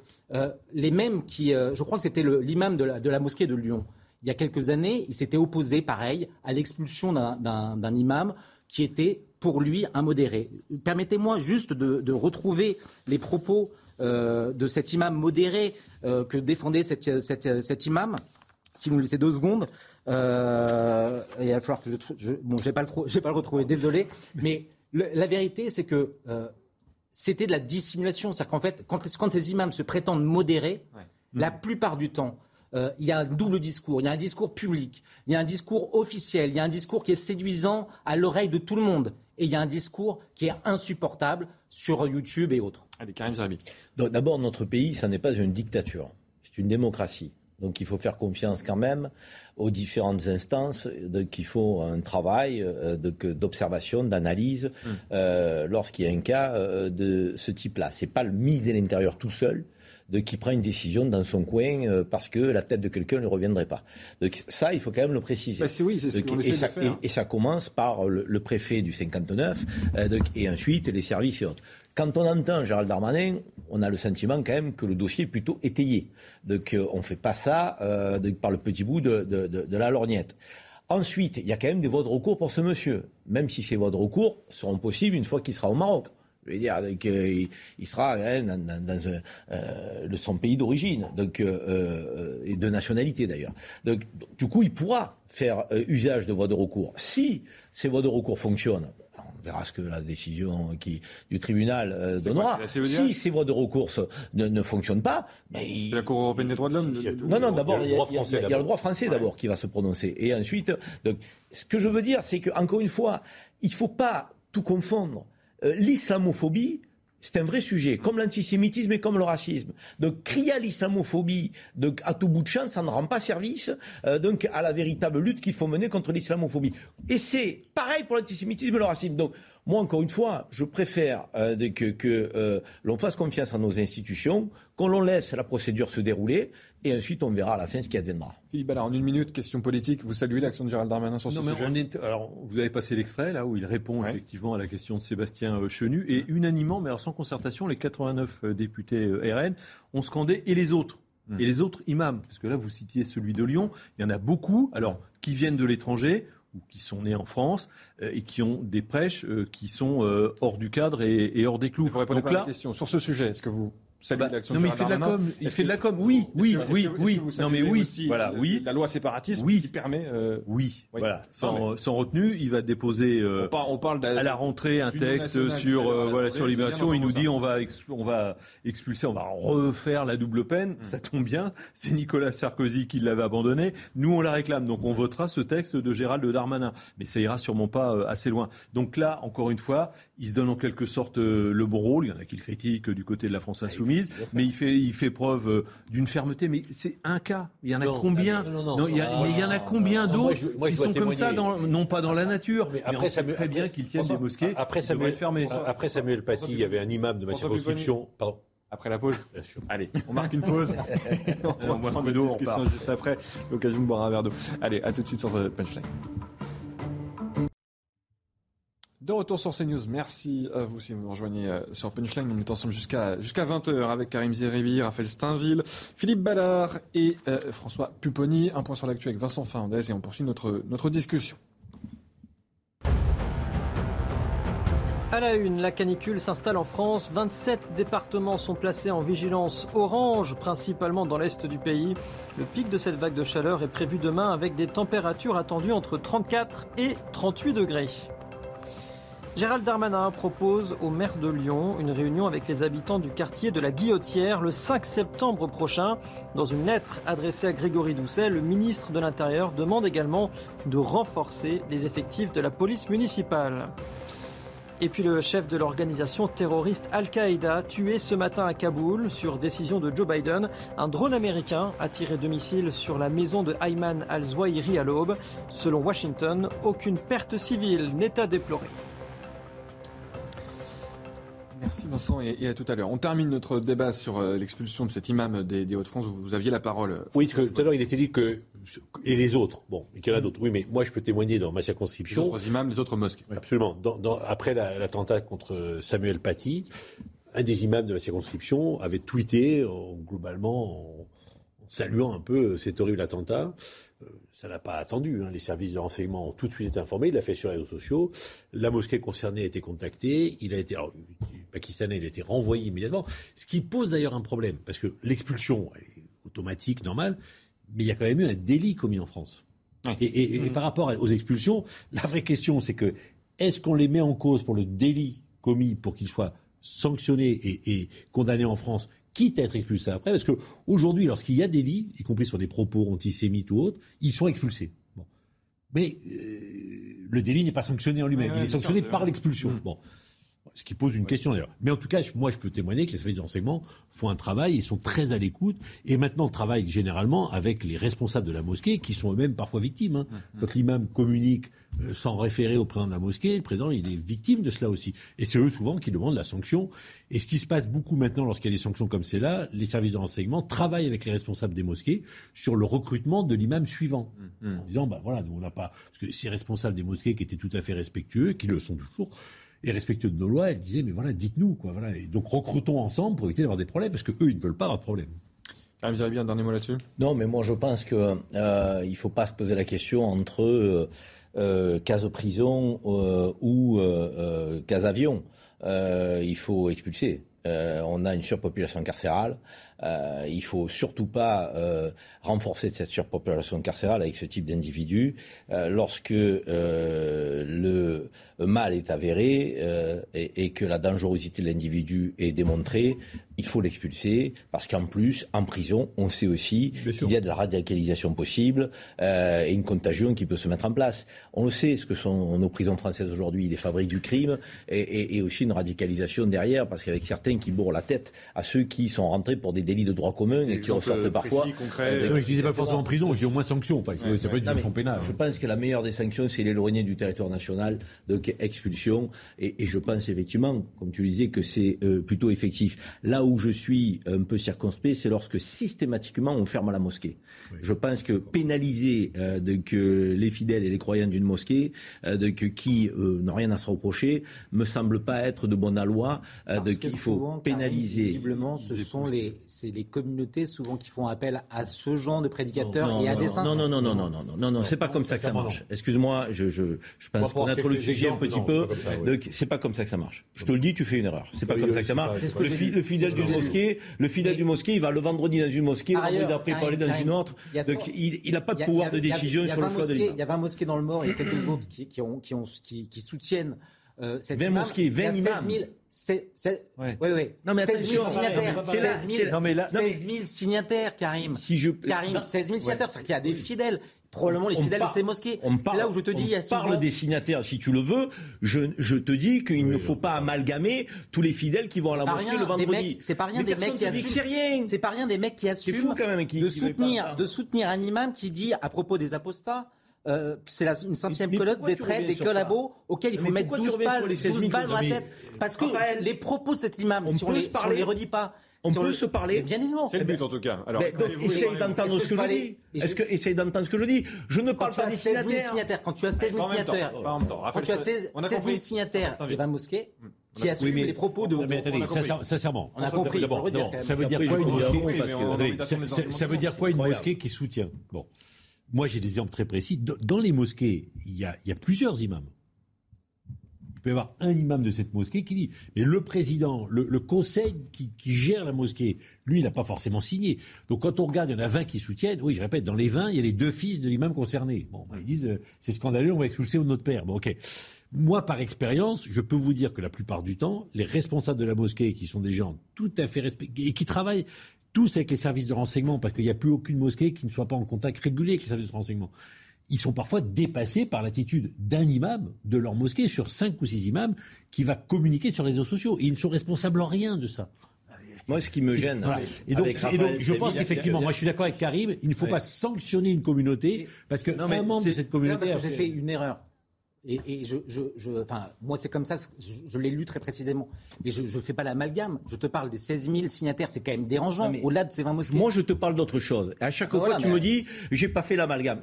les mêmes qui, je crois que c'était l'imam de la, de la mosquée de Lyon, il y a quelques années, il s'était opposé, pareil, à l'expulsion d'un imam qui était pour lui un modéré. Permettez-moi juste de, de, retrouver les propos euh, de cet imam modéré euh, que défendait cet imam. Si vous me laissez deux secondes, euh, il va falloir que je, bon, je vais pas le, vais pas le retrouver, désolé, mais la vérité c'est que c'était de la dissimulation, c'est-à-dire qu'en fait, quand, ces imams se prétendent modérés, la plupart du temps, il y a un double discours. Il y a un discours public, il y a un discours officiel, il y a un discours qui est séduisant à l'oreille de tout le monde, et il y a un discours qui est insupportable sur YouTube et autres. D'abord, notre pays, ça n'est pas une dictature, c'est une démocratie. Donc il faut faire confiance quand même aux différentes instances, qu'il faut un travail euh, d'observation, d'analyse mmh. euh, lorsqu'il y a un cas euh, de ce type-là. Ce n'est pas le ministre de l'Intérieur tout seul de qui prend une décision dans son coin parce que la tête de quelqu'un ne reviendrait pas. Donc ça, il faut quand même le préciser. Bah, oui, ce et, ça, et, ça, commence par le, préfet du 59 et ensuite les services et autres. Quand on entend Gérald Darmanin, on a le sentiment quand même que le dossier est plutôt étayé. Donc on ne fait pas ça euh, par le petit bout de, la lorgnette. Ensuite, il y a quand même des voies de recours pour ce monsieur, même si ces voies de recours seront possibles une fois qu'il sera au Maroc. Je veux dire, il, sera dans, euh, son pays d'origine, donc euh, et de nationalité d'ailleurs. Donc, du coup, il pourra faire usage de voies de recours. Si ces voies de recours fonctionnent, on verra ce que la décision qui, du tribunal euh, donnera. Si ces voies de recours ne, ne fonctionnent pas, mais la Cour européenne des droits de l'homme. Non, non, d'abord il y, a le droit français d'abord qui va se prononcer, et ensuite. Donc, ce que je veux dire, c'est que encore une fois, il ne faut pas tout confondre. Euh, l'islamophobie, c'est un vrai sujet, comme l'antisémitisme et comme le racisme. Donc crier à l'islamophobie à tout bout de champ, ça ne rend pas service euh, donc à la véritable lutte qu'il faut mener contre l'islamophobie. Et c'est pareil pour l'antisémitisme et le racisme. Moi, encore une fois, je préfère euh, que, euh, l'on fasse confiance à nos institutions, qu'on l'on laisse la procédure se dérouler, et ensuite on verra à la fin ce qui adviendra. Philippe Ballard, en une minute, question politique. Vous saluez l'action de Gérald Darmanin sur ce sujet Alors, vous avez passé l'extrait, là, où il répond effectivement à la question de Sébastien euh, Chenu, et unanimement, mais alors sans concertation, les 89 députés RN ont scandé « et les autres ». Hmm. Et les autres imams, parce que là vous citiez celui de Lyon, il y en a beaucoup, alors qui viennent de l'étranger ou qui sont nés en France euh, et qui ont des prêches euh, qui sont euh, hors du cadre et, hors des clous. Vous répondez pas à la question. Sur ce sujet, est-ce que vous bah, non mais il fait de la com, il fait de la com. Oui, oui, oui, oui. non mais oui, voilà, oui. La loi séparatisme oui. qui permet. Euh... Oui, voilà. Sans, sans, retenue, il va déposer euh, on, parle, à la rentrée un texte sur euh, voilà sur l'immigration. Il nous dit on va on va expulser, on va refaire la double peine. Hmm. Ça tombe bien. C'est Nicolas Sarkozy qui l'avait abandonné. Nous on la réclame, donc on votera ce texte de Gérald Darmanin. Mais ça ira sûrement pas euh, assez loin. Donc là, encore une fois, il se donne en quelque sorte le bon rôle. Il y en a qui le critiquent du côté de la France insoumise mais il fait, il fait preuve euh, d'une fermeté. Mais c'est un cas. Il y en a combien non, il y a, Mais il y en a combien d'autres qui sont comme ça, dans, non pas dans la nature. Mais après, ça très bien qu'ils tiennent des mosquées. Après Samuel, après Samuel Paty, il y avait un imam de ma circonscription. Pardon. Après la pause Allez, on marque une pause. on va prendre une discussion juste après. L'occasion de boire un verre d'eau. Allez, à tout de suite sur Punchline. De retour sur CNews, merci à vous si vous nous rejoignez euh, sur Punchline. On est ensemble jusqu'à jusqu'à 20h avec Karim Zeribi, Raphaël Steinville, Philippe Ballard et euh, François Pupponi. Un point sur l'actu avec Vincent Fernandez et on poursuit notre, notre discussion. À la une, la canicule s'installe en France. 27 départements sont placés en vigilance orange, principalement dans l'est du pays. Le pic de cette vague de chaleur est prévu demain avec des températures attendues entre 34 et 38 degrés. Gérald Darmanin propose au maire de Lyon une réunion avec les habitants du quartier de la Guillotière le 5 septembre prochain. Dans une lettre adressée à Grégory Doucet, le ministre de l'Intérieur demande également de renforcer les effectifs de la police municipale. Et puis le chef de l'organisation terroriste Al-Qaïda, tué ce matin à Kaboul sur décision de Joe Biden. Un drone américain a tiré de missiles sur la maison de Ayman al-Zawahiri à l'aube. Selon Washington, aucune perte civile n'est à déplorer. Merci Vincent et, à tout à l'heure. On termine notre débat sur euh, l'expulsion de cet imam des, Hauts-de-France. Vous, aviez la parole. Oui, parce que tout à l'heure il était dit que et les autres. Bon, il y en a d'autres. Oui, mais moi je peux témoigner dans ma circonscription. Les autres imams, les autres mosquées. absolument. après l'attentat contre Samuel Paty, un des imams de la circonscription avait tweeté globalement en saluant un peu cet horrible attentat ça n'a pas attendu. Hein. Les services de renseignement ont tout de suite été informés. Il l'a fait sur les réseaux sociaux. La mosquée concernée a été contactée. Il a été, alors, pakistanais, il a été renvoyé immédiatement. Ce qui pose d'ailleurs un problème, parce que l'expulsion est automatique, normale, mais il y a quand même eu un délit commis en France. Et, mmh. par rapport aux expulsions, la vraie question, c'est que est-ce qu'on les met en cause pour le délit commis pour qu'ils soient sanctionnés et, et condamnés en France quitte à être expulsés après, parce qu'aujourd'hui, lorsqu'il y a des lits, y compris sur des propos antisémites ou autres, ils sont expulsés. Bon. Mais euh, le délit n'est pas sanctionné en lui-même, il est sanctionné par l'expulsion. Mmh. Bon. Ce qui pose une question d'ailleurs. Mais en tout cas, moi, je peux témoigner que les services de renseignement font un travail, ils sont très à l'écoute, et maintenant travaillent généralement avec les responsables de la mosquée, qui sont eux-mêmes parfois victimes. Hein. Mmh. Quand l'imam communique euh, sans référer au président de la mosquée, le président, il est victime de cela aussi. Et c'est eux souvent qui demandent la sanction. Et ce qui se passe beaucoup maintenant lorsqu'il y a des sanctions comme celle-là, les services de renseignement travaillent avec les responsables des mosquées sur le recrutement de l'imam suivant. Mmh. En disant, ben voilà, nous on n'a pas... Parce que ces responsables des mosquées qui étaient tout à fait respectueux, qui le sont toujours, et respectueux de nos lois, elle disait, mais voilà, dites-nous, quoi, voilà. Et donc recrutons ensemble pour éviter d'avoir des problèmes, parce qu'eux, ils ne veulent pas avoir de problème. Ah, vous avez bien un dernier mot là-dessus? Non, mais moi je pense qu'il euh, ne faut pas se poser la question entre euh, euh case prison euh, ou euh, case avion. il faut expulser. on a une surpopulation carcérale. Euh, il faut surtout pas euh, renforcer cette surpopulation carcérale avec ce type d'individu. Euh, lorsque euh, le mal est avéré et, et, que la dangerosité de l'individu est démontrée, il faut l'expulser parce qu'en plus, en prison, on sait aussi qu'il y a de la radicalisation possible euh, et une contagion qui peut se mettre en place. On le sait, ce que sont nos prisons françaises aujourd'hui, des fabriques du crime et, et, et aussi une radicalisation derrière parce qu'avec certains qui bourrent la tête à ceux qui sont rentrés pour des délits de droit commun et qui en sortent parfois. Euh, je disais pas forcément en prison, je dis au moins sanction. Enfin, ouais, ça peut être une sanction pénale. Je pense que la meilleure des sanctions, c'est l'éloigner du territoire national, donc expulsion. Et, et, je pense effectivement, comme tu le disais, que c'est euh, plutôt effectif. Là où je suis un peu circonspect, c'est lorsque systématiquement on ferme la mosquée. Oui. Je pense que pénaliser euh, euh, les fidèles et les croyants d'une mosquée, euh, qui n'ont rien à se reprocher, me semble pas être de bonne loi. donc il faut souvent, pénaliser. Visiblement, ce sont les, c'est les communautés souvent qui font appel à ce genre de prédicateurs non, non, et à non, des saints. Non, non, non, non, non, non, non, non, non, c'est pas comme ça que ça marche. Excuse-moi, je, je, je pense connaître le sujet un petit peu. Donc c'est pas comme ça que ça marche. Je te le dis, tu fais une erreur. C'est pas comme ça que ça marche. Le fidèle du mosquée, le fidèle du mosquée, il va le vendredi dans une mosquée, le vendredi d'après, aller dans une autre. Donc il n'a pas de pouvoir de décision sur le choix de Il y a 20 mosquées dans le Mort, il y a quelques autres qui, qui, ont, qui, ont, qui, qui soutiennent euh, cette 20 imam. mosquées, 20 il y a 16 000, imams. c'est, c'est, ouais. Ouais, ouais. Non, mais 16 000 attention, signataires. c'est là, 16 000, c'est- non, mais là- non, mais- 16 000 signataires, Karim. Si je- Karim, non. 16 000 signataires, c'est-à-dire qu'il y a des fidèles. Probablement les fidèles de ces mosquées. C'est parle- là où je te dis, il y a on parle souvent- des signataires, si tu le veux. Je, je te dis qu'il ne faut pas amalgamer tous les fidèles qui vont à la mosquée rien, le vendredi. C'est pas rien des mecs qui assument. c'est pas rien des mecs qui assument fou quand même qui- de qui soutenir, pas- de soutenir un imam qui dit à propos des apostats. euh, que c'est la- une centième colonne des traits, des collabos auxquels il faut Mais mettre pourquoi tu 12 reviens balles, sur les 16 000 12 balles dans la tête. Parce que les propos de cet imam, on si on les redit pas, on peut le... se parler. bien évidemment. C'est le eh ben, but en tout cas. Alors, ben, donc, essaye d'entendre ce que, je dis. Est-ce que essaye d'entendre ce que je dis Je ne parle pas des signataires. Quand tu as 16 000 signataires, quand tu as 16 000 signataires, Yvan Mosquet mm. qui assume oui, mais, les propos de. Mais attendez, sincèrement, on a compris. D'abord, ça veut dire quoi une mosquée Ça veut dire quoi une mosquée qui soutient Bon, moi j'ai des exemples très précis. Dans les mosquées, il y a plusieurs imams. Il peut y avoir un imam de cette mosquée qui dit, mais le président, le, le conseil qui, qui gère la mosquée, lui, il n'a pas forcément signé. Donc quand on regarde, il y en a 20 qui soutiennent. Oui, je répète, dans les 20, il y a les deux fils de l'imam concerné. Bon, ils disent, euh, c'est scandaleux, on va expulser notre père. Bon, ok. Moi, par expérience, je peux vous dire que la plupart du temps, les responsables de la mosquée, qui sont des gens tout à fait respectés et qui travaillent tous avec les services de renseignement, parce qu'il n'y a plus aucune mosquée qui ne soit pas en contact régulier avec les services de renseignement. Ils sont parfois dépassés par l'attitude d'un imam de leur mosquée sur cinq ou six imams qui va communiquer sur les réseaux sociaux. Et ils ne sont responsables en rien de ça. Moi, ce qui me gêne. voilà. Et donc, et je pense qu'effectivement, moi je suis d'accord avec Karim, il ne faut Ouais. pas sanctionner une communauté parce que Non, un membre de cette communauté. j'ai fait une erreur. Et, et je, je, je- enfin, moi, c'est comme ça, je, l'ai lu très précisément. Mais je ne fais pas l'amalgame. Je te parle des 16 000 signataires, c'est quand même dérangeant, au-delà de ces 20 mosquées. Moi, je te parle d'autre chose. À chaque fois, tu me dis, j'ai pas fait l'amalgame.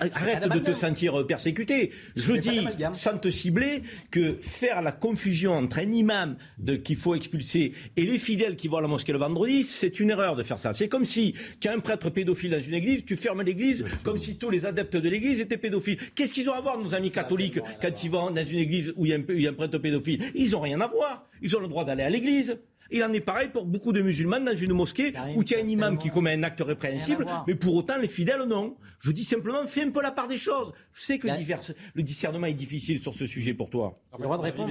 Arrête de te sentir persécuté. Je dis, sans te cibler, que faire la confusion entre un imam qu'il faut expulser et les fidèles qui vont à la mosquée le vendredi, c'est une erreur de faire ça. C'est comme si tu as un prêtre pédophile dans une église, tu fermes l'église comme si tous les adeptes de l'église étaient pédophiles. Qu'est-ce qu'ils ont à voir, nos amis catholiques, quand ils vont dans une église où il y a un, il y a prêtre pédophile Ils ont rien à voir. Ils ont le droit d'aller à l'église. Il en est pareil pour beaucoup de musulmans dans une mosquée Karim, où tu as un imam qui commet un acte répréhensible, mais pour autant les fidèles non. Je dis simplement, fais un peu la part des choses. Je sais que Il y le, a- divers- le discernement est difficile sur ce sujet pour toi. J'ai le droit de répondre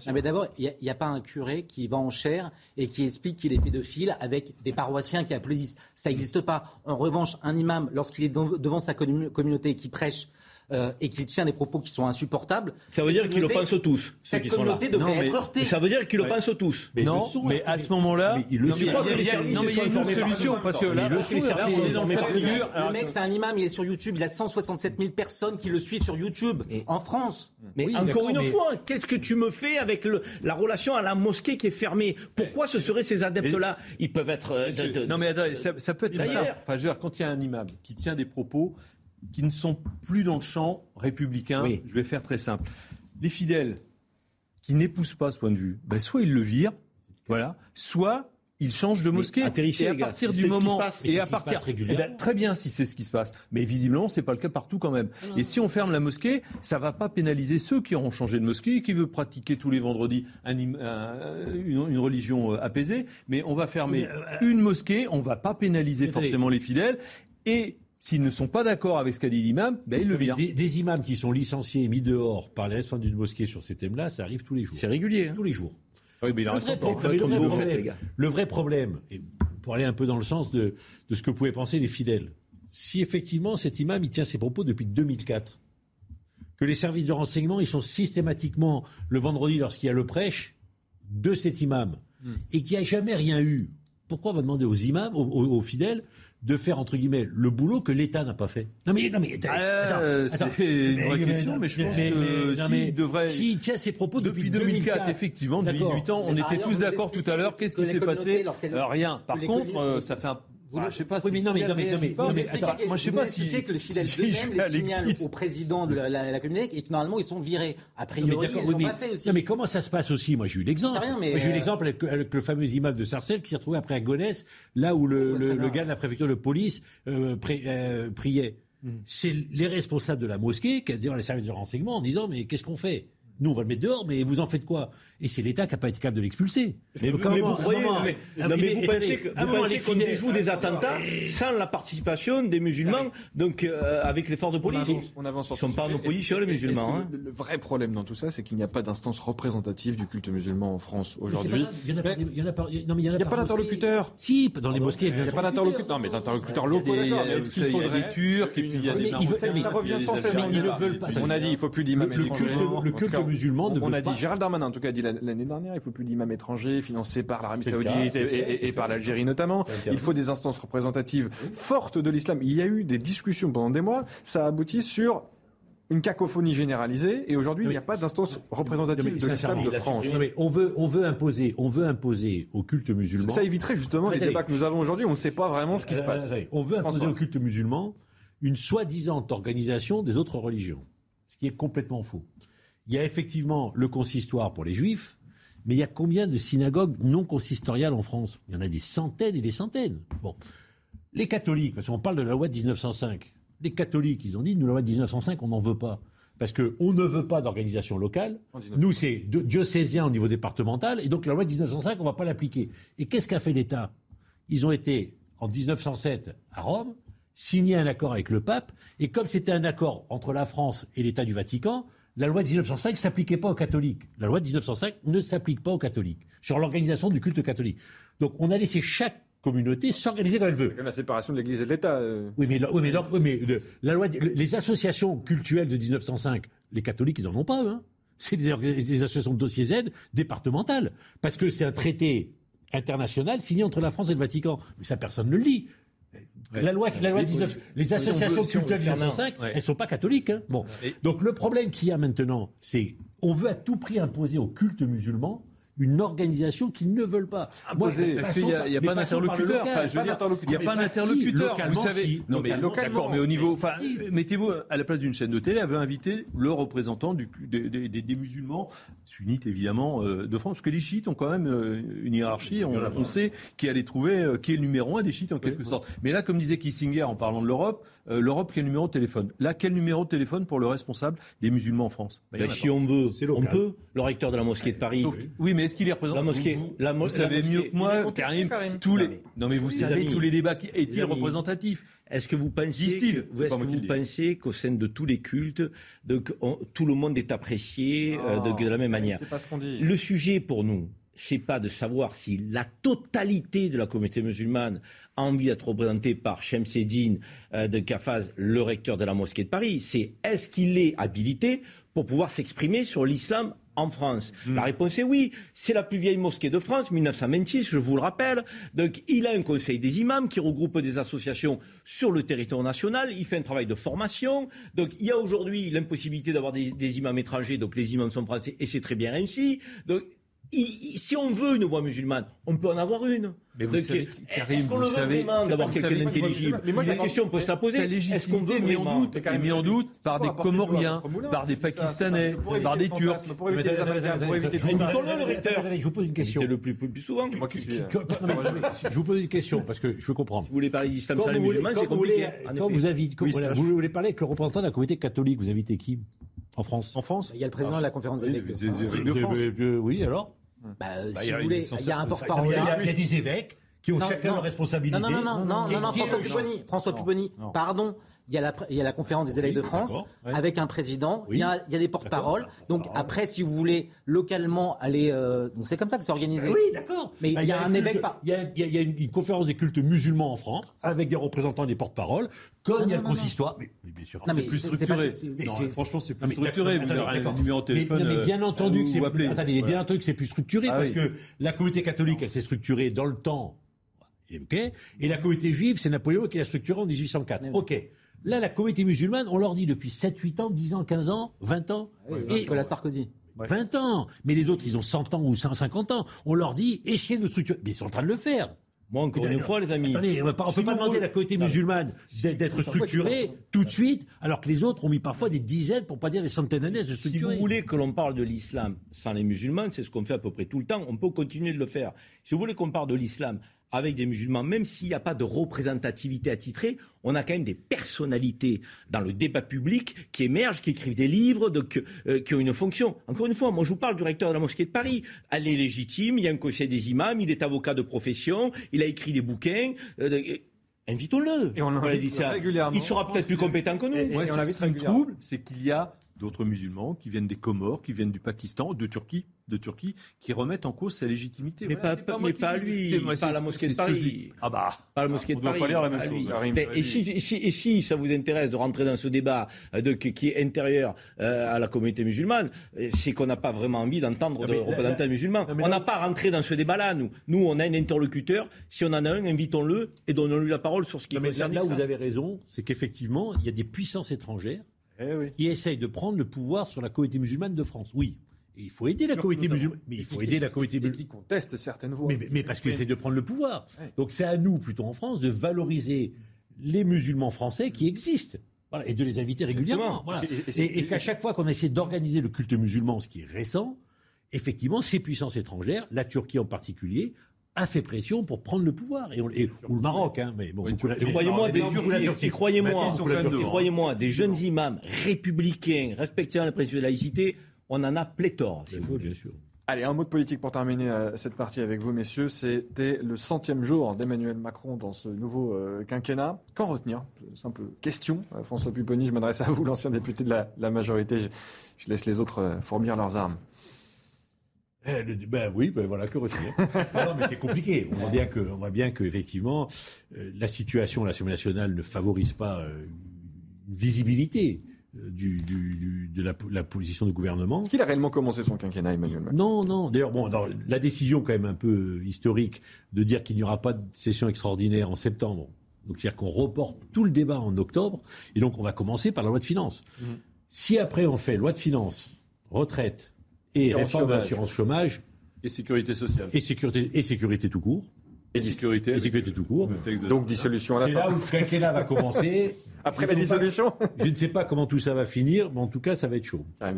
sûr. Ah, mais d'abord, il n'y a, pas un curé qui va en chair et qui explique qu'il est pédophile avec des paroissiens qui applaudissent. Ça n'existe pas. En revanche, un imam, lorsqu'il est devant sa commu- communauté et qui prêche euh, et qu'il tient des propos qui sont insupportables, Ça veut dire qu'ils le pensent tous. ceux Cette qui sont là. communauté devrait être heurtée. Ça veut dire qu'ils le Ouais. pensent tous. Mais non, mais à ce moment-là, il le sait. il y a- une autre solution parce que là, il le mec, c'est un imam, il est sur YouTube, il a 167 000 personnes qui le suivent sur YouTube en France. Mais encore une fois, qu'est-ce que tu me fais avec la relation à la mosquée qui est fermée? Pourquoi ce seraient ces adeptes-là? Ils peuvent être. euh, Non mais attendez, ça, peut être. Enfin, je veux dire, quand il y a un imam qui tient des propos qui ne sont plus dans le champ républicain, Oui. je vais faire très simple. Les fidèles qui n'épousent pas ce point de vue, ben soit ils le virent, voilà, soit ils changent de mosquée. et à partir du moment, et à partir, eh ben, très bien si c'est ce qui se passe, mais visiblement c'est pas le cas partout quand même. Et si on ferme la mosquée, ça va pas pénaliser ceux qui auront changé de mosquée, qui veulent pratiquer tous les vendredis une, religion euh, apaisée, mais on va fermer euh, une mosquée, on va pas pénaliser forcément les fidèles et S'ils ne sont pas d'accord avec ce qu'a dit l'imam, ben ils le virent. Des, imams qui sont licenciés et mis dehors par les responsables d'une mosquée sur ces thèmes-là, ça arrive tous les jours. C'est régulier. Tous les jours. Oui, mais il le, vrai problème, le, vrai problème, et pour aller un peu dans le sens de, de ce que pouvaient penser les fidèles, si effectivement cet imam il tient ses propos depuis 2004, que les services de renseignement ils sont systématiquement le vendredi lorsqu'il y a le prêche de cet imam hmm. et qu'il n'y a jamais rien eu, pourquoi on va demander aux imams, aux fidèles, de faire entre guillemets le boulot que l'État n'a pas fait. Non mais non mais euh, c'est une vraie question, mais je pense que s'il devrait. Si tient ses propos depuis, 2004, effectivement, depuis 18 ans, on était tous d'accord tout à l'heure. Qu'est-ce qui s'est passé Rien. Par contre, euh, ça fait un je sais pas. Oui, mais non, mais non, mais non, mais, non, mais attends, moi je sais pas si que les fidèles eux-mêmes les signalent au président de la, la, communauté et que normalement ils sont virés. A priori, ils l'ont pas fait aussi. Non, mais comment ça se passe aussi? Moi, j'ai eu l'exemple. J'ai eu euh, l'exemple avec, le fameux imam de Sarcelles qui s'est retrouvé après à Gonesse, là où le, le, gars de la préfecture de police euh, euh, priait. Hmm. C'est les responsables de la mosquée qui a dit dans les services de renseignement en disant mais qu'est-ce qu'on fait? Nous, on va le mettre dehors, mais vous en faites quoi Et c'est l'État qui n'a pas été capable de l'expulser. Mais, vous croyez, vous pensez, qu'on déjoue des attentats sans la participation des musulmans, donc euh, avec l'effort de police On avance, Ils ne sont pas en opposition, les musulmans. Hein. Le, vrai problème dans tout ça, c'est qu'il n'y a pas d'instance représentative du culte musulman en France aujourd'hui. Il n'y a pas d'interlocuteur. Si, dans les mosquées, il n'y a pas d'interlocuteur. Non, mais d'interlocuteurs locaux, Est-ce qu'il faudrait des Turcs et puis il y a des Ça revient sans cesse. Ils ne veulent pas. On a dit, il ne faut plus d'imams Le culte On a dit, Gérald Darmanin en tout cas dit l'année dernière, il faut plus d'imams étrangers financés par l'Arabie Saoudite et, par l'Algérie notamment. Il faut des instances représentatives fortes de l'islam. Il y a eu des discussions pendant des mois. Ça a abouti sur une cacophonie généralisée et aujourd'hui il n'y a pas d'instance représentative de l'islam de France. on veut, on veut imposer, on veut imposer au culte musulman. Ça éviterait justement les débats que nous avons aujourd'hui. On ne sait pas vraiment ce qui se passe. On veut imposer au culte musulman une soi-disant organisation des autres religions, ce qui est complètement faux. Il y a effectivement le consistoire pour les juifs, mais il y a combien de synagogues non consistoriales en France? Il y en a des centaines et des centaines. Bon. Les catholiques, parce qu'on parle de la loi de 1905, les catholiques, ils ont dit, nous, la loi de 1905, on n'en veut pas. Parce qu'on ne veut pas d'organisation locale. Nous, c'est diocésien au niveau départemental. Et donc, la loi de 1905, on ne va pas l'appliquer. Et qu'est-ce qu'a fait l'État? Ils ont été, en 1907, à Rome, signé un accord avec le pape. Et comme c'était un accord entre la France et l'État du Vatican, la loi de 1905 ne s'appliquait pas aux catholiques. La loi de 1905 ne s'applique pas aux catholiques sur l'organisation du culte catholique. Donc on a laissé chaque communauté s'organiser comme elle veut. la séparation de l'Église et de l'État. Euh. Oui, mais, oui, mais, mais la loi, les associations cultuelles de 1905, les catholiques, ils n'en ont pas. Hein. C'est des, des, associations de dossiers Z départementales, parce que c'est un traité international signé entre la France et le Vatican. Mais ça, personne ne le dit. La loi, la loi 19, les associations culturelles de 1905, elles ne sont pas catholiques. Hein. Bon. Donc le problème qu'il y a maintenant, c'est on veut à tout prix imposer au culte musulman une organisation qu'ils ne veulent pas. parce qu'il n'y a, pas d'interlocuteur. Enfin, je veux dire, il n'y a pas d'interlocuteur. Vous savez, non mais localement, mais au niveau, enfin, mettez-vous à la place d'une chaîne de télé, avait invité le représentant du, des, des, musulmans sunnites évidemment euh, de France, parce que les chiites ont quand même euh, une hiérarchie. On, on sait qui allait trouver, euh, qui est le numéro un des chiites en quelque sorte. Mais là, comme disait Kissinger en parlant de l'Europe, l'Europe quel numéro de téléphone? Là, quel numéro de téléphone pour le responsable des musulmans en France? Ben, Si on veut, on peut. Le recteur de la mosquée de Paris. oui, mais est-ce qu'il est représentant La mosquée. Vous, la vous savez mieux que moi, Karim, tous les. Non, mais vous savez tous les débats. Est-il représentatif Est-ce que vous pensez, que, est que vous pensez qu'au sein de tous les cultes, donc, tout le monde est apprécié euh, de, la même manière pas ce qu'on dit. Le sujet pour nous, c'est pas de savoir si la totalité de la communauté musulmane a envie d'être représentée par Shemseddin euh, de Kafaz, le recteur de la mosquée de Paris. C'est est-ce qu'il est habilité pour pouvoir s'exprimer sur l'islam en France hmm. La réponse est oui. C'est la plus vieille mosquée de France, 1926, je vous le rappelle. Donc, il a un conseil des imams qui regroupe des associations sur le territoire national. Il fait un travail de formation. Donc, il y a aujourd'hui l'impossibilité d'avoir des, imams étrangers. Donc, les imams sont français et c'est très bien ainsi. Donc, si on veut une voix musulmane, on peut en avoir une. Mais vous savez, Karim, vous savez d'avoir quelqu'un d'intelligible. Mais moi, la question peut se la poser. Est-ce qu'on veut mis en doute, est mis en doute par des Comoriens, par des Pakistanais, par des Turcs. Je vous pose une question. Le plus souvent. Je vous pose une question parce que je veux comprendre. Vous voulez parler d'islam sans les musulmans, c'est compliqué. Quand vous vous voulez parler avec le représentant de la communauté catholique, vous invitez qui en France? En France? Il y a le président de la conférence des évêques de France. Oui, alors bah, bah, si vous voulez, il y a un porte-parole. Il y a des évêques qui ont chacun leur responsabilité. Non, non, non, non, non, non, François Pupponi, François Pupponi, pardon. Il y, a la, il y a la conférence des évêques de France avec un président, il, y a, il y a des porte-paroles. Donc après, si vous voulez localement aller, euh, donc c'est comme ça que c'est organisé. Oui, d'accord. Mais il y, a un évêque. Il y a, il y a une, conférence des cultes musulmans en France avec des représentants des porte-paroles, comme il y a le consistoire. Mais, bien sûr, c'est plus structuré. franchement, c'est plus structuré. Vous avez un numéro de téléphone. Mais, bien entendu que c'est. Attendez, bien entendu que c'est plus structuré parce que la communauté catholique, elle s'est structurée dans le temps. Et la communauté juive, c'est Napoléon qui l'a structurée en 1804. Ok. Là, la communauté musulmane, on leur dit depuis 7, 8 ans, 10 ans, 15 ans, 20 ans. et la Sarkozy. 20 ans. Mais les autres, ils ont 100 ans ou 150 ans. On leur dit, essayez de structurer. Mais ils sont en train de le faire. Moi, encore une fois, les amis. Attendez, on ne peut pas demander à la communauté musulmane d'être structurée tout de suite, alors que les autres ont mis parfois des dizaines, pour pas dire des centaines d'années à se structurer. Si vous voulez que l'on parle de l'islam sans les musulmans, c'est ce qu'on fait à peu près tout le temps, on peut continuer de le faire. Si vous voulez qu'on parle de l'islam avec des musulmans, même s'il n'y a pas de représentativité attitrée, on a quand même des personnalités dans le débat public qui émergent, qui écrivent des livres, euh, qui ont une fonction. Encore une fois, moi je vous parle du recteur de la mosquée de Paris. Elle est légitime, il y a un conseil des imams, il est avocat de profession, il a écrit des bouquins. Euh, invitons-le. Et on, dit ça. régulièrement. Il sera peut-être plus compétent que nous. Et, et, ce qui me trouble, c'est qu'il y a d'autres musulmans qui viennent des Comores, qui viennent du Pakistan, de Turquie, de Turquie, qui remettent en cause sa légitimité. Mais pas, mais pas lui, pas la mosquée de Paris. Ah bah, pas la mosquée de Paris. On doit pas dire la même chose. Et si, et, si, ça vous intéresse de rentrer dans ce débat euh, de, qui est intérieur euh, à la communauté musulmane, euh, c'est qu'on n'a pas vraiment envie d'entendre de représentants musulmans. On n'a pas rentré dans ce débat-là, nous. Nous, on a un interlocuteur. Si on en a un, invitons-le et donnons-lui la parole sur ce qui concerne Là, là où vous avez raison, c'est qu'effectivement, il y a des puissances étrangères eh qui essaye de prendre le pouvoir sur la communauté musulmane de France. Oui. il faut aider la communauté musulmane. Mais il faut aider la communauté musulmane. qui conteste certaines voix. Mais, parce qu'ils essaient de prendre le pouvoir. Donc c'est à nous, plutôt en France, de valoriser les musulmans français qui existent. et de les inviter régulièrement. Et, qu'à chaque fois qu'on essaie d'organiser le culte musulman, ce qui est récent, effectivement, ces puissances étrangères, la Turquie en particulier, a fait pression pour prendre le pouvoir. Et, ou le Maroc, hein, mais bon. croyez-moi, des, croyez-moi, croyez-moi, des jeunes imams républicains, respectant les principes de laïcité, on en a pléthore. bien sûr. Allez, un mot de politique pour terminer euh, cette partie avec vous, messieurs. C'était le centième jour d'Emmanuel Macron dans ce nouveau euh, quinquennat. Qu'en retenir? Simple question. Euh, François Pupponi, je m'adresse à vous, l'ancien député de la, majorité. Je, laisse les autres fournir leurs armes. Eh, ben oui, ben voilà, que retenir. non, mais c'est compliqué. On voit bien que, on voit bien que effectivement, euh, la situation à l'Assemblée nationale ne favorise pas euh, une visibilité euh, du, du, de la, la, position du gouvernement. Est-ce qu'il a réellement commencé son quinquennat, Emmanuel Macron? Non, non. D'ailleurs, bon, la décision quand même un peu historique de dire qu'il n'y aura pas de session extraordinaire en septembre. Donc, c'est-à-dire qu'on reporte tout le débat en octobre, et donc on va commencer par la loi de finances. Mmh. Si après on fait loi de finances, retraite, et réforme de l'assurance chômage. Et sécurité sociale. Et sécurité, et sécurité tout court. Et sécurité. Et sécurité tout court. Donc dissolution à la fin. C'est là où le quinquennat va commencer. Après la dissolution Je ne sais pas comment tout ça va finir, mais en tout cas, ça va être chaud. Ah,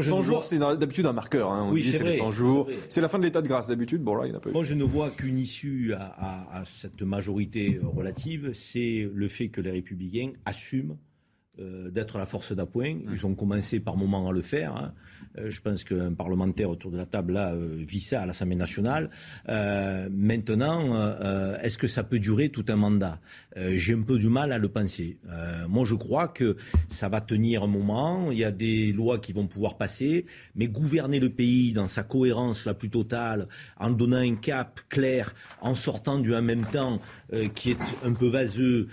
100 jours, c'est d'habitude un marqueur. Hein. oui, c'est les 100 jours. C'est la fin de l'état de grâce d'habitude. Bon, là, il n'y en a pas Moi, je ne vois qu'une issue à, à, cette majorité relative, c'est le fait que les Républicains assument euh, d'être la force d'appoint. Ils ont commencé par moments à le faire. Hein. Euh, je pense qu'un parlementaire autour de la table là euh, vit ça à l'Assemblée nationale. maintenant, est-ce que ça peut durer tout un mandat? J'ai un peu du mal à le penser. moi, je crois que ça va tenir un moment. Il y a des lois qui vont pouvoir passer, mais gouverner le pays dans sa cohérence la plus totale, en donnant un cap clair, en sortant du en même temps qui est un peu vaseux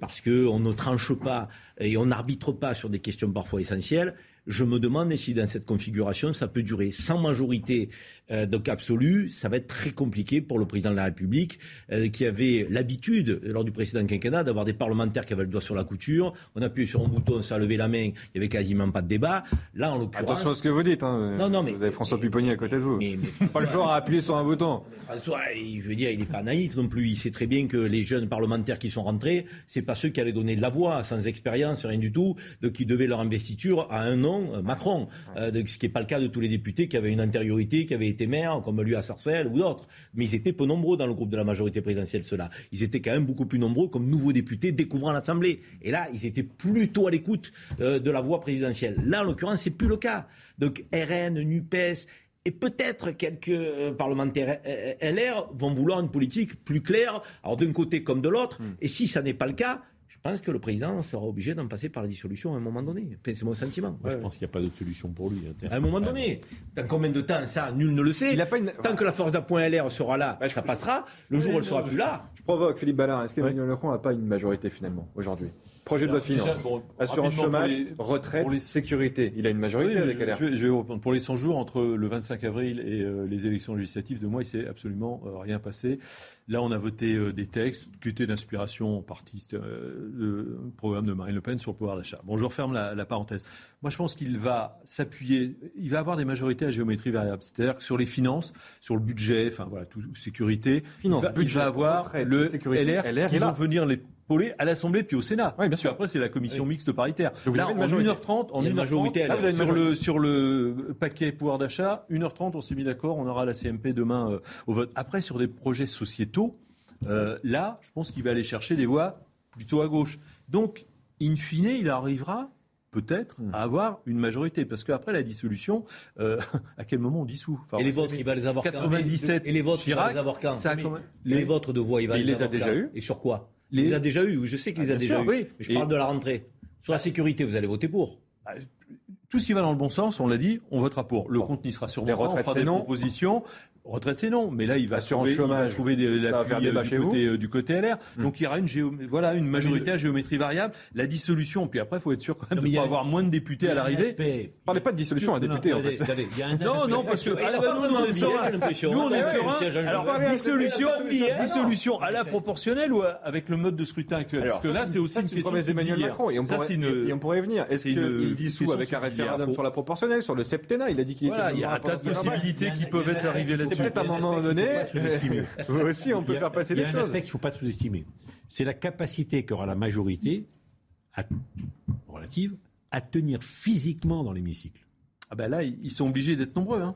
parce qu'on ne tranche pas et on n'arbitre pas sur des questions parfois essentielles, je me demande si dans cette configuration, ça peut durer. Sans majorité euh, donc absolue, ça va être très compliqué pour le président de la République, euh, qui avait l'habitude, lors du précédent quinquennat, d'avoir des parlementaires qui avaient le doigt sur la couture. On appuyait sur un bouton, ça levait la main, il n'y avait quasiment pas de débat. Là, en l'occurrence... Attention à ce que vous dites. Hein. Non, non, mais... Vous avez François Pupponi à côté de vous. Mais, pas le genre à appuyer sur un bouton. François, je veux dire, il n'est pas naïf non plus. Il sait très bien que les jeunes parlementaires qui sont rentrés, c'est pas ceux qui allaient donner de la voix, sans expérience, rien du tout, de qui devaient leur investiture à un nom, euh, Macron. Euh, ce qui n'est pas le cas de tous les députés qui avaient une antériorité, qui avaient été maires, comme lui à Sarcelles ou d'autres. Mais ils étaient peu nombreux dans le groupe de la majorité présidentielle, ceux-là. Ils étaient quand même beaucoup plus nombreux comme nouveaux députés découvrant l'Assemblée. Et là, ils étaient plutôt à l'écoute euh, de la voix présidentielle. Là, en l'occurrence, c'est plus le cas. Donc RN, NUPES, et peut-être quelques parlementaires LR vont vouloir une politique plus claire, alors d'un côté comme de l'autre. Hmm. Et si ça n'est pas le cas, pense que le président sera obligé d'en passer par la dissolution à un moment donné. c'est mon sentiment. Moi, je pense qu'il n'y a pas d'autre solution pour lui. Hein, à un moment donné. Dans combien de temps Ça, nul ne le sait. Tant que la force d'appoint LR sera là, ça passera. Le jour où elle ne sera plus là. Je provoque, Philippe Ballard. Est-ce qu'Emmanuel Macron n'a pas une majorité finalement aujourd'hui? Projet de loi de finances, assurance chômage, retraite, sécurité. Il a une majorité avec LR. Je vais, je vais, reprendre. Pour les 100 jours entre le 25 avril et euh, les élections législatives de moi, il s'est absolument euh, rien passé. Là, on a voté euh, des textes qui étaient d'inspiration en partie le programme de Marine Le Pen sur le pouvoir d'achat. Bon, je referme la, la parenthèse. Moi, je pense qu'il va s'appuyer, il va avoir des majorités à géométrie variable. C'est-à-dire que sur les finances, sur le budget, enfin voilà, tout, sécurité, Finance, il, va, avoir le sécurité. LR, LR qui vont venir les à l'Assemblée puis au Sénat. Oui, bien sûr. Après, c'est la commission mixte paritaire. Là, en 1h30, en 1h30, sur, le, sur le paquet pouvoir d'achat, 1h30, on s'est mis d'accord, on aura la CMP demain euh, au vote. Après, sur des projets sociétaux, euh, là, je pense qu'il va aller chercher des voix plutôt à gauche. Donc, in fine, il arrivera peut-être hmm. à avoir une majorité. Parce qu'après la dissolution, euh, à quel moment on dissout? Et les votes, il va les avoir 97, Et les votes, il va les avoir quand? Les votes de voix, il va les, avoir déjà eu. Et sur quoi? Il les a déjà eu, je sais qu'il les a ah, déjà eu. Mais je parle de la rentrée. Sur la sécurité, vous allez voter pour. Bah, tout ce qui va dans le bon sens, on l'a dit, on votera pour. Le compte n'y sera sûrement pas. On fera des propositions. Retraite, c'est non. Mais là, il va, trouver, chômage, il va trouver des, l'appui euh, du, côté, euh, du côté LR. Hmm. Donc, il y aura une, voilà, une majorité à géométrie variable. La dissolution, puis après, il faut être sûr quand même de ne pas avoir moins de députés à l'arrivée. Parlez pas de dissolution à député, en fait. Non, non, parce que nous, on est serein. Nous, on est serein. Alors, dissolution, dissolution à la proportionnelle ou avec le mode de scrutin actuel Parce que là, c'est aussi une question d'Emmanuel Macron. Et on pourrait venir. Est-ce qu'il dissout avec un référendum sur la proportionnelle, sur le septennat Il a dit qu'il était. Il y a un tas de possibilités qui peuvent être arrivées là-dessus peut-être à un moment donné, aussi, on peut faire passer des choses. Il y a un aspect qu'il ne faut pas sous-estimer. C'est la capacité qu'aura la majorité relative à tenir physiquement dans l'hémicycle. Ah ben là, ils sont obligés d'être nombreux. Hein.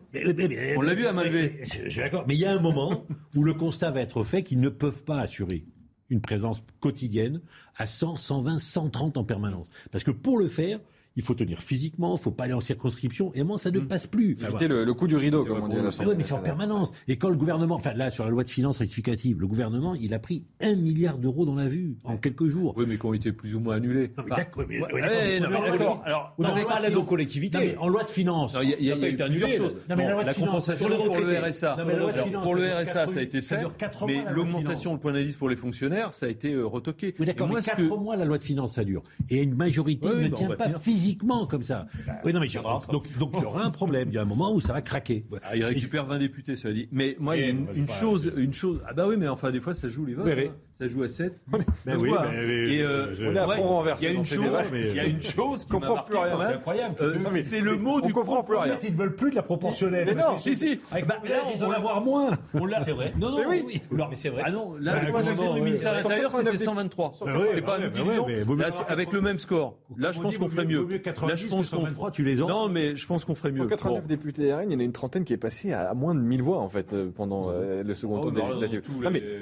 on l'a vu à Malvé. d'accord. Mais il y a un moment où le constat va être fait qu'ils ne peuvent pas assurer une présence quotidienne à 100, 120, 130 en permanence. Parce que pour le faire, il faut tenir physiquement, il faut pas aller en circonscription. Et moi, ça ne hmm. passe plus. Enfin, le, coup du rideau, comme on dit à Oui, mais c'est en permanence. Et quand le gouvernement, enfin là, sur la loi de finances rectificative, le gouvernement, il a pris un milliard d'euros dans la vue en quelques jours. Oui, mais qui ont été plus ou moins annulés. Non, mais d'accord. Alors, on pas l'aide aux collectivités. En loi de finances, il y a eu plusieurs choses. La compensation pour le RSA. Pour le RSA, ça a été fait. Mais l'augmentation, le point d'indice pour les fonctionnaires, ça a été euh, retoqué. Oui, d'accord. Mais quatre mois, la loi de finances, ça dure. Et une majorité ne tient pas physiquement comme ça. Bah, oui, non, mais donc, donc, il y aura un problème. Il y a un moment où ça va craquer. Ah, il récupère 20 députés, ça dit. Mais moi, il y a une, chose, une chose. Ah bah oui, mais enfin, des fois, ça joue les votes. Hein. Ça joue à 7. Ben oui, et euh, on est à fond renversé. Il y a une chose, il y a une chose qu'on comprend plus rien. C'est incroyable. Euh, c'est le mot du comprend plus rien. Ils ne veulent plus de la proportionnelle. Mais non, si si. Bah, là, ils en avoir moins. On l'a. C'est vrai. Non non. Mais c'est vrai. Ah non, là, le ministère de l'Intérieur, c'était 123. C'est pas une division. Avec le même score. Là, je pense qu'on ferait mieux. Là, je pense qu'on tu les as. Non, mais je pense qu'on ferait mieux. 189 députés RN, il y en a une trentaine qui est passée à moins de 1000 voix en fait euh, pendant le second tour des législatives.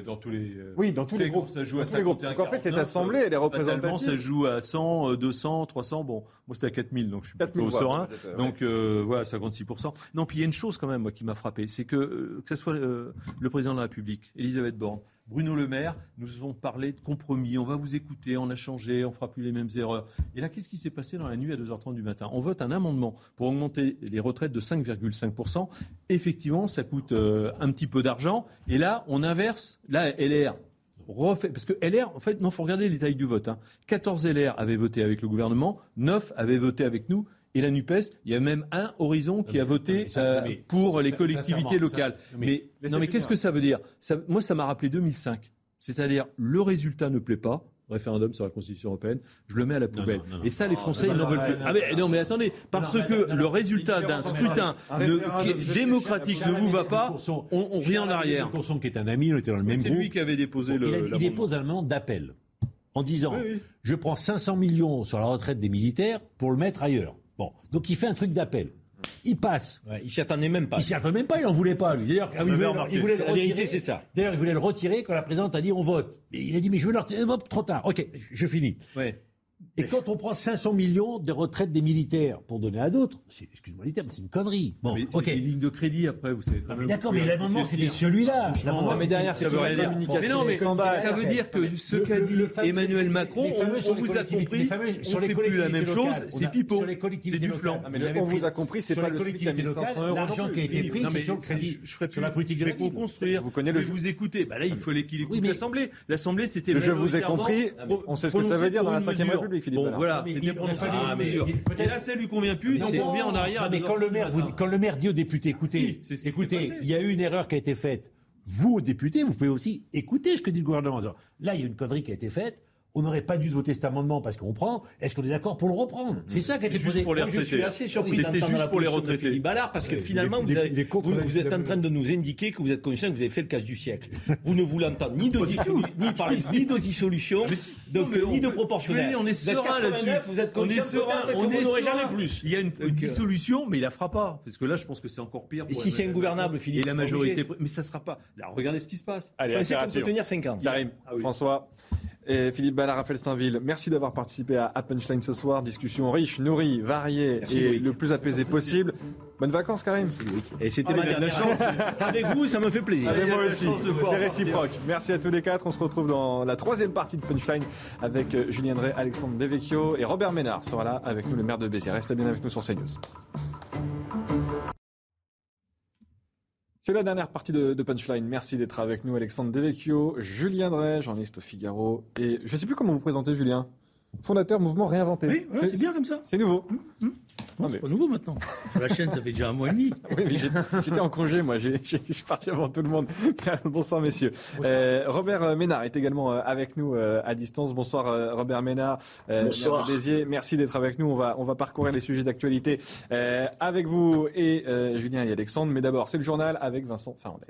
Dans tous les. Oui, dans tous les groupes, ça joue à donc en fait, cette assemblée, elle est représentative. ça joue à 100, 200, 300. Bon, moi c'était à 4000, donc je suis plutôt serein. Donc euh, voilà, 56%. Non, puis il y a une chose quand même, moi, qui m'a frappé, c'est que euh, que ce soit euh, le président de la République, Elisabeth Borne, Bruno Le Maire, nous avons parlé de compromis. On va vous écouter, on a changé, on fera plus les mêmes erreurs. Et là, qu'est-ce qui s'est passé dans la nuit à 2h30 du matin? On vote un amendement pour augmenter les retraites de 5,5%. Effectivement, ça coûte un petit peu d'argent. Et là, on inverse. Là, LR refait. Parce que LR, en fait, non, faut regarder les tailles du vote. Hein. 14 LR avaient voté avec le gouvernement, 9 avaient voté avec nous. et la NUPES, il y a même un horizon qui a voté euh, pour les collectivités locales. mais, non, mais qu'est-ce que ça veut dire? Moi, ça m'a rappelé 2005. C'est-à-dire, le résultat ne plaît pas, référendum sur la Constitution européenne, je le mets à la poubelle. et ça, les Français, ils n'en veulent plus. Ah mais, non, mais attendez, parce que le résultat d'un scrutin démocratique ne vous va pas, on, revient en arrière. Courson, qui est un ami, on était dans le même groupe. C'est lui qui avait déposé le. Il, dépose un amendement d'appel en disant je prends 500 millions sur la retraite des militaires pour le mettre ailleurs. Bon, donc il fait un truc d'appel. Il passe. il s'y attendait même pas. Il s'y attendait même pas, il en voulait pas. D'ailleurs, il, voulait, il voulait le retirer. c'est ça. D'ailleurs, il voulait le retirer quand la présidente a dit on vote. Et il a dit mais je veux le retirer. Trop tard. Ok, je finis. Ouais. Et quand on prend 500 millions de retraites des militaires pour donner à d'autres, excuse-moi les termes, c'est une connerie. Bon, mais ok. Des lignes de crédit après, vous savez. D'accord, mais l'amendement c'était celui-là. Non, mais derrière c'est une communication. Mais non, mais ça veut dire que ce qu'a dit Emmanuel Macron, on vous a compris, on fait plus la même chose, c'est pipeau, c'est du flanc. On vous a compris, c'est pas le collectivité locale. L'argent qui a été pris, c'est sur le crédit. Je ferai la politique de construire. Vous connaissez Je vous écoutez. Bah là, il fallait qu'il écoute l'Assemblée. L'Assemblée, c'était. Je vous ai compris. On sait ce que ça veut dire dans la Cinquième République. Bon, voilà, c'était pour ah, Et là, ça lui convient plus, donc on revient en arrière. mais quand le, maire, quand le maire dit aux députés, écoutez, écoutez, il y a eu une erreur qui a été faite. Vous, députés, vous pouvez aussi écouter ce que dit le gouvernement. Là, il y a une connerie qui a été faite on n'aurait pas dû voter cet amendement parce qu'on prend. Est-ce qu'on est d'accord pour le reprendre? C'est ça qui a été posé. Pour les je suis assez surpris d'entendre juste pour les retraités. Philippe Ballard parce que finalement, vous, êtes en train de nous indiquer que vous êtes conscient que vous avez fait le casse du siècle. Vous ne voulez entendre ni de ni parler ni de dissolution, donc ni de proportionnel. On est serein là-dessus. Vous êtes on est serein. On est jamais plus. Il y a une dissolution, mais il la fera pas parce que là, je pense que c'est encore pire. Et si c'est ingouvernable, Philippe Et la majorité, mais ça sera pas. Regardez ce qui se passe. Allez, c'est tenir 5 ans? Karim, ah François et Philippe Ballard, Raphaël Steinville, merci d'avoir participé à, Punchline ce soir. Discussion riche, nourrie, variée et le plus apaisée possible. Bonnes vacances, Karim. Et c'était ah, ma dernière chance. Avec vous, ça me fait plaisir. Avec moi aussi. C'est réciproque. Merci à tous les quatre. On se retrouve dans la troisième partie de Punchline avec euh, Julien Drey, Alexandre Devecchio et Robert Ménard sera là avec nous, le maire de Béziers. Restez bien avec nous sur CNews. C'est la dernière partie de, Punchline. Merci d'être avec nous, Alexandre Devecchio, Julien Drey, journaliste au Figaro. Et je ne sais plus comment vous présentez, Julien. Fondateur Mouvement Réinventé. Oui, c'est bien comme ça. C'est nouveau. Mmh, mmh. Non, c'est pas nouveau maintenant. la chaîne, ça fait déjà un mois et demi. oui, mais j'étais en congé, moi. Je suis parti avant tout le monde. Bonsoir, messieurs. Euh, Robert Ménard est également euh, avec nous euh, à distance. Bonsoir, Robert Ménard. Bonsoir. Merci d'être avec nous. On va, on va parcourir les sujets d'actualité avec vous et Julien et Alexandre. Mais d'abord, c'est le journal avec Vincent Fernandez.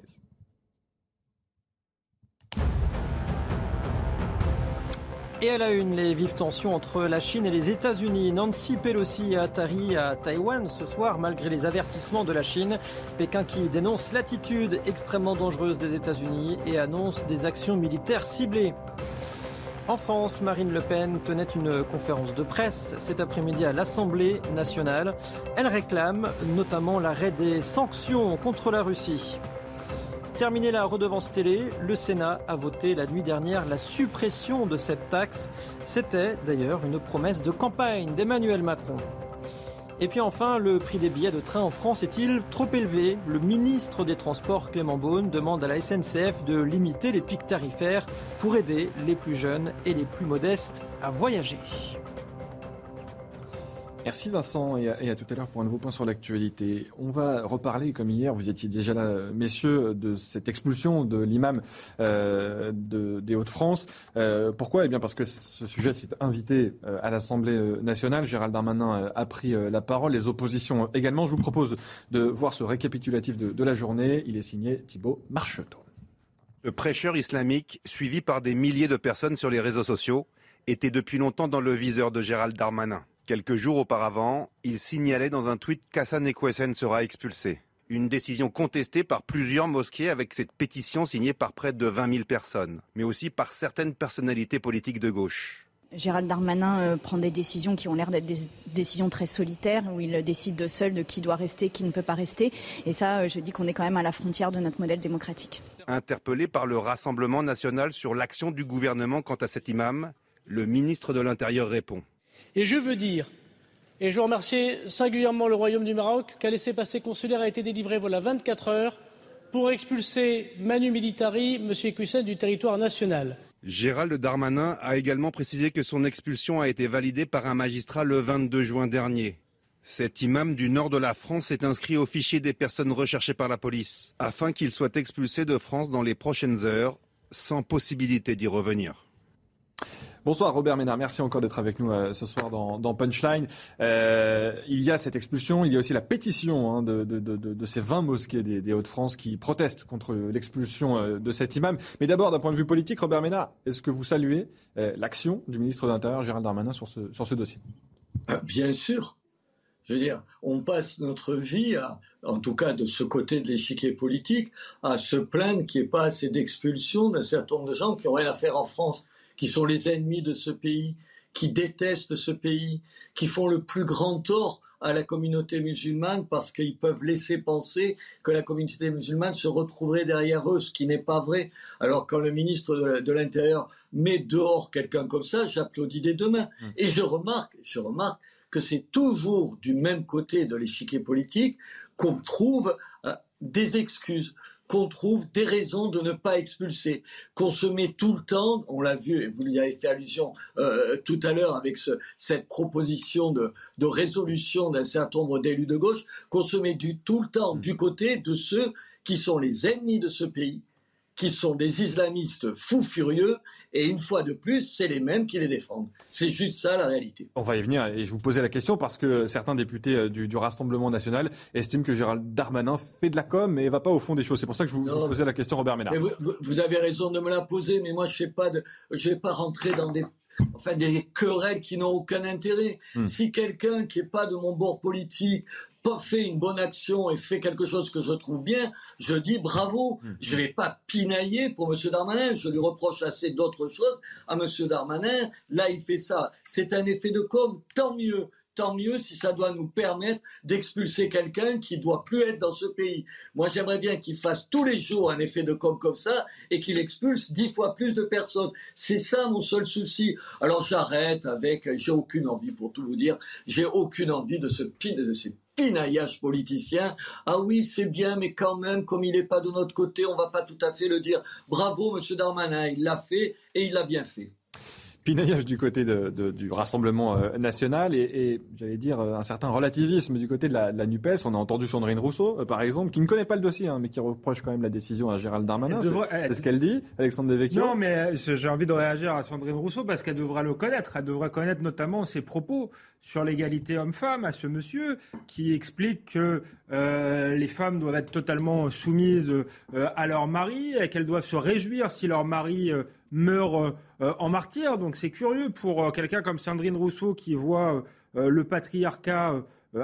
Et à la une, les vives tensions entre la Chine et les États-Unis. Nancy Pelosi a atterri à Taïwan ce soir malgré les avertissements de la Chine. Pékin qui dénonce l'attitude extrêmement dangereuse des États-Unis et annonce des actions militaires ciblées. En France, Marine Le Pen tenait une conférence de presse cet après-midi à l'Assemblée nationale. Elle réclame notamment l'arrêt des sanctions contre la Russie. Terminé la redevance télé, le Sénat a voté la nuit dernière la suppression de cette taxe. C'était d'ailleurs une promesse de campagne d'Emmanuel Macron. Et puis enfin, le prix des billets de train en France est-il trop élevé? Le ministre des Transports Clément Beaune demande à la SNCF de limiter les pics tarifaires pour aider les plus jeunes et les plus modestes à voyager. Merci Vincent et à, tout à l'heure pour un nouveau point sur l'actualité. On va reparler, comme hier, vous étiez déjà là, messieurs, de cette expulsion de l'imam euh, des Hauts-de-France. Euh, pourquoi? Eh bien parce que ce sujet s'est invité euh, à l'Assemblée nationale. Gérald Darmanin a pris la parole, les oppositions également. Je vous propose de voir ce récapitulatif de, la journée. Il est signé Thibault Marcheteau. Le prêcheur islamique, suivi par des milliers de personnes sur les réseaux sociaux, était depuis longtemps dans le viseur de Gérald Darmanin. Quelques jours auparavant, il signalait dans un tweet qu'Hassan Ekwesen sera expulsé. Une décision contestée par plusieurs mosquées avec cette pétition signée par près de 20 000 personnes, mais aussi par certaines personnalités politiques de gauche. Gérald Darmanin euh, prend des décisions qui ont l'air d'être des décisions très solitaires, où il décide de seul de qui doit rester, qui ne peut pas rester. Et ça, euh, je dis qu'on est quand même à la frontière de notre modèle démocratique. Interpellé par le Rassemblement national sur l'action du gouvernement quant à cet imam, le ministre de l'Intérieur répond. Et je veux dire, et je remercie singulièrement le Royaume du Maroc, qu'un laissez-passer consulaire a été délivré voilà 24 heures pour expulser Manu Militari, M. Equissen, du territoire national. Gérald Darmanin a également précisé que son expulsion a été validée par un magistrat le 22 juin dernier. Cet imam du nord de la France est inscrit au fichier des personnes recherchées par la police, afin qu'il soit expulsé de France dans les prochaines heures, sans possibilité d'y revenir. Bonsoir Robert Ménard, merci encore d'être avec nous euh, ce soir dans, Punchline. Euh, il y a cette expulsion, il y a aussi la pétition hein, de, ces 20 mosquées des, Hauts-de-France qui protestent contre l'expulsion euh, de cet imam. Mais d'abord, d'un point de vue politique, Robert Ménard, est-ce que vous saluez l'action du ministre de l'Intérieur, Gérald Darmanin, sur ce, dossier? Bien sûr. Je veux dire, on passe notre vie, en tout cas de ce côté de l'échiquier politique, à se plaindre qu'il n'y ait pas assez d'expulsion d'un certain nombre de gens qui ont rien à faire en France qui sont les ennemis de ce pays, qui détestent ce pays, qui font le plus grand tort à la communauté musulmane parce qu'ils peuvent laisser penser que la communauté musulmane se retrouverait derrière eux, ce qui n'est pas vrai. Alors quand le ministre de l'Intérieur met dehors quelqu'un comme ça, j'applaudis des deux mains. Mmh. Et je remarque, je remarque que c'est toujours du même côté de l'échiquier politique qu'on trouve euh, des excuses qu'on trouve des raisons de ne pas expulser, qu'on se met tout le temps, on l'a vu, et vous y avez fait allusion euh, tout à l'heure avec cette proposition de, résolution d'un certain nombre d'élus de gauche, qu'on se met du, tout le temps du côté de ceux qui sont les ennemis de ce pays, qui sont des islamistes fous furieux, et une fois de plus, c'est les mêmes qui les défendent. C'est juste ça la réalité. On va y venir, et je vous posais la question parce que certains députés euh, du, Rassemblement national estiment que Gérald Darmanin fait de la com, mais ne va pas au fond des choses. C'est pour ça que je vous, posais la question, Robert Ménard. Vous, avez raison de me la poser, mais moi je ne vais pas rentrer dans des enfin des querelles qui n'ont aucun intérêt. Hmm. Si quelqu'un qui n'est pas de mon bord politique fait une bonne action et fait quelque chose que je trouve bien, je dis bravo. Mm. Je ne vais pas pinailler pour M. Darmanin. Je lui reproche assez d'autres choses à M. Darmanin. Là, il fait ça. C'est un effet de com. Tant mieux tant mieux si ça doit nous permettre d'expulser quelqu'un qui doit plus être dans ce pays. Moi, j'aimerais bien qu'il fasse tous les jours un effet de com comme ça et qu'il expulse dix fois plus de personnes. C'est ça mon seul souci. Alors j'arrête avec, j'ai aucune envie pour tout vous dire, j'ai aucune envie de ce de ces pinaillage politicien. Ah oui, c'est bien, mais quand même, comme il n'est pas de notre côté, on va pas tout à fait le dire. Bravo, Monsieur Darmanin, il l'a fait et il l'a bien fait pinaillage du côté du Rassemblement euh, national et, j'allais dire euh, un certain relativisme du côté de la, NUPES. On a entendu Sandrine Rousseau, euh, par exemple, qui ne connaît pas le dossier, hein, mais qui reproche quand même la décision à Gérald Darmanin. C'est ce qu'elle dit, Alexandre Devecchio. Non, mais j'ai envie de réagir à Sandrine Rousseau parce qu'elle devra le connaître. Elle devrait connaître notamment ses propos sur l'égalité homme-femme à ce monsieur qui explique que les femmes doivent être totalement soumises à leur mari et qu'elles doivent se réjouir si leur mari meurt euh, en martyr. Donc c'est curieux pour euh, quelqu'un comme Sandrine Rousseau qui voit euh, le patriarcat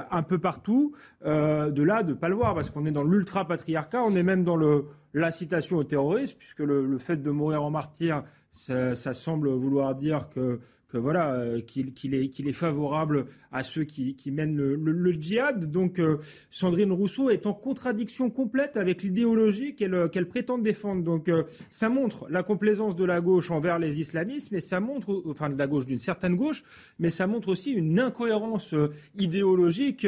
un peu partout, de là de ne pas le voir, parce qu'on est dans l'ultra-patriarcat, on est même dans le, citation au terrorisme, puisque le, fait de mourir en martyr, ça semble vouloir dire que voilà euh, qu'il est, favorable à ceux qui, mènent le, djihad. Donc euh, Sandrine Rousseau est en contradiction complète avec l'idéologie qu'elle euh, prétend défendre. Donc ça montre la complaisance de la gauche envers les islamistes, mais ça montre, enfin de la gauche d'une certaine gauche, mais ça montre aussi une incohérence idéologique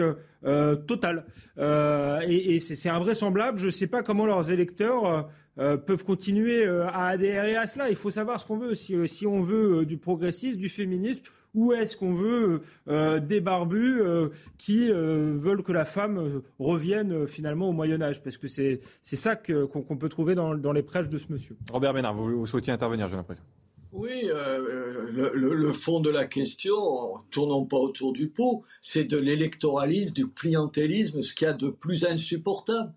totale. et, et c'est invraisemblable. Je ne sais pas comment leurs électeurs euh, peuvent continuer euh, à adhérer à cela. Il faut savoir ce qu'on veut. Si, euh, si on veut du progressisme, du féminisme, ou est-ce qu'on veut des barbus qui veulent que la femme revienne finalement au Moyen Âge Parce que c'est ça qu'on peut trouver dans, dans, les prêches de ce monsieur. Robert Ménard, vous, vous souhaitiez intervenir, j'ai l'impression. Oui, le, le, fond de la question, tournons pas autour du pot, c'est de l'électoralisme, du clientélisme, ce qu'il y a de plus insupportable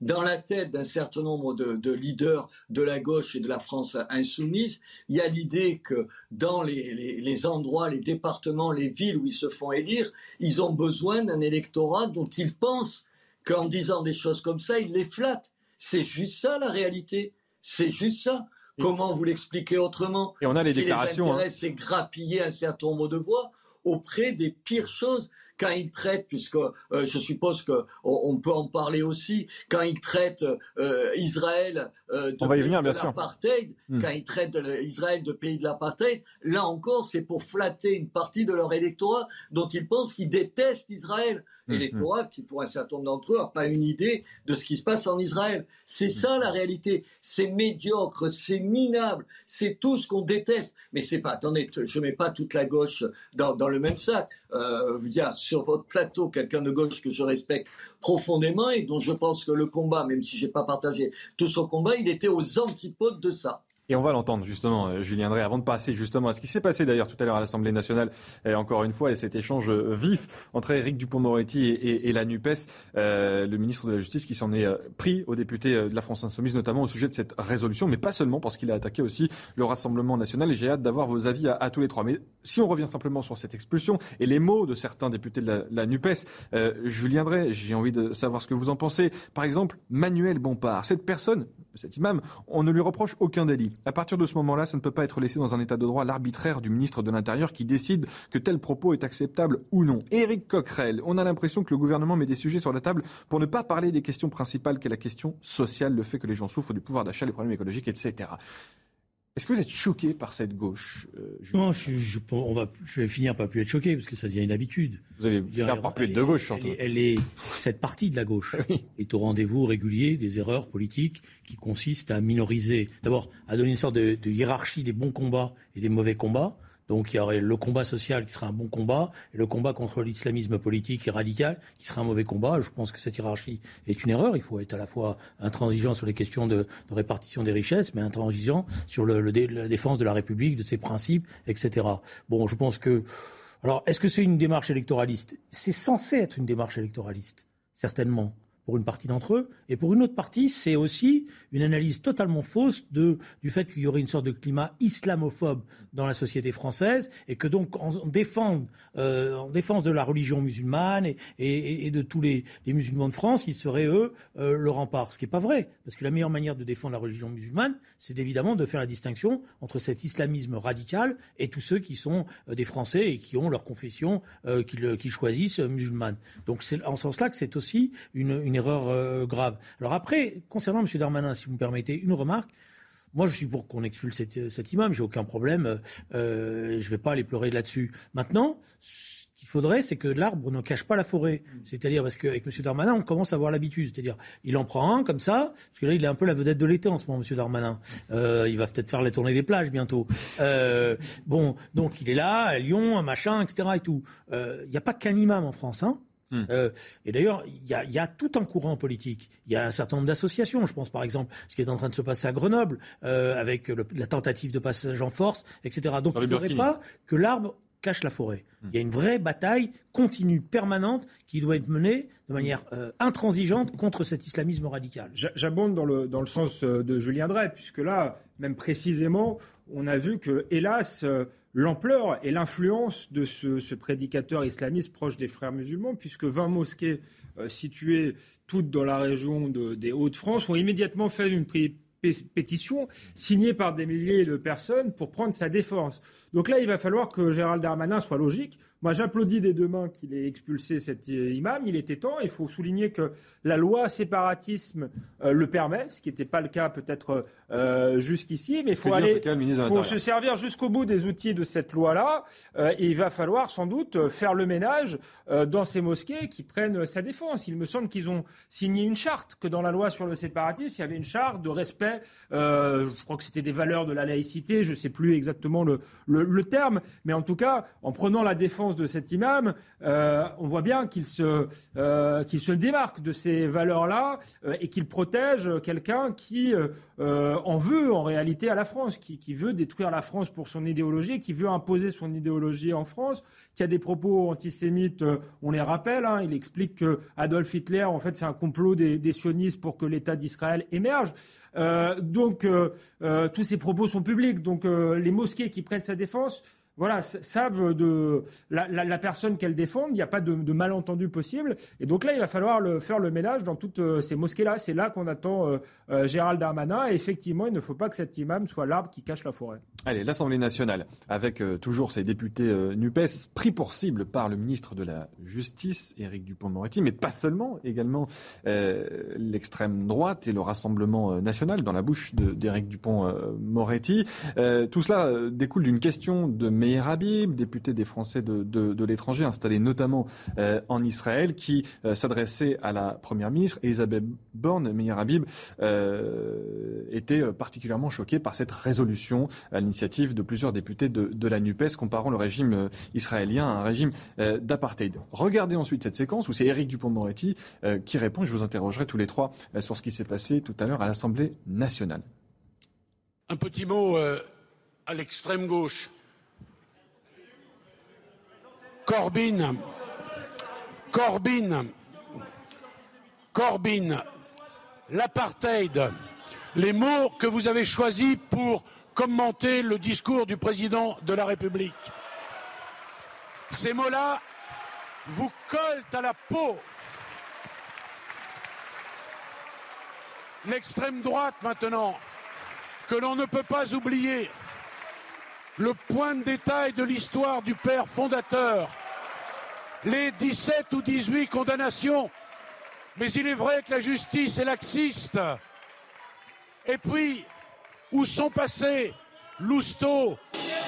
dans la tête d'un certain nombre de, leaders de la gauche et de la France insoumise, il y a l'idée que dans les, endroits, les départements, les villes où ils se font élire, ils ont besoin d'un électorat dont ils pensent qu'en disant des choses comme ça, ils les flattent. C'est juste ça la réalité. C'est juste ça. Comment vous l'expliquez autrement Et on a les déclarations. Ce qui hein. c'est grappiller un certain nombre de voix auprès des pires choses quand il traite, puisque euh, je suppose qu'on on peut en parler aussi, quand il traite euh, Israël euh, de, pays de l'apartheid, hmm. quand il traite Israël de pays de l'apartheid, là encore, c'est pour flatter une partie de leur électorat dont ils pensent qu'ils détestent Israël. Hmm, électorat hmm. qui, pour un certain nombre d'entre eux, n'a pas une idée de ce qui se passe en Israël. C'est ça la réalité. C'est médiocre, c'est minable, c'est tout ce qu'on déteste. Mais c'est pas, attendez, je mets pas toute la gauche dans, dans le même sac. euh, il y a sur votre plateau quelqu'un de gauche que je respecte profondément et dont je pense que le combat, même si j'ai pas partagé tout son combat, il était aux antipodes de ça. Et on va l'entendre justement, euh, Julien Drey, avant de passer justement à ce qui s'est passé d'ailleurs tout à l'heure à l'Assemblée nationale, et encore une fois, et cet échange euh, vif entre Éric Dupont-Moretti et, la NUPES, euh, le ministre de la Justice qui s'en est pris aux députés de la France Insoumise, notamment au sujet de cette résolution, mais pas seulement parce qu'il a attaqué aussi le Rassemblement national, et j'ai hâte d'avoir vos avis à, tous les trois. Mais si on revient simplement sur cette expulsion et les mots de certains députés de la, la NUPES, Julien Drey, j'ai envie de savoir ce que vous en pensez. Par exemple, Manuel Bompard, cette personne, cet imam, on ne lui reproche aucun délit. À partir de ce moment-là, ça ne peut pas être laissé dans un état de droit l'arbitraire du ministre de l'Intérieur qui décide que tel propos est acceptable ou non. Éric Coquerel, on a l'impression que le gouvernement met des sujets sur la table pour ne pas parler des questions principales qu'est la question sociale, le fait que les gens souffrent du pouvoir d'achat, les problèmes écologiques, etc. Est-ce que vous êtes choqué par cette gauche euh, Non, je, on va, je vais finir par plus être choqué parce que ça devient une habitude. Vous allez finir par plus être de gauche surtout. Elle est, cette partie de la gauche est au rendez-vous régulier des erreurs politiques qui consistent à minoriser, d'abord à donner une sorte de hiérarchie des bons combats et des mauvais combats donc il y aurait le combat social qui serait un bon combat et le combat contre l'islamisme politique et radical qui serait un mauvais combat. Je pense que cette hiérarchie est une erreur. Il faut être à la fois intransigeant sur les questions de, répartition des richesses, mais intransigeant sur la défense de la République, de ses principes, etc. Bon, je pense que... Alors, est-ce que c'est une démarche électoraliste? C'est censé être une démarche électoraliste, certainement pour une partie d'entre eux. Et pour une autre partie, c'est aussi une analyse totalement fausse du fait qu'il y aurait une sorte de climat islamophobe dans la société française et que donc en, euh, en défense de la religion musulmane et, de tous les, musulmans de France, ils seraient, eux, euh, le rempart. Ce qui n'est pas vrai. Parce que la meilleure manière de défendre la religion musulmane, c'est évidemment de faire la distinction entre cet islamisme radical et tous ceux qui sont euh, des Français et qui ont leur confession qu'ils choisissent musulmane. Donc c'est en ce sens-là que c'est aussi une erreur euh, grave. Alors après, concernant M. Darmanin, si vous me permettez, une remarque. Moi, je suis pour qu'on expulse cet, cet imam, j'ai aucun problème. Euh, je ne vais pas aller pleurer là-dessus. Maintenant, ce qu'il faudrait, c'est que l'arbre ne cache pas la forêt. C'est-à-dire, parce qu'avec M. Darmanin, on commence à avoir l'habitude. C'est-à-dire, il en prend un comme ça, parce que là, il est un peu la vedette de l'été en ce moment, M. Darmanin. Euh, il va peut-être faire la tournée des plages bientôt. bon, donc il est là, à Lyon, un machin, etc. Et tout. Il n'y a pas qu'un imam en France, hein. Hmm. Euh, et d'ailleurs, il y a, tout un courant politique. Il y a un certain nombre d'associations. Je pense par exemple ce qui est en train de se passer à Grenoble, euh, avec la tentative de passage en force, etc. Donc il ne faudrait pas que l'arbre cache la forêt. Hmm. Il y a une vraie bataille continue, permanente, qui doit être menée de manière euh, intransigeante contre cet islamisme radical. J'abonde dans le, dans le sens de Julien Drey, puisque là, même précisément, on a vu que, hélas, l'ampleur et l'influence de ce, prédicateur islamiste proche des frères musulmans, puisque 20 mosquées euh, situées toutes dans la région des Hauts-de-France ont immédiatement fait une pétition signée par des milliers de personnes pour prendre sa défense. Donc là, il va falloir que Gérald Darmanin soit logique. Moi, j'applaudis des deux mains qu'il ait expulsé cet imam. Il était temps. Il faut souligner que la loi séparatisme euh, le permet, ce qui n'était pas le cas peut-être euh, jusqu'ici. Mais il faut aller, faut se servir jusqu'au bout des outils de cette loi-là. Euh, et il va falloir sans doute faire le ménage dans ces mosquées qui prennent sa défense. Il me semble qu'ils ont signé une charte, que dans la loi sur le séparatisme, il y avait une charte de respect. je crois que c'était des valeurs de la laïcité. Je ne sais plus exactement le le, terme, mais en tout cas, en prenant la défense de cet imam, euh, on voit bien qu'il se, euh, qu'il se démarque de ces valeurs-là euh, et qu'il protège quelqu'un qui en veut en réalité à la France, qui, qui, veut détruire la France pour son idéologie, qui veut imposer son idéologie en France, qui a des propos antisémites, on les rappelle, hein, il explique que Adolf Hitler, en fait, c'est un complot des, des sionistes pour que l'État d'Israël émerge. Donc, tous ces propos sont publics. Donc, les mosquées qui prennent sa défense First. Voilà, savent de la, personne qu'elle défend. Il n'y a pas de, malentendu possible. Et donc là, il va falloir faire le ménage dans toutes ces mosquées-là. C'est là, qu'on attend Gérald Darmanin. Et effectivement, il ne faut pas que cet imam soit l'arbre qui cache la forêt. Allez, l'Assemblée nationale, avec toujours ses députés NUPES, pris pour cible par le ministre de la Justice, Éric Dupont-Moretti, mais pas seulement, également l'extrême droite et le Rassemblement national dans la bouche d'Éric Dupont-Moretti. tout cela découle d'une question de Meir Habib, député des Français de, l'étranger, installé notamment euh, en Israël, qui euh, s'adressait à la Première ministre, Elisabeth Borne. Meir Habib euh, était particulièrement choquée par cette résolution. Elle l'initiative de plusieurs députés de, la NUPES comparant le régime israélien à un régime d'apartheid. Regardez ensuite cette séquence où c'est Éric Dupont-Moretti qui répond. Je vous interrogerai tous les trois sur ce qui s'est passé tout à l'heure à l'Assemblée nationale. Un petit mot à l'extrême gauche. Corbyn, Corbyn, Corbyn, l'apartheid, les mots que vous avez choisis pour commenter le discours du président de la République. Ces mots-là vous collent à la peau. L'extrême droite maintenant, que l'on ne peut pas oublier, le point de détail de l'histoire du père fondateur, les 17 ou 18 condamnations. Mais il est vrai que la justice est laxiste. Et puis, où sont passés Lousteau?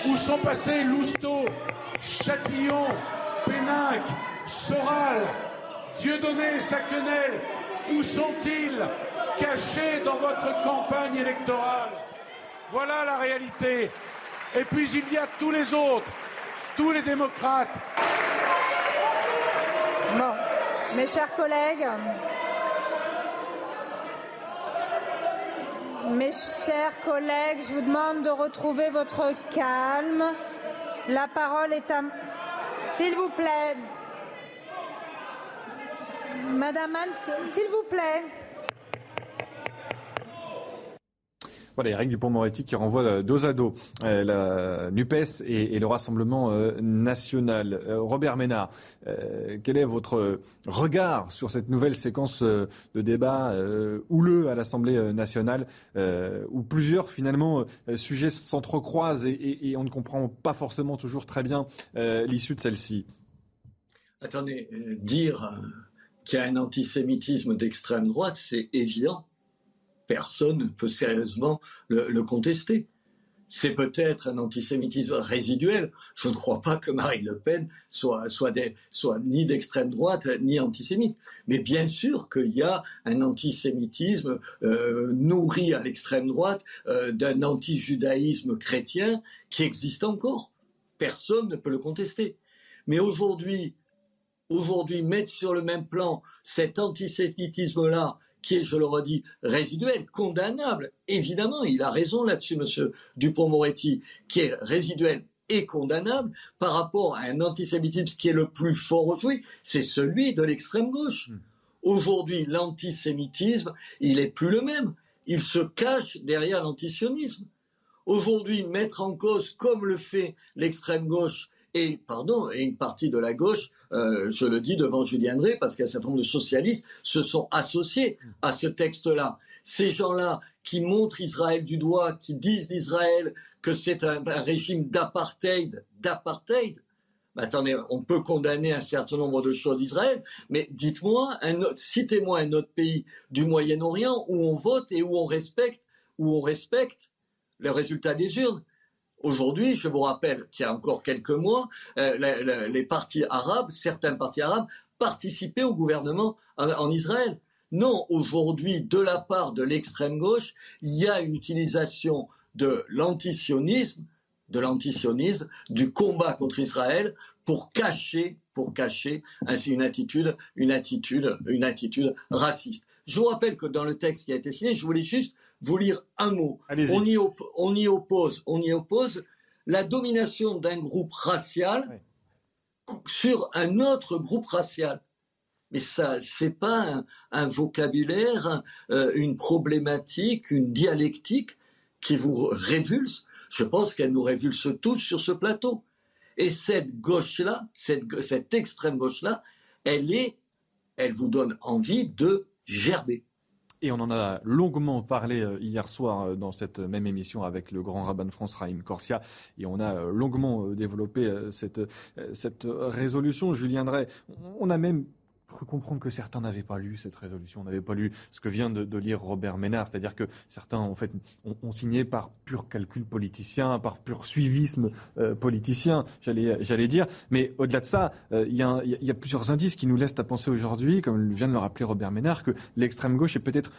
Où sont passés Lousteau, Châtillon, Pénac, Soral, Dieudonné, Saquenel? Où sont-ils cachés dans votre campagne électorale? Voilà la réalité. Et puis il y a tous les autres, tous les démocrates. Mes chers collègues, mes chers collègues, je vous demande de retrouver votre calme. La parole est à... S'il vous plaît. Madame Anne, s'il vous plaît. Voilà, Eric Dupont-Moretti qui renvoie euh, dos à dos euh, la NUPES et, le Rassemblement euh, national. Robert Ménard, quel est votre regard sur cette nouvelle séquence de débat houleux à l'Assemblée nationale où plusieurs finalement sujets s'entrecroisent et, et, on ne comprend pas forcément toujours très bien l'issue de celle-ci? Attendez, dire qu'il y a un antisémitisme d'extrême droite, c'est évident personne ne peut sérieusement le, contester. C'est peut-être un antisémitisme résiduel. Je ne crois pas que Marine Le Pen soit, ni d'extrême droite ni antisémite. Mais bien sûr qu'il y a un antisémitisme euh, nourri à l'extrême droite euh, d'un anti-judaïsme chrétien qui existe encore. Personne ne peut le contester. Mais aujourd'hui, aujourd'hui, mettre sur le même plan cet antisémitisme-là qui est, je le redis, résiduel, condamnable. Évidemment, il a raison là-dessus, monsieur Dupont-Moretti, qui est résiduel et condamnable par rapport à un antisémitisme qui est le plus fort aujourd'hui, c'est celui de l'extrême gauche. Hmm. Aujourd'hui, l'antisémitisme, il est plus le même. Il se cache derrière l'antisionisme. Aujourd'hui, mettre en cause, comme le fait l'extrême gauche, et pardon, et une partie de la gauche, euh, je le dis devant Julien Drey, parce qu'un certain nombre de socialistes se sont associés à ce texte-là. Ces gens-là qui montrent Israël du doigt, qui disent d'Israël que c'est un, régime d'apartheid, d'apartheid. attendez, on peut condamner un certain nombre de choses d'Israël, mais dites-moi, citez-moi un autre pays du Moyen-Orient où on vote et où on respecte, où on respecte le résultat des urnes. Aujourd'hui, je vous rappelle qu'il y a encore quelques mois, euh, les, partis arabes, certains partis arabes, participaient au gouvernement en, Israël. Non, aujourd'hui, de la part de l'extrême gauche, il y a une utilisation de l'antisionisme, de du combat contre Israël pour cacher, pour cacher ainsi une attitude, une attitude, une attitude raciste. Je vous rappelle que dans le texte qui a été signé, je voulais juste vous lire un mot. On y, on y, oppose, on y oppose la domination d'un groupe racial sur un autre groupe racial. Mais ça, c'est pas un, vocabulaire, euh, une problématique, une dialectique qui vous révulse. Je pense qu'elle nous révulse tous sur ce plateau. Et cette gauche-là, cette, cette extrême gauche-là, elle est, elle vous donne envie de gerber. Et on en a longuement parlé euh, hier soir euh, dans cette même émission avec le grand rabbin de France, Raïm Corsia. Et on a euh, longuement développé cette, cette résolution. Julien Drey, on a même cru comprendre que certains n'avaient pas lu cette résolution, n'avaient pas lu ce que vient de, lire Robert Ménard, c'est-à-dire que certains en fait ont, signé par pur calcul politicien, par pur suivisme euh, politicien, j'allais dire. Mais au-delà de ça, euh, il y, a plusieurs indices qui nous laissent à penser aujourd'hui, comme vient de le rappeler Robert Ménard, que l'extrême gauche est peut-être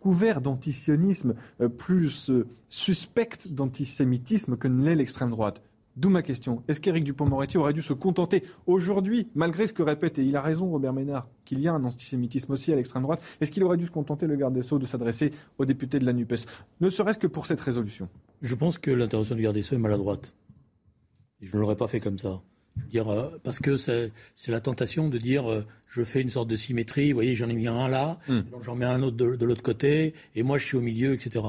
couvert d'antisionisme, plus suspecte d'antisémitisme que ne l'est l'extrême droite. D'où ma question. Est-ce qu'Éric Dupont-Moretti aurait dû se contenter aujourd'hui, malgré ce que répète, et il a raison Robert Ménard, qu'il y a un antisémitisme aussi à l'extrême droite, est-ce qu'il aurait dû se contenter, le garde des Sceaux, de s'adresser aux députés de la NUPES? Ne serait-ce que pour cette résolution. Je pense que l'intervention du garde des Sceaux est maladroite. Et je ne l'aurais pas fait comme ça. dire, euh, parce que c'est la tentation de dire euh, je fais une sorte de symétrie, vous voyez, j'en ai mis un là, hmm. j'en mets un autre de, l'autre côté, et moi je suis au milieu, etc.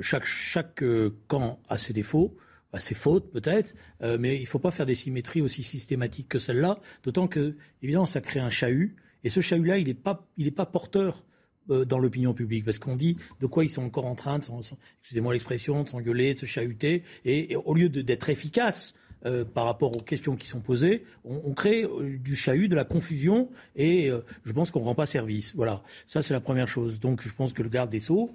Chaque, chaque euh, camp a ses défauts. Bah, c'est faute peut-être, euh, mais il ne faut pas faire des symétries aussi systématiques que celle-là, d'autant que, évidemment, ça crée un chahut, et ce chahut-là, il n'est pas, pas porteur euh, dans l'opinion publique, parce qu'on dit de quoi ils sont encore en train de, excusez-moi l'expression, de s'engueuler, de se chahuter, et, au lieu d'être efficace euh, par rapport aux questions qui sont posées, on, crée du chahut, de la confusion, et je pense qu'on ne rend pas service. Voilà, ça c'est la première chose. Donc je pense que le garde des Sceaux,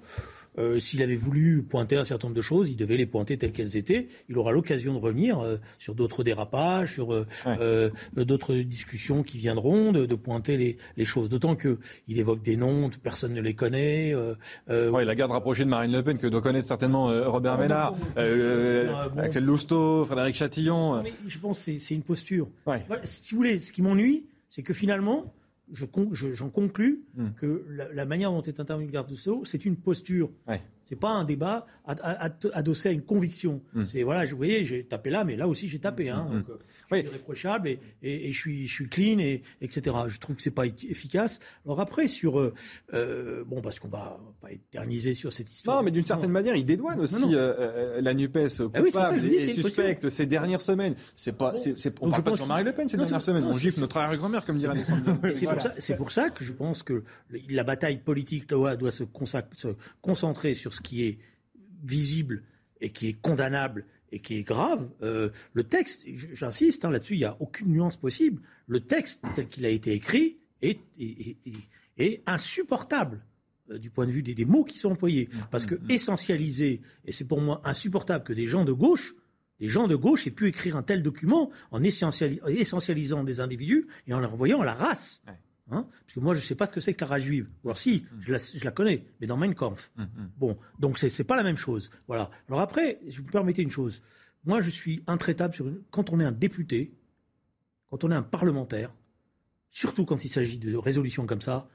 euh, s'il avait voulu pointer un certain nombre de choses, il devait les pointer telles qu'elles étaient. Il aura l'occasion de revenir euh, sur d'autres dérapages, sur euh, d'autres discussions qui viendront, de, pointer les, les choses. D'autant qu'il évoque des noms, personne ne les connaît. Oui, la garde rapprochée de Marine Le Pen, que doit connaître certainement Robert ah, Ménard, Axel Lousteau, Frédéric Chatillon. Mais je pense que c'est une posture. si vous voulez, ce qui m'ennuie, c'est que finalement, j'en je, conclus hmm. que la, manière dont est intervenu le garde de Sceaux, c'est une posture. Ouais. C'est pas un débat adossé à une conviction. Hmm. C'est voilà, vous voyez, j'ai tapé là, mais là aussi j'ai tapé. Hein, hmm. donc, euh, je suis irréprochable et, et, je suis je suis clean et etc. Je trouve que c'est pas efficace. Alors après sur euh, euh, bon parce qu'on va pas éterniser sur cette histoire. Non, mais d'une certaine manière, il dédouane aussi la Nupes ah coupable et suspecte ces dernières semaines. C'est pas c'est on parle pas de Jean-Marie Le Pen ces dernières semaines. On gifle notre arrière-grand-mère comme dirait Alexandre. C'est pour ça que je pense que la bataille politique doit, doit se, concentrer sur ce qui est visible et qui est condamnable et qui est grave. Euh, le texte, j'insiste hein, là-dessus, il n'y a aucune nuance possible. Le texte tel qu'il a été écrit est, est, insupportable euh, du point de vue des, mots qui sont employés. Parce que essentialiser, et c'est pour moi insupportable que des gens de gauche des gens de gauche aient pu écrire un tel document en essentialisant des individus et en les renvoyant à la race. Hein? Parce que moi, je ne sais pas ce que c'est que la race juive. Ou alors si, mm. je, la, connais, mais dans Mein Kampf. Mm, mm. Bon, donc c'est n'est pas la même chose. Voilà. Alors après, je vous permettez une chose. Moi, je suis intraitable sur une... quand on est un député, quand on est un parlementaire, surtout quand il s'agit de résolutions comme ça,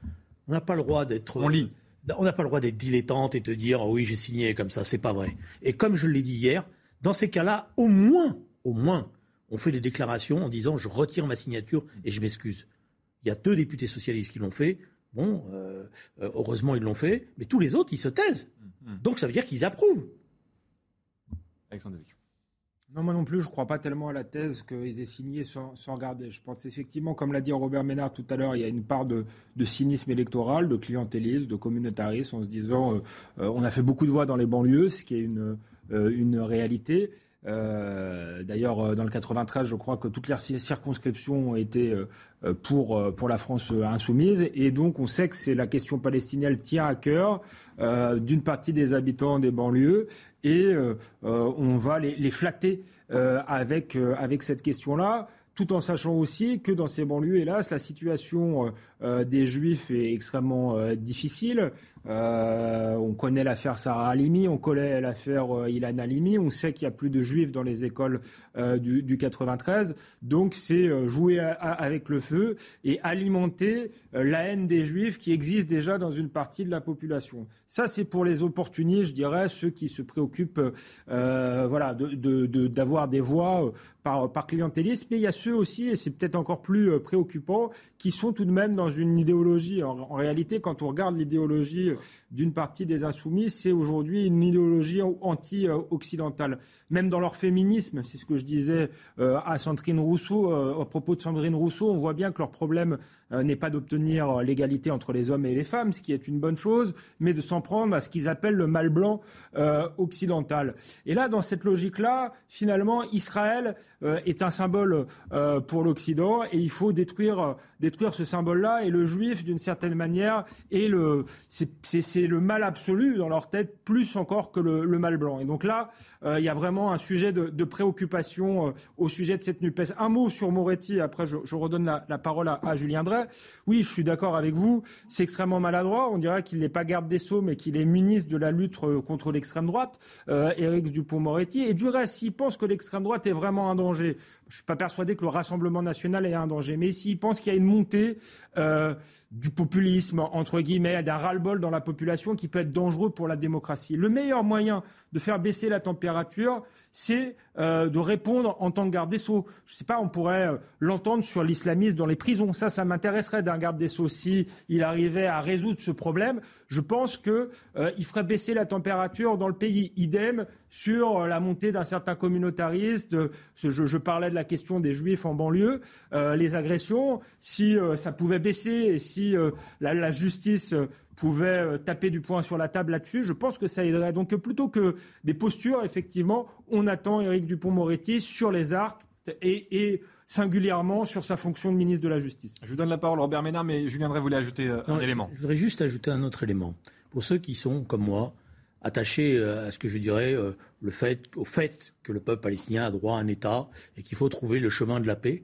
on n'a pas le droit d'être. On lit. On n'a pas le droit d'être dilettante et de dire oh oui j'ai signé comme ça, c'est pas vrai. Et comme je l'ai dit hier, dans ces cas-là, au moins, au moins, on fait des déclarations en disant je retire ma signature et je m'excuse. Il y a deux députés socialistes qui l'ont fait. Bon, euh, euh, heureusement, ils l'ont fait. Mais tous les autres, ils se taisent. Mm, mm. Donc, ça veut dire qu'ils approuvent. Alexandre non, moi non plus, je ne crois pas tellement à la thèse qu'ils aient signé sans, regarder. Je pense effectivement, comme l'a dit Robert Ménard tout à l'heure, il y a une part de, cynisme électoral, de clientélisme, de communautarisme, en se disant euh, on a fait beaucoup de voix dans les banlieues, ce qui est une, une réalité. Euh, d'ailleurs, euh, dans le 93, je crois que toutes les circonscriptions ont été euh, pour, la France insoumise. Et donc, on sait que c'est la question palestinienne tient à cœur d'une partie des habitants des banlieues. Et on va les, flatter avec, avec cette question-là tout en sachant aussi que dans ces banlieues, hélas, la situation des Juifs est extrêmement difficile. Euh, on connaît l'affaire Sarah Halimi, on connaît l'affaire euh, Ilan Halimi, on sait qu'il y a plus de juifs dans les écoles euh, du, du, 93. Donc c'est jouer avec le feu et alimenter la haine des juifs qui existe déjà dans une partie de la population. Ça c'est pour les opportunistes, je dirais, ceux qui se préoccupent voilà, d'avoir de, des voix par, clientélisme. Mais il y a ceux aussi, et c'est peut-être encore plus préoccupant, qui sont tout de même dans une idéologie. En réalité, quand on regarde l'idéologie d'une partie des insoumis, c'est aujourd'hui une idéologie anti-occidentale. Même dans leur féminisme, c'est ce que je disais euh, à Sandrine Rousseau, euh, à propos de Sandrine Rousseau, on voit bien que leur problème euh, n'est pas d'obtenir l'égalité entre les hommes et les femmes, ce qui est une bonne chose, mais de s'en prendre à ce qu'ils appellent le mal blanc occidental. Et là, dans cette logique-là, finalement, Israël est un symbole pour l'Occident et il faut détruire, détruire ce symbole-là. Et le juif, d'une certaine manière, est le, c'est, le mal absolu dans leur tête, plus encore que le, mal blanc. Et donc là, il y a vraiment un sujet de, préoccupation au sujet de cette NUPES. Un mot sur Moretti, après je, redonne la, parole à, à Julien Drey. Oui, je suis d'accord avec vous, c'est extrêmement maladroit. On dirait qu'il n'est pas garde des Sceaux, mais qu'il est ministre de la lutte contre l'extrême droite, euh, Éric Dupont-Moretti. Et du reste, s'il pense que l'extrême droite est vraiment un danger, je ne suis pas persuadé que le Rassemblement national est un danger, mais s'il pense qu'il y a une montée euh, du populisme, entre guillemets, d'un ras-le-bol dans la population qui peut être dangereux pour la démocratie, le meilleur moyen de faire baisser la température, c'est euh, de répondre en tant que garde des Sceaux. Je ne sais pas, on pourrait euh, l'entendre sur l'islamisme dans les prisons. Ça, ça m'intéresserait d'un garde des Sceaux si arrivait à résoudre ce problème. Je pense qu'il euh, ferait baisser la température dans le pays. Idem sur la montée d'un certain communautarisme. je, parlais de la question des juifs en banlieue, les agressions. Si ça pouvait baisser et si la, justice pouvait euh, taper du poing sur la table là-dessus. Je pense que ça aiderait. Donc plutôt que des postures, effectivement, on attend Éric Dupont-Moretti sur les arcs et, singulièrement sur sa fonction de ministre de la Justice. Je vous donne la parole, Robert Ménard, mais Julien Drey voulait ajouter euh, un élément. Je voudrais juste ajouter un autre élément. Pour ceux qui sont, comme moi, attachés euh, à ce que je dirais le fait, au fait que le peuple palestinien a droit à un État et qu'il faut trouver le chemin de la paix,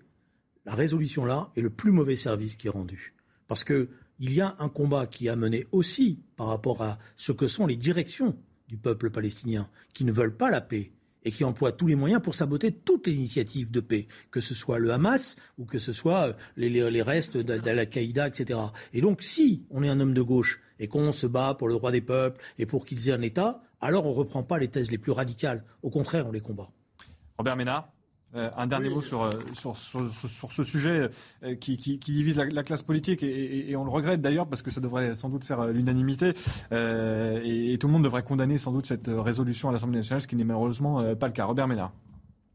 la résolution là est le plus mauvais service qui est rendu. Parce que il y a un combat qui a mené aussi par rapport à ce que sont les directions du peuple palestinien, qui ne veulent pas la paix et qui emploient tous les moyens pour saboter toutes les initiatives de paix, que ce soit le Hamas ou que ce soit euh, les, restes d'Al-Qaïda, etc. Et donc, si on est un homme de gauche et qu'on se bat pour le droit des peuples et pour qu'ils aient un État, alors on ne reprend pas les thèses les plus radicales. Au contraire, on les combat. Robert Ménard euh, un dernier mot sur, euh, sur, sur, ce sujet euh, qui, qui, divise la, classe politique et, on le regrette d'ailleurs parce que ça devrait sans doute faire l'unanimité et, tout le monde devrait condamner sans doute cette résolution à l'Assemblée nationale, ce qui n'est malheureusement pas le cas. Robert Ménard.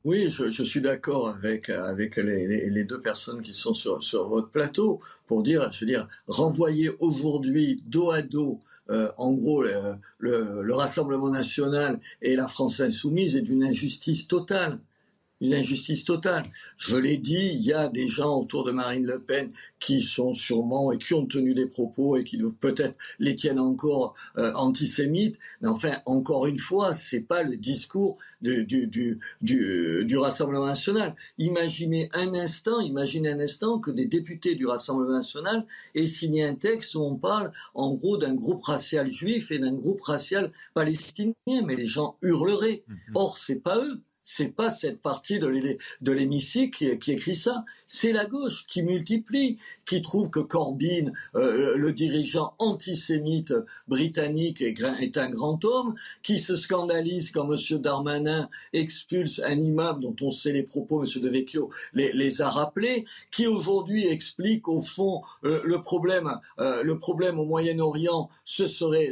Oui, je, suis d'accord avec avec les, les, deux personnes qui sont sur, sur votre plateau pour dire, je veux dire, renvoyer aujourd'hui dos à dos en gros, le, le, Rassemblement national et la France insoumise est d'une injustice totale une injustice totale. Je l'ai dit, il y a des gens autour de Marine Le Pen qui sont sûrement et qui ont tenu des propos et qui peut-être les tiennent encore euh, antisémites. Mais enfin, encore une fois, c'est pas le discours du, du, du, du, Rassemblement national. Imaginez un instant, imaginez un instant que des députés du Rassemblement national aient signé un texte où on parle en gros d'un groupe racial juif et d'un groupe racial palestinien, mais les gens hurleraient. Mhm. Or, c'est pas eux c'est pas cette partie de l'hémicycle qui, écrit ça, c'est la gauche qui multiplie, qui trouve que Corbyn, euh, le dirigeant antisémite britannique, est, un grand homme, qui se scandalise quand M. Darmanin expulse un immeuble dont on sait les propos, M. De Vecchio les, a rappelés, qui aujourd'hui explique au fond euh, le problème, euh, le problème au Moyen-Orient, ce serait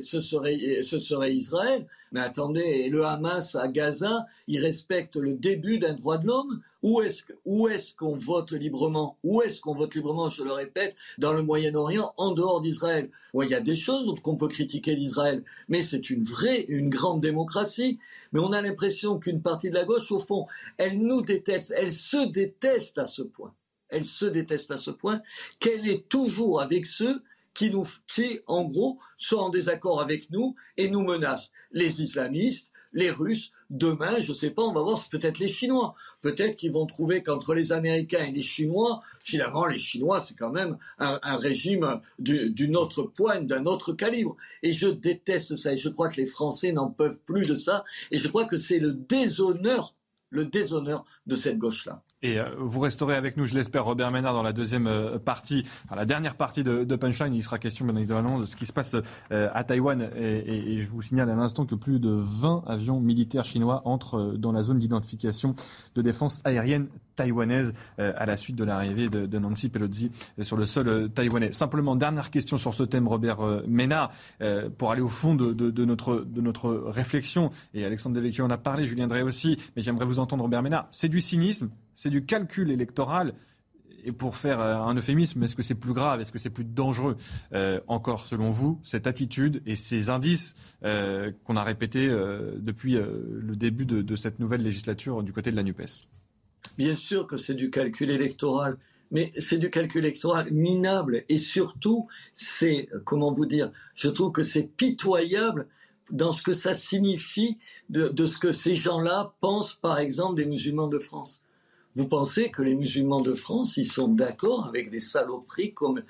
Israël. Mais attendez, le Hamas à Gaza, il respecte le début d'un droit de l'homme? Où est-ce qu'on vote librement? Où est-ce qu'on vote librement, je le répète, dans le Moyen-Orient, en dehors d'Israël? Il y a des choses qu'on peut critiquer d'Israël, mais c'est une vraie, une grande démocratie. Mais on a l'impression qu'une partie de la gauche, au fond, elle nous déteste, elle se déteste à ce point. Elle se déteste à ce point qu'elle est toujours avec ceux qui, nous, qui, en gros, sont en désaccord avec nous et nous menacent. Les islamistes, les Russes, demain, je ne sais pas, on va voir, c'est peut-être les Chinois. Peut-être qu'ils vont trouver qu'entre les Américains et les Chinois, finalement, les Chinois, c'est quand même un, régime d'une autre poigne, d'un autre calibre. Et je déteste ça. Et je crois que les Français n'en peuvent plus de ça. Et je crois que c'est le déshonneur, le déshonneur de cette gauche-là. Et euh, vous resterez avec nous, je l'espère, Robert Ménard, dans la deuxième euh, partie, enfin, la dernière partie de, de, Punchline. Il sera question, bien évidemment, de ce qui se passe euh, à Taïwan. Et, et, je vous signale à l'instant que plus de 20 avions militaires chinois entrent dans la zone d'identification de défense aérienne taïwanaise à la suite de l'arrivée de, de, Nancy Pelosi sur le sol taïwanais. Simplement, dernière question sur ce thème, Robert Ménard, pour aller au fond de, de, notre, de notre réflexion. Et Alexandre Devecchio en a parlé, Julien Drey aussi, mais j'aimerais vous entendre, Robert Ménard. C'est du cynisme c'est du calcul électoral. Et pour faire euh, un euphémisme, est-ce que c'est plus grave, est-ce que c'est plus dangereux euh, encore selon vous, cette attitude et ces indices euh, qu'on a répétés depuis le début de, cette nouvelle législature du côté de la NUPES? Bien sûr que c'est du calcul électoral, mais c'est du calcul électoral minable et surtout, c'est, comment vous dire, je trouve que c'est pitoyable dans ce que ça signifie de, ce que ces gens-là pensent, par exemple, des musulmans de France. Vous pensez que les musulmans de France, ils sont d'accord avec des saloperies comme,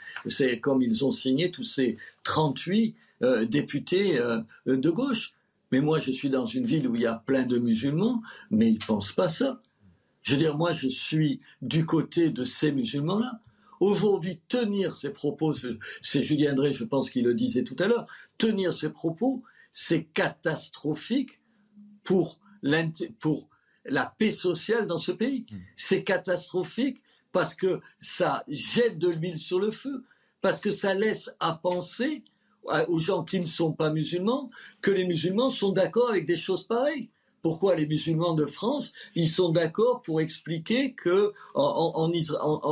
comme ils ont signé tous ces 38 euh, députés euh, de gauche? Mais moi, je suis dans une ville où il y a plein de musulmans, mais ils ne pensent pas ça. Je veux dire, moi, je suis du côté de ces musulmans-là. Aujourd'hui, tenir ces propos, c'est Julien Drey, je pense qu'il le disait tout à l'heure, tenir ces propos, c'est catastrophique pour, pour la paix sociale dans ce pays. Hmm. C'est catastrophique parce que ça jette de l'huile sur le feu, parce que ça laisse à penser aux gens qui ne sont pas musulmans que les musulmans sont d'accord avec des choses pareilles pourquoi les musulmans de France, ils sont d'accord pour expliquer que en,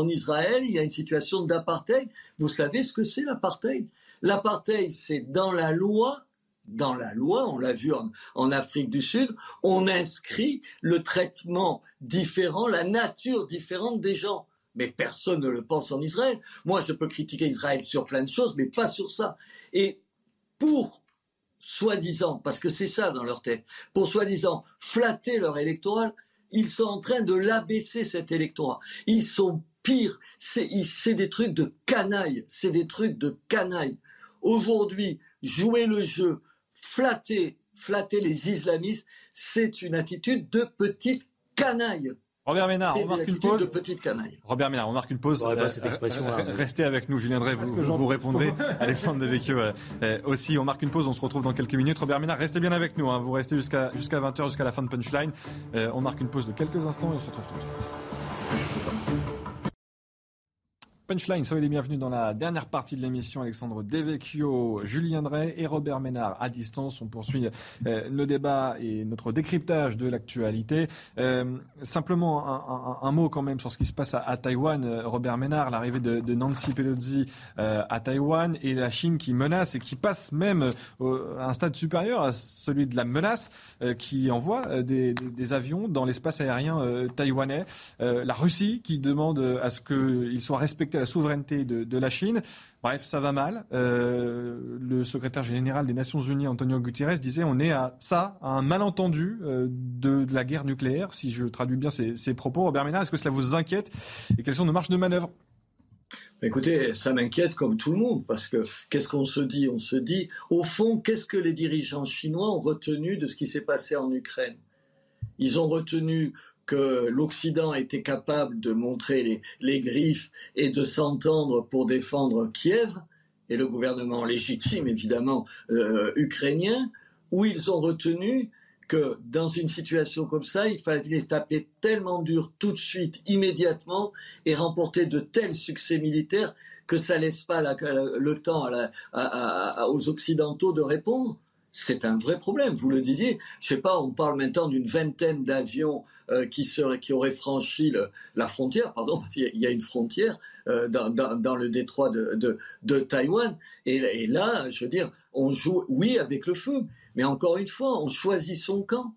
Israël, il y a une situation d'apartheid. Vous savez ce que c'est l'apartheid? L'apartheid, c'est dans la loi dans la loi, on l'a vu en, Afrique du Sud, on inscrit le traitement différent, la nature différente des gens. Mais personne ne le pense en Israël. Moi, je peux critiquer Israël sur plein de choses, mais pas sur ça. Et pour soi-disant, parce que c'est ça dans leur tête, pour soi-disant flatter leur électorat, ils sont en train de l'abaisser cet électorat. Ils sont pires. C'est des trucs de canaille. C'est des trucs de canaille. Aujourd'hui, jouer le jeu, flatter, flatter les islamistes, c'est une attitude de petite canaille. Robert Ménard, on marque une pause. Robert Ménard, on marque une pause. restez avec nous, Julien Drey, vous, vous, répondrez. Alexandre Devecchio euh, aussi. On marque une pause, on se retrouve dans quelques minutes. Robert Ménard, restez bien avec nous. Hein. Vous restez jusqu'à jusqu'à 20h, jusqu'à la fin de Punchline. Euh, on marque une pause de quelques instants et on se retrouve tout de suite. Punchline, soyez les bienvenus dans la dernière partie de l'émission. Alexandre Devecchio, Julien Drey et Robert Ménard à distance. On poursuit euh, nos débats et notre décryptage de l'actualité. Euh, simplement un, mot quand même sur ce qui se passe à, Taïwan. Euh, Robert Ménard, l'arrivée de, Nancy Pelosi à Taïwan et la Chine qui menace et qui passe même à un stade supérieur à celui de la menace qui envoie des, avions dans l'espace aérien taïwanais. la Russie qui demande à ce qu'il soit la souveraineté de, la Chine. Bref, ça va mal. Euh, le secrétaire général des Nations Unies, Antonio Guterres, disait on est à ça, à un malentendu euh, de, la guerre nucléaire, si je traduis bien ses, propos. Robert Ménard, est-ce que cela vous inquiète et quelles sont nos marches de manœuvre? Écoutez, ça m'inquiète comme tout le monde, parce que qu'est-ce qu'on se dit? On se dit, au fond, qu'est-ce que les dirigeants chinois ont retenu de ce qui s'est passé en Ukraine? Ils ont retenu que l'Occident était capable de montrer les, griffes et de s'entendre pour défendre Kiev, et le gouvernement légitime évidemment euh, ukrainien, où ils ont retenu que dans une situation comme ça, il fallait taper tellement dur tout de suite, immédiatement, et remporter de tels succès militaires que ça laisse pas le temps aux Occidentaux de répondre c'est un vrai problème. Vous le disiez, je sais pas, on parle maintenant d'une vingtaine d'avions euh, qui seraient, qui auraient franchi la frontière, pardon, il y a une frontière euh, dans, le détroit de, de, Taïwan. Et, et, là, je veux dire, on joue, oui, avec le feu, mais encore une fois, on choisit son camp.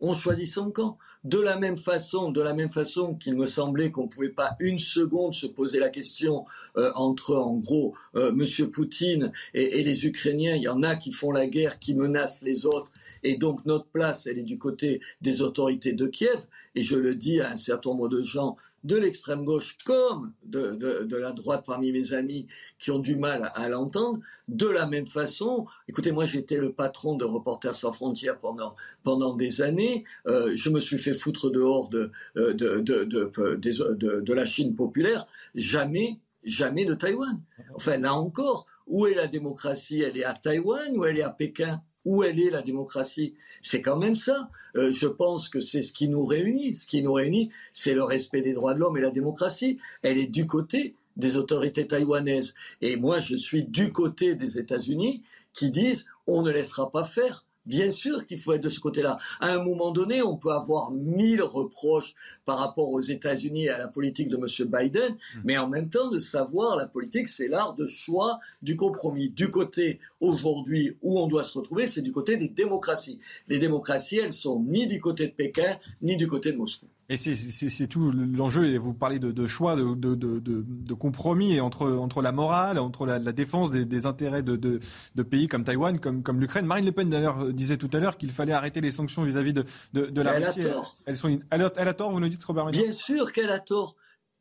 On choisit son camp. De la même façon, de la même façon qu'il me semblait qu'on ne pouvait pas une seconde se poser la question euh, entre, en gros, euh, Monsieur Poutine et, les Ukrainiens. Il y en a qui font la guerre, qui menacent les autres, et donc notre place, elle est du côté des autorités de Kiev. Et je le dis à un certain nombre de gens de l'extrême gauche comme de, la droite parmi mes amis qui ont du mal à, l'entendre. De la même façon, écoutez, moi j'étais le patron de Reporters sans frontières pendant, pendant des années. Euh, je me suis fait foutre dehors de, euh, de, de, la Chine populaire. Jamais, jamais de Taïwan. Enfin, là encore, où est la démocratie? Elle est à Taïwan ou elle est à Pékin? Où elle est la démocratie C'est quand même ça. Euh, je pense que c'est ce qui nous réunit. Ce qui nous réunit, c'est le respect des droits de l'homme et la démocratie. Elle est du côté des autorités taïwanaises. Et moi, je suis du côté des États-Unis qui disent on ne laissera pas faire. Bien sûr qu'il faut être de ce côté-là. À un moment donné, on peut avoir mille reproches par rapport aux États-Unis et à la politique de M. Biden, hmm. mais en même temps, de savoir, la politique, c'est l'art de choix du compromis. Du côté, aujourd'hui, où on doit se retrouver, c'est du côté des démocraties. Les démocraties, elles sont ni du côté de Pékin, ni du côté de Moscou. Et c'est tout l'enjeu, et vous parlez de, choix, de, de, de, compromis entre, entre la morale, entre la, défense des, intérêts de, pays comme Taïwan, comme, comme l'Ukraine. Marine Le Pen, d'ailleurs, disait tout à l'heure qu'il fallait arrêter les sanctions vis-à-vis de, de, la Russie. Elle a tort. Elles sont, elle, a, tort, vous nous dites, Robert Bien sûr qu'elle a tort.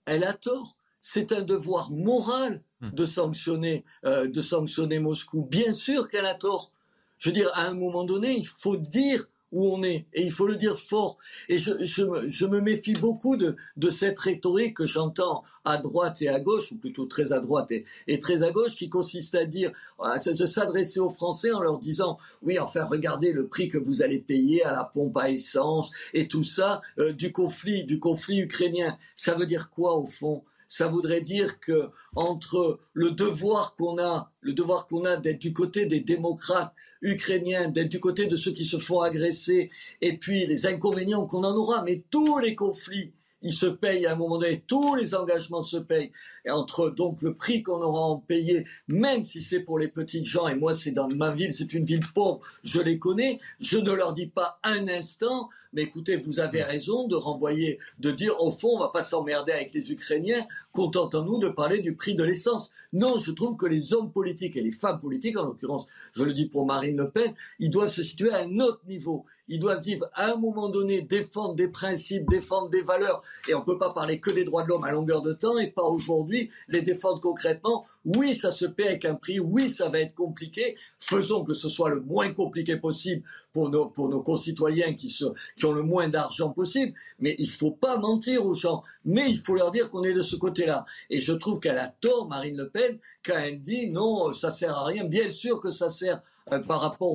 Elle a tort. C'est un devoir moral hmm. de sanctionner, euh, de sanctionner Moscou. Bien sûr qu'elle a tort. Je veux dire, à un moment donné, il faut dire où on est. Et il faut le dire fort. Et je, je, me méfie beaucoup de, de cette rhétorique que j'entends à droite et à gauche, ou plutôt très à droite et, et très à gauche, qui consiste à dire, à s'adresser aux Français en leur disant, oui, enfin, regardez le prix que vous allez payer à la pompe à essence et tout ça euh, du conflit, du conflit ukrainien. Ça veut dire quoi au fond? Ça voudrait dire que entre le devoir qu'on a, le devoir qu'on a d'être du côté des démocrates ukrainiens, d'être du côté de ceux qui se font agresser, et puis les inconvénients qu'on en aura, mais tous les conflits ils se payent à un moment donné, tous les engagements se payent. Et entre donc le prix qu'on aura en payé, même si c'est pour les petites gens, et moi c'est dans ma ville, c'est une ville pauvre, je les connais, je ne leur dis pas un instant, mais écoutez, vous avez raison de renvoyer, de dire au fond, on va pas s'emmerder avec les Ukrainiens, contentons-nous de parler du prix de l'essence. Non, je trouve que les hommes politiques et les femmes politiques, en l'occurrence, je le dis pour Marine Le Pen, ils doivent se situer à un autre niveau. Ils doivent dire, à un moment donné, défendre des principes, défendre des valeurs. Et on ne peut pas parler que des droits de l'homme à longueur de temps et pas aujourd'hui les défendre concrètement oui, ça se paie avec un prix. Oui, ça va être compliqué. Faisons que ce soit le moins compliqué possible pour nos, concitoyens qui, qui ont le moins d'argent possible. Mais il ne faut pas mentir aux gens. Mais il faut leur dire qu'on est de ce côté-là. Et je trouve qu'elle a tort, Marine Le Pen, quand elle dit non, ça sert à rien. Bien sûr que ça sert euh, par rapport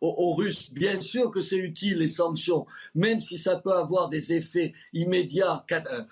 aux, Russes. Bien sûr que c'est utile les sanctions, même si ça peut avoir des effets immédiats, euh,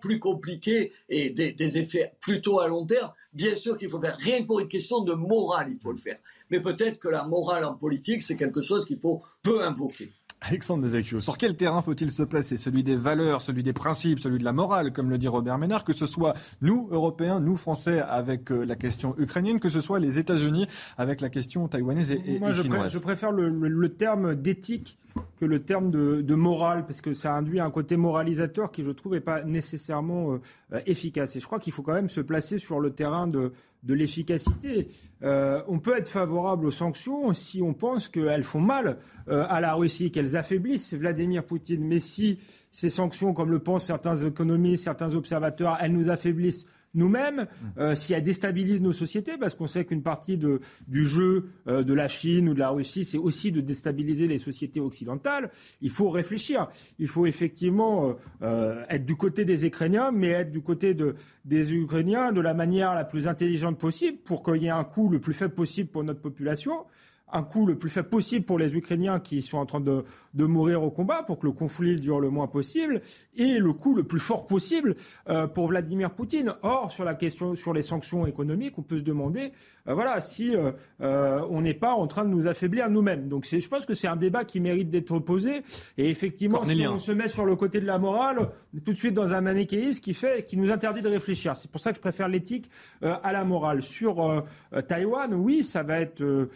plus compliqués et des, effets plutôt à long terme, bien sûr qu'il faut faire. Rien pour une question de morale, il faut le faire. Mais peut-être que la morale en politique, c'est quelque chose qu'il faut peu invoquer. Alexandre Devecchio, sur quel terrain faut-il se placer? Celui des valeurs, celui des principes, celui de la morale, comme le dit Robert Ménard, que ce soit nous, Européens, nous, Français, avec euh, la question ukrainienne, que ce soit les États-Unis avec la question taïwanaise et, Moi, chinoise. je, préfère le, terme d'éthique que le terme de, morale, parce que ça induit un côté moralisateur qui, je trouve, n'est pas nécessairement euh, efficace. Et je crois qu'il faut quand même se placer sur le terrain de, de l'efficacité. Euh, on peut être favorable aux sanctions si on pense qu'elles font mal euh, à la Russie, qu'elles affaiblissent Vladimir Poutine. Mais si ces sanctions, comme le pensent certains économistes, certains observateurs, elles nous affaiblissent nous-mêmes, euh, si elle déstabilise nos sociétés, parce qu'on sait qu'une partie de, du jeu euh, de la Chine ou de la Russie, c'est aussi de déstabiliser les sociétés occidentales, il faut réfléchir. Il faut effectivement euh, être du côté des Ukrainiens, mais être du côté de, des Ukrainiens de la manière la plus intelligente possible pour qu'il y ait un coût le plus faible possible pour notre population un coût le plus faible possible pour les Ukrainiens qui sont en train de, de, mourir au combat, pour que le conflit dure le moins possible, et le coût le plus fort possible euh, pour Vladimir Poutine. Or, sur la question, sur les sanctions économiques, on peut se demander, euh, voilà, si euh, on n'est pas en train de nous affaiblir nous-mêmes. Donc, je pense que c'est un débat qui mérite d'être posé. Et effectivement, si on se met sur le côté de la morale, on est tout de suite dans un manichéisme qui fait, qui nous interdit de réfléchir. C'est pour ça que je préfère l'éthique à la morale. Sur Taïwan, oui, ça va être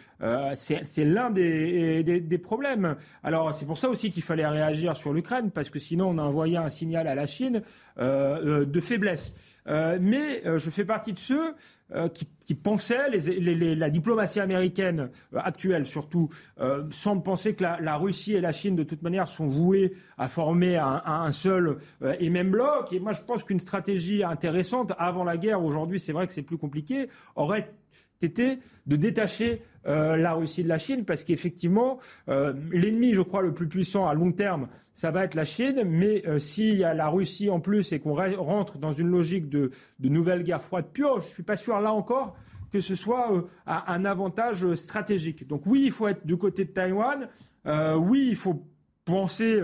c'est l'un des, problèmes. Alors c'est pour ça aussi qu'il fallait réagir sur l'Ukraine, parce que sinon on a envoyé un signal à la Chine euh, euh, de faiblesse. Euh, mais je fais partie de ceux qui, pensaient, la diplomatie américaine actuelle surtout, semble penser que la, Russie et la Chine de toute manière sont vouées à former un, un seul et même bloc. Et moi je pense qu'une stratégie intéressante avant la guerre, aujourd'hui c'est vrai que c'est plus compliqué, aurait été de détacher euh, la Russie de la Chine, parce qu'effectivement, euh, l'ennemi, je crois, le plus puissant à long terme, ça va être la Chine, mais euh, s'il y a la Russie en plus et qu'on rentre dans une logique de, nouvelle guerre froide pure, je ne suis pas sûr là encore que ce soit un avantage stratégique. Donc oui, il faut être du côté de Taïwan, oui, il faut penser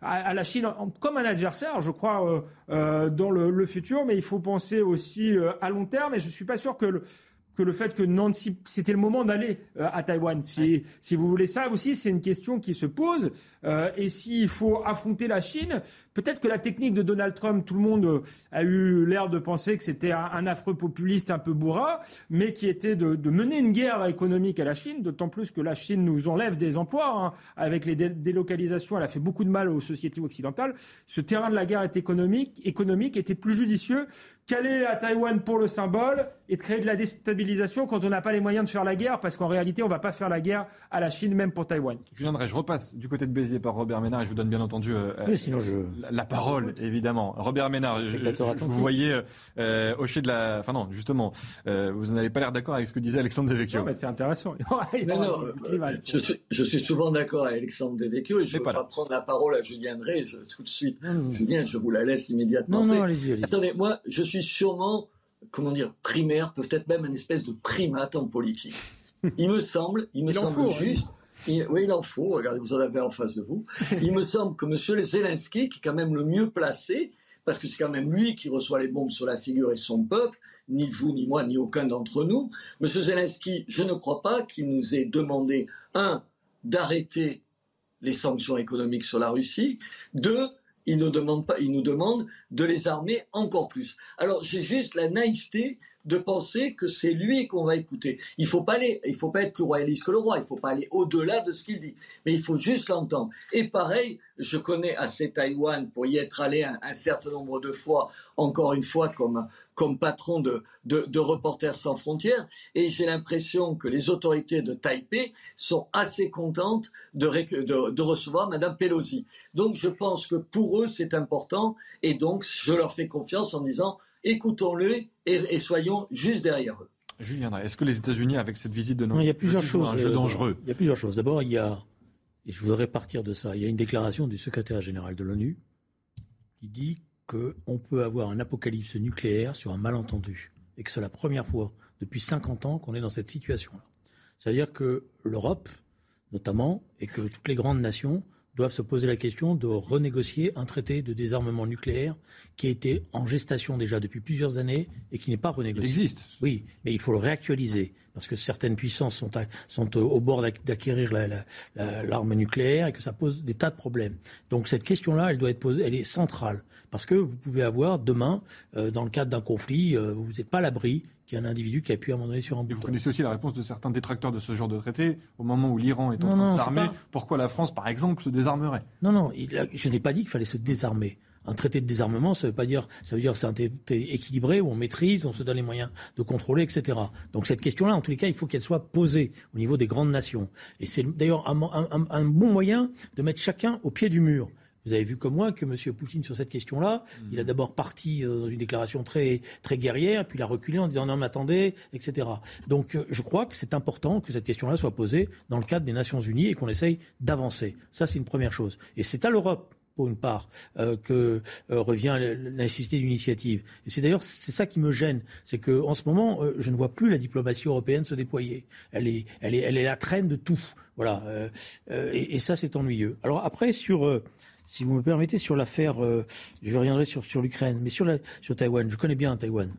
à, la Chine comme un adversaire, je crois, dans le, futur, mais il faut penser aussi à long terme, et je ne suis pas sûr que... Que le fait que Nancy, c'était le moment d'aller euh, à Taïwan. Si, si vous voulez ça aussi, c'est une question qui se pose. Euh, et s'il faut affronter la Chine, Peut-être que la technique de Donald Trump, tout le monde euh, a eu l'air de penser que c'était un, affreux populiste un peu bourrin, mais qui était de, mener une guerre économique à la Chine, d'autant plus que la Chine nous enlève des emplois. Hein. Avec les délocalisations, elle a fait beaucoup de mal aux sociétés occidentales. Ce terrain de la guerre économique, économique était plus judicieux qu'aller à Taïwan pour le symbole et de créer de la déstabilisation quand on n'a pas les moyens de faire la guerre, parce qu'en réalité, on ne va pas faire la guerre à la Chine, même pour Taïwan. Je viendrai, je repasse du côté de Béziers par Robert Ménard et je vous donne bien entendu euh, sinon je... la, parole, évidemment. Robert Ménard, je, vous voyez euh, hocher de la... Enfin non, justement, euh, vous n'avez pas l'air d'accord avec ce que disait Alexandre Devecchio. c'est intéressant. non, non, je, suis, je, suis, souvent d'accord avec Alexandre Devecchio et je ne vais pas, prendre la parole à Julien Drey tout de suite. Julien, je vous la laisse immédiatement. Non, non, allez-y. Allez Attendez, moi, je suis sûrement comment dire, primaire, peut-être même une espèce de primate en politique. Il me semble, il me semble juste. Oui, il en faut. Regardez, vous en avez en face de vous. Il me semble que M. Zelensky, qui est quand même le mieux placé, parce que c'est quand même lui qui reçoit les bombes sur la figure et son peuple, ni vous, ni moi, ni aucun d'entre nous. M. Zelensky, je ne crois pas qu'il nous ait demandé, un, d'arrêter les sanctions économiques sur la Russie, deux, il nous demande pas, il nous demande de les armer encore plus. Alors j'ai juste la naïveté de penser que c'est lui qu'on va écouter. Il faut pas aller, il faut pas être plus royaliste que le roi. Il faut pas aller au-delà de ce qu'il dit. Mais il faut juste l'entendre. Et pareil, je connais assez Taïwan pour y être allé un, certain nombre de fois, encore une fois comme, comme patron de, de, Reporters sans frontières. Et j'ai l'impression que les autorités de Taipei sont assez contentes de, de, de recevoir Madame Pelosi. Donc je pense que pour eux, c'est important. Et donc, je leur fais confiance en disant, écoutons-le et, soyons juste derrière eux. Julien, est-ce que les États-Unis, avec cette visite de nos... il y a plusieurs choses. Un jeu euh, dangereux? Il y a plusieurs choses. D'abord, il y a, et je voudrais partir de ça, il y a une déclaration du secrétaire général de l'ONU qui dit qu'on peut avoir un apocalypse nucléaire sur un malentendu. Et que c'est la première fois depuis 50 ans qu'on est dans cette situation-là. C'est-à-dire que l'Europe, notamment, et que toutes les grandes nations doivent se poser la question de renégocier un traité de désarmement nucléaire qui a été en gestation déjà depuis plusieurs années et qui n'est pas renégocié. Il existe. Oui, mais il faut le réactualiser parce que certaines puissances sont, sont au bord d'acquérir l'arme nucléaire et que ça pose des tas de problèmes. Donc cette question-là, elle doit être posée, elle est centrale parce que vous pouvez avoir demain, euh, dans le cadre d'un conflit, euh, vous n'êtes pas à l'abri qu'il y a un individu qui a pu à un moment donné sur un bouton. Vous connaissez aussi la réponse de certains détracteurs de ce genre de traité au moment où l'Iran est en train de s'armer. Pourquoi la France, par exemple, se désarmerait? Non, non, je n'ai pas dit qu'il fallait se désarmer. Un traité de désarmement, ça veut pas dire, ça veut dire que c'est un traité équilibré où on maîtrise, on se donne les moyens de contrôler, etc. Donc cette question-là, en tous les cas, il faut qu'elle soit posée au niveau des grandes nations. Et c'est d'ailleurs un, bon moyen de mettre chacun au pied du mur. Vous avez vu comme moi que M. Poutine, sur cette question-là, mm. il a d'abord parti euh, dans une déclaration très, très guerrière, puis il a reculé en disant non, mais attendez, etc. Donc euh, je crois que c'est important que cette question-là soit posée dans le cadre des Nations Unies et qu'on essaye d'avancer. Ça, c'est une première chose. Et c'est à l'Europe pour une part, euh, que revient la nécessité d'initiative. Et c'est d'ailleurs c'est ça qui me gêne, c'est que en ce moment, je ne vois plus la diplomatie européenne se déployer. Elle est, elle est, elle est la traîne de tout. Voilà. Et, et, ça, c'est ennuyeux. Alors après, sur si vous me permettez, sur l'affaire, euh, je reviendrai sur, l'Ukraine, mais sur, Taïwan, je connais bien Taïwan.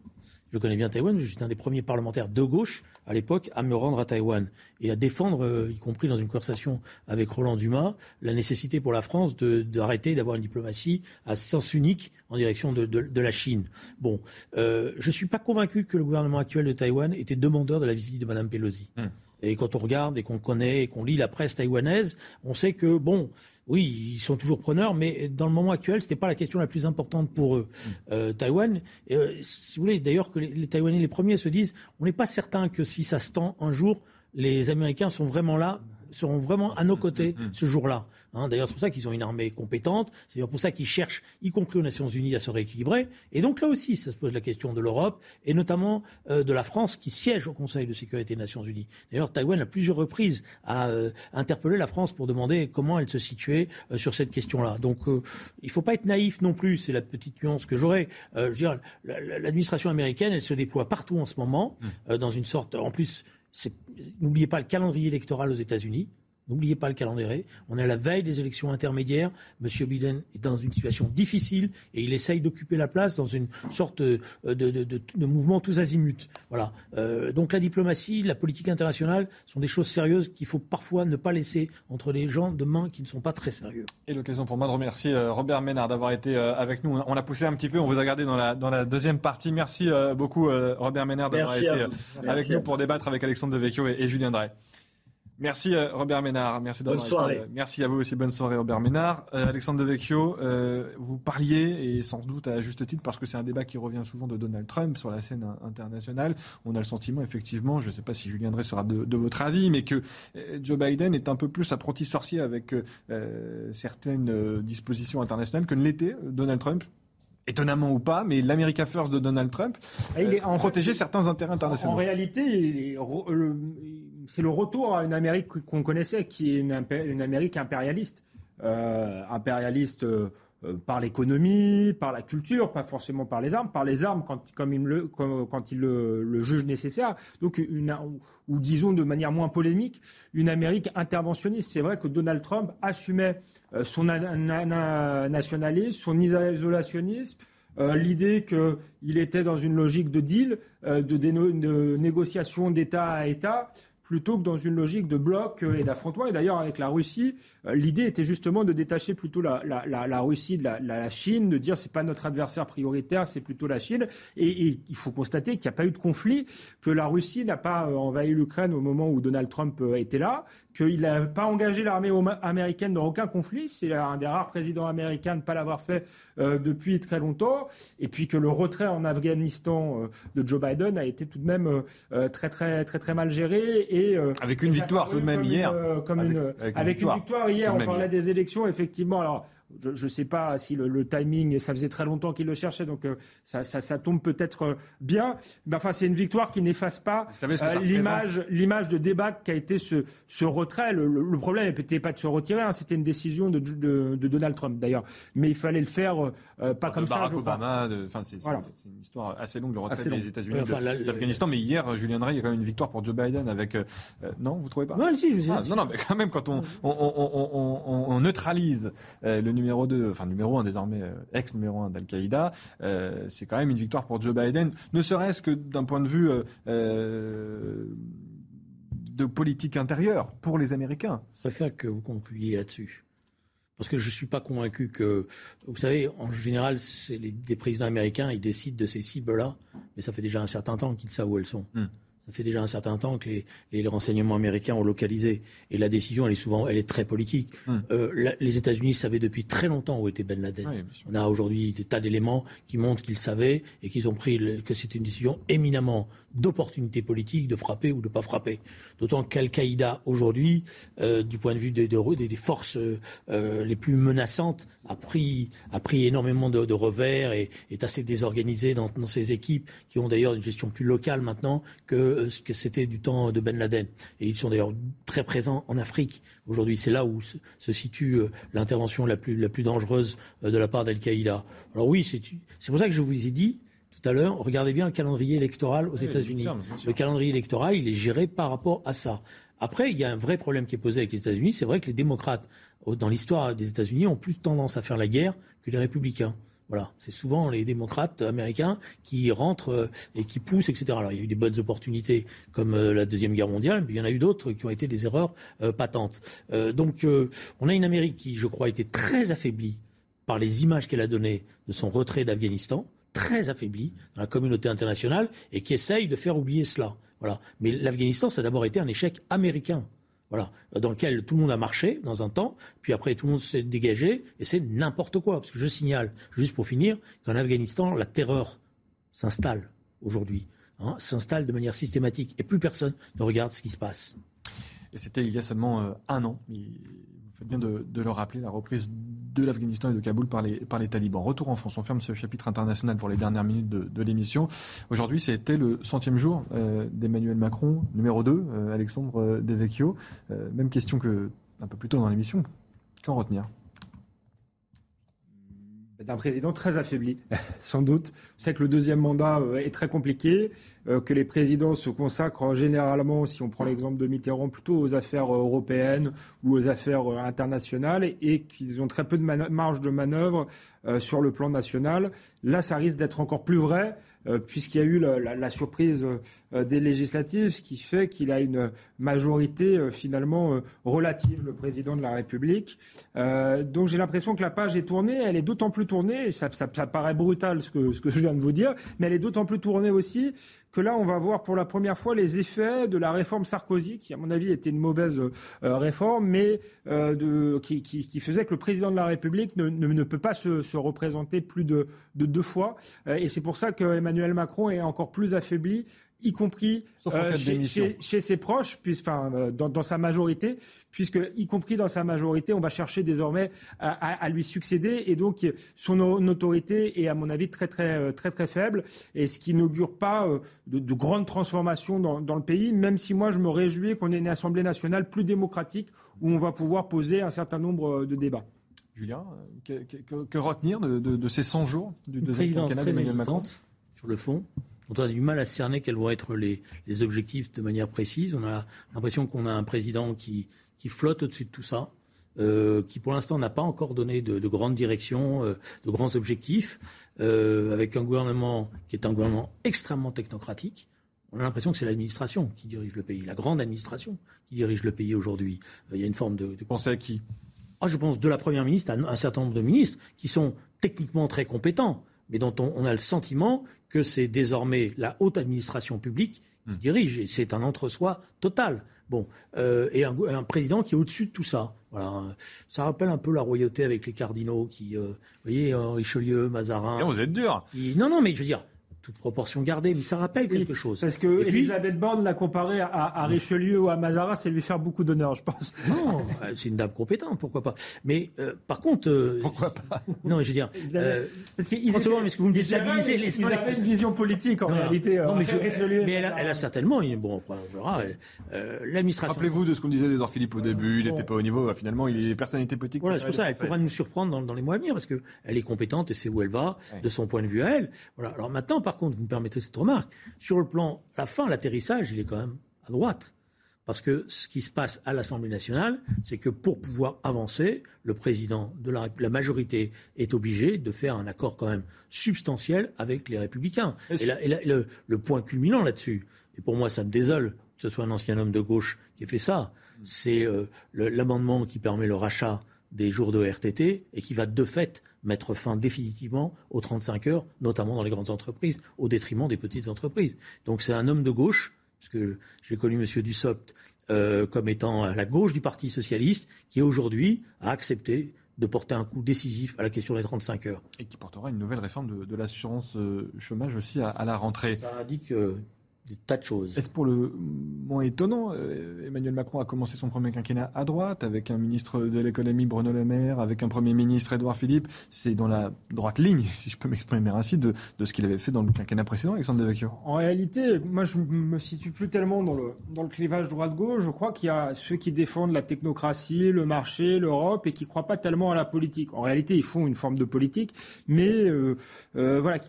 Je connais bien Taïwan, j'étais un des premiers parlementaires de gauche à l'époque à me rendre à Taïwan et à défendre, euh, y compris dans une conversation avec Roland Dumas, la nécessité pour la France d'arrêter d'avoir une diplomatie à sens unique en direction de, la Chine. Bon, euh, je suis pas convaincu que le gouvernement actuel de Taïwan était demandeur de la visite de Madame Pelosi. Hmm. Et quand on regarde et qu'on connaît et qu'on lit la presse taïwanaise, on sait que bon, oui, ils sont toujours preneurs, mais dans le moment actuel, ce n'était pas la question la plus importante pour eux. Mm. Euh, Taïwan, euh, si vous voulez, d'ailleurs que les, les, Taïwanais, les premiers, se disent, on n'est pas certain que si ça se tend un jour, les Américains sont vraiment là seront vraiment à nos côtés mm, mm, mm. ce jour-là. Hein, D'ailleurs, c'est pour ça qu'ils ont une armée compétente. C'est pour ça qu'ils cherchent, y compris aux Nations Unies, à se rééquilibrer. Et donc là aussi, ça se pose la question de l'Europe et notamment euh, de la France qui siège au Conseil de sécurité des Nations Unies. D'ailleurs, Taïwan, à plusieurs reprises, a euh, interpellé la France pour demander comment elle se situait euh, sur cette question-là. Donc, il ne faut pas être naïf non plus. C'est la petite nuance que j'aurais. je veux dire, l'administration américaine, elle se déploie partout en ce moment, dans une sorte, en plus N'oubliez pas le calendrier électoral aux États-Unis. N'oubliez pas le calendrier. On est à la veille des élections intermédiaires. Monsieur Biden est dans une situation difficile et il essaye d'occuper la place dans une sorte de, de, mouvement tous azimuts. Voilà. Euh, donc la diplomatie, la politique internationale sont des choses sérieuses qu'il faut parfois ne pas laisser entre les gens de main qui ne sont pas très sérieux. Et l'occasion pour moi de remercier euh, Robert Ménard d'avoir été euh, avec nous. On a poussé un petit peu, on vous a gardé dans la, dans la deuxième partie. Merci beaucoup Robert Ménard d'avoir été avec nous pour débattre avec Alexandre Devecchio et, et Julien Drey. Merci euh, Robert Ménard. Merci Bonne soirée. Merci à vous aussi. Bonne soirée Robert Ménard. Euh, Alexandre Devecchio, euh, vous parliez, et sans doute à juste titre, parce que c'est un débat qui revient souvent de Donald Trump sur la scène internationale. On a le sentiment, effectivement, je ne sais pas si Julien Drey sera de, de, votre avis, mais que Joe Biden est un peu plus apprenti sorcier avec certaines dispositions internationales que ne l'était Donald Trump étonnamment ou pas, mais l'America First de Donald Trump ah, il est, en protéger certains intérêts internationaux. En réalité, c'est le retour à une Amérique qu'on connaissait, qui est une, Amérique impérialiste. Euh, impérialiste euh, par l'économie, par la culture, pas forcément par les armes, par les armes quand, il le, juge nécessaire. Donc, ou disons de manière moins polémique, une Amérique interventionniste. C'est vrai que Donald Trump assumait euh, son nationalisme, son isolationnisme, l'idée qu'il était dans une logique de deal, de, de négociation d'État à État plutôt que dans une logique de bloc euh, et d'affrontement. Et d'ailleurs, avec la Russie, euh, l'idée était justement de détacher plutôt la, Russie de la, Chine, de dire c'est pas notre adversaire prioritaire, c'est plutôt la Chine. Et, il faut constater qu'il n'y a pas eu de conflit, que la Russie n'a pas euh, envahi l'Ukraine au moment où Donald Trump était là, qu'il n'a pas engagé l'armée américaine dans aucun conflit. C'est un des rares présidents américains de ne pas l'avoir fait depuis très longtemps. Et puis que le retrait en Afghanistan de Joe Biden a été tout de même très très très très mal géré. Euh, avec une victoire tout de même hier. Euh, avec, une, victoire hier, on parlait des élections, effectivement. Alors, je ne sais pas si le, timing, ça faisait très longtemps qu'il le cherchait, donc euh, ça, ça, tombe peut-être euh, bien. Mais enfin, c'est une victoire qui n'efface pas euh, l'image, l'image de débat qu'a été ce, ce retrait. Le, problème n'était pas de se retirer, hein, c'était une décision de, de, de Donald Trump d'ailleurs. Mais il fallait le faire pas comme ça. Je Obama, c'est, une histoire assez longue, le retrait des États-Unis de l'Afghanistan. Mais hier, Julien Drey, il y a quand même une victoire pour Joe Biden avec. non, vous trouvez pas? Non, si, je sais. Ah, non, non, mais quand même, quand on, on, on, on neutralise le numéro 2, enfin numéro 1 désormais, euh, ex numéro 1 d'Al-Qaïda, euh, c'est quand même une victoire pour Joe Biden, ne serait-ce que d'un point de vue euh, de politique intérieure pour les Américains. Je préfère que vous concluiez là-dessus. Parce que je ne suis pas convaincu que. Vous savez, en général, c'est les, des présidents américains, ils décident de ces cibles-là, mais ça fait déjà un certain temps qu'ils savent où elles sont. Hmm. Ça fait déjà un certain temps que les, renseignements américains ont localisé. Et la décision, elle est souvent, elle est très politique. Hum. Euh, les États-Unis savaient depuis très longtemps où était Ben Laden. On a aujourd'hui des tas d'éléments qui montrent qu'ils savaient et qu'ils ont pris que c'était une décision éminemment d'opportunité politique de frapper ou de pas frapper. D'autant qu'Al-Qaïda aujourd'hui, euh, du point de vue des, des, forces euh, les plus menaçantes, a pris, a pris énormément de, revers et est assez désorganisé dans, dans ses équipes qui ont d'ailleurs une gestion plus locale maintenant que ce que c'était du temps de Ben Laden. Et ils sont d'ailleurs très présents en Afrique. Aujourd'hui, c'est là où se, situe euh, l'intervention la plus, la plus dangereuse euh, de la part d'Al-Qaïda. Alors oui, c'est pour ça que je vous ai dit tout à l'heure, regardez bien le calendrier électoral aux États-Unis. Le calendrier électoral, il est géré par rapport à ça. Après, il y a un vrai problème qui est posé avec les États-Unis. C'est vrai que les démocrates, dans l'histoire des États-Unis, ont plus tendance à faire la guerre que les républicains. Voilà, c'est souvent les démocrates américains qui rentrent euh, et qui poussent, etc. Il y a eu des bonnes opportunités comme euh, la deuxième guerre mondiale, mais il y en a eu d'autres qui ont été des erreurs euh, patentes. donc on a une Amérique qui, je crois, a été très affaiblie par les images qu'elle a données de son retrait d'Afghanistan, très affaiblie dans la communauté internationale et qui essaye de faire oublier cela. Voilà. Mais l'Afghanistan, ça a d'abord été un échec américain. Voilà, dans lequel tout le monde a marché dans un temps, puis après tout le monde s'est dégagé, et c'est n'importe quoi. Parce que je signale, juste pour finir, qu'en Afghanistan, la terreur s'installe aujourd'hui, hein, s'installe de manière systématique, et plus personne ne regarde ce qui se passe. Et c'était il y a seulement euh, un an. Faites bien de, le rappeler, la reprise de l'Afghanistan et de Kaboul par les, par les talibans. Retour en France, on ferme ce chapitre international pour les dernières minutes de, l'émission. Aujourd'hui, c'était le centième jour euh, d'Emmanuel Macron, numéro 2, euh, Alexandre euh, Devecchio. même question que un peu plus tôt dans l'émission. Qu'en retenir? D'un président très affaibli, sans doute. C'est que le deuxième mandat euh, est très compliqué, euh, que les présidents se consacrent généralement, si on prend l'exemple de Mitterrand, plutôt aux affaires euh, européennes ou aux affaires internationales et qu'ils ont très peu de marge de manœuvre sur le plan national. Là, ça risque d'être encore plus vrai euh, puisqu'il y a eu la, surprise euh, des législatives, ce qui fait qu'il a une majorité euh, finalement relative, le président de la République. donc j'ai l'impression que la page est tournée, elle est d'autant plus tournée, ça, paraît brutal ce que je viens de vous dire, mais elle est d'autant plus tournée aussi que là, on va voir pour la première fois les effets de la réforme Sarkozy, qui, à mon avis, était une mauvaise euh, réforme, mais euh, qui, faisait que le président de la République ne, peut pas se, se, représenter plus de, de deux fois. Euh, et c'est pour ça que Emmanuel Macron est encore plus affaibli y compris euh, chez, ses proches, puis, enfin, euh, dans, dans, sa majorité, puisque, y compris dans sa majorité, on va chercher désormais à, à, lui succéder, et donc son autorité est, à mon avis, très très euh, très très faible, et ce qui n'augure pas de, de, grandes transformations dans, dans, le pays, même si moi je me réjouis qu'on ait une Assemblée nationale plus démocratique, où on va pouvoir poser un certain nombre de débats. Julien, que, que, que retenir de, de, de, ces 100 jours du deuxième quinquennat d'Emmanuel Macron? Sur le fond, on a du mal à cerner quels vont être les, objectifs de manière précise. On a l'impression qu'on a un président qui, flotte au-dessus de tout ça. Euh, qui pour l'instant n'a pas encore donné de, grandes directions, euh, de grands objectifs, euh, avec un gouvernement qui est un gouvernement extrêmement technocratique. On a l'impression que c'est l'administration qui dirige le pays, la grande administration qui dirige le pays aujourd'hui. il y a une forme de... de... Pensez à qui? Ah, Je pense de la Première ministre à un certain nombre de ministres qui sont techniquement très compétents, mais dont on, a le sentiment que c'est désormais la haute administration publique qui hmm. dirige, et c'est un entre-soi total. Bon, euh, et un, président qui est au-dessus de tout ça. Voilà, ça rappelle un peu la royauté avec les cardinaux qui, euh, vous voyez, Richelieu, Mazarin. vous êtes dur. non, non, mais je veux dire, toute proportion gardée, mais ça rappelle quelque chose. Parce que Elisabeth Borne l'a comparé à, Richelieu ou à Mazarin, c'est lui faire beaucoup d'honneur, je pense. Non, euh, c'est une dame compétente, pourquoi pas. Mais euh, par contre, euh, pourquoi pas Non, je veux dire, euh, parce qu'ils mais ce que vous me déstabilisez les Ils avaient une vision politique en réalité. Non, mais, mais elle, a, elle, a, certainement, bon, on verra. L'administration. Rappelez-vous de ce qu'on disait d'Edouard Philippe au début. Il n'était pas au niveau. Finalement, il est personnalité politique. Voilà, c'est pour ça. Elle pourra nous surprendre dans, les mois à venir parce que elle est compétente et c'est où elle va de son point de vue à elle. Voilà. Alors maintenant, par contre, vous me permettez cette remarque. Sur le plan, la fin, l'atterrissage, il est quand même à droite. Parce que ce qui se passe à l'Assemblée nationale, c'est que pour pouvoir avancer, le président de la, la, majorité est obligé de faire un accord quand même substantiel avec les républicains. Et, le, point culminant là-dessus, et pour moi ça me désole que ce soit un ancien homme de gauche qui ait fait ça, c'est euh, l'amendement qui permet le rachat des jours de RTT et qui va de fait mettre fin définitivement aux 35 heures, notamment dans les grandes entreprises, au détriment des petites entreprises. Donc c'est un homme de gauche, parce que j'ai connu M. Dussopt euh, comme étant à la gauche du Parti socialiste, qui aujourd'hui a accepté de porter un coup décisif à la question des 35 heures. Et qui portera une nouvelle réforme de, l'assurance euh, chômage aussi à, la rentrée. Ça indique euh, des tas de choses. Est-ce pour le moins étonnant euh, Emmanuel Macron a commencé son premier quinquennat à droite, avec un ministre de l'économie Bruno Le Maire, avec un premier ministre Édouard Philippe. C'est dans la droite ligne, si je peux m'exprimer ainsi, de, de, ce qu'il avait fait dans le quinquennat précédent, Alexandre Devecchio. En réalité, moi je me situe plus tellement dans le, dans le clivage droite-gauche. Je crois qu'il y a ceux qui défendent la technocratie, le marché, l'Europe, et qui ne croient pas tellement à la politique. En réalité, ils font une forme de politique, mais euh, euh, voilà,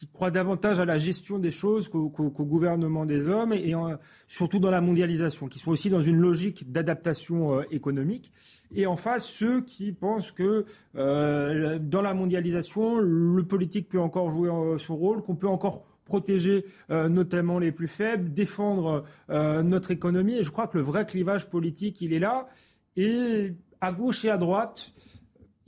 qui croient davantage à la gestion des choses qu'au gouvernement des hommes et, surtout dans la mondialisation, qui sont aussi dans une logique d'adaptation euh, économique. Et en face, ceux qui pensent que euh, dans la mondialisation, le politique peut encore jouer euh, son rôle, qu'on peut encore protéger notamment les plus faibles, défendre notre économie. Et je crois que le vrai clivage politique, il est là. Et à gauche et à droite,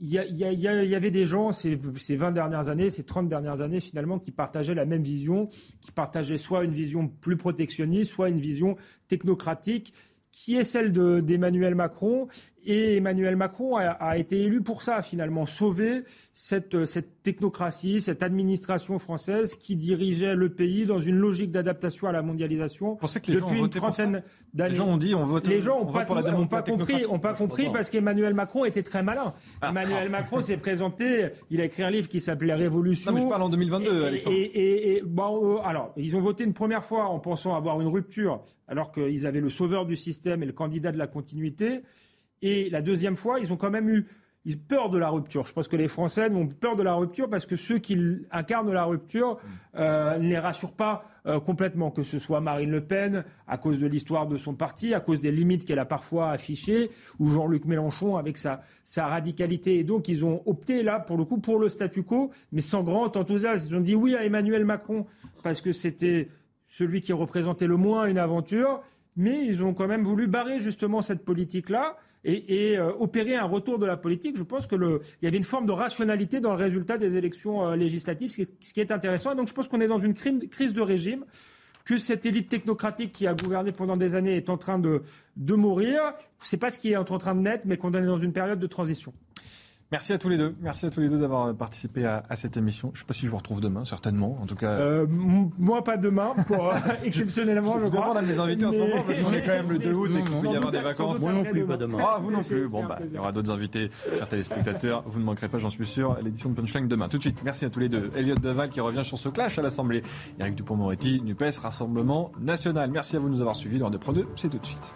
il y, avait des gens ces, ces 20 dernières années, ces 30 dernières années finalement, qui partageaient la même vision, qui partageaient soit une vision plus protectionniste, soit une vision technocratique, qui est celle d'Emmanuel Macron et Emmanuel Macron a, été élu pour ça, finalement, sauver cette, cette technocratie, cette administration française qui dirigeait le pays dans une logique d'adaptation à la mondialisation depuis une trentaine d'années. Les gens ont dit on vote, Les gens n'ont pas, pas compris, ont pas compris parce qu'Emmanuel Macron était très malin. Ah. Emmanuel Macron s'est présenté, il a écrit un livre qui s'appelait Révolution. Non, mais je parle en 2022, Alexandre. Et, bon, euh, alors, ils ont voté une première fois en pensant avoir une rupture, alors qu'ils avaient le sauveur du système et le candidat de la continuité. Et la deuxième fois, ils ont quand même eu peur de la rupture. Je pense que les Français ont peur de la rupture parce que ceux qui incarnent la rupture euh, ne les rassurent pas euh, complètement, que ce soit Marine Le Pen, à cause de l'histoire de son parti, à cause des limites qu'elle a parfois affichées, ou Jean-Luc Mélenchon avec sa, sa radicalité. Et donc, ils ont opté là, pour le coup, pour le statu quo, mais sans grand enthousiasme. Ils ont dit oui à Emmanuel Macron parce que c'était celui qui représentait le moins une aventure, mais ils ont quand même voulu barrer justement cette politique-là et, euh, opérer un retour de la politique. Je pense qu'il y avait une forme de rationalité dans le résultat des élections euh, législatives, ce qui, est, intéressant. donc je pense qu'on est dans une crise de régime que cette élite technocratique qui a gouverné pendant des années est en train de, de mourir. Ce n'est pas ce qui est en train de naître, mais qu'on est dans une période de transition. Merci à tous les deux. Merci à tous les deux d'avoir participé à, cette émission. Je ne sais pas si je vous retrouve demain, certainement. En tout cas, euh, moi pas demain, pour, euh, exceptionnellement. je, je demande à mes invités en ce moment parce qu'on est quand même le 2 août et qu'il peut y avoir des vacances. Moi non plus, pas demain. Ah, vous non plus. Bon, bah, il y aura d'autres invités, chers téléspectateurs. Vous ne manquerez pas, j'en suis sûr, l'édition de Punchline demain. Tout de suite. Merci à tous les deux. Elliot Deval qui revient sur ce clash à l'Assemblée. Eric Dupont-Moretti, Nupes, Rassemblement National. Merci à vous de nous avoir suivis. L'heure de Pro 2, c'est tout de suite.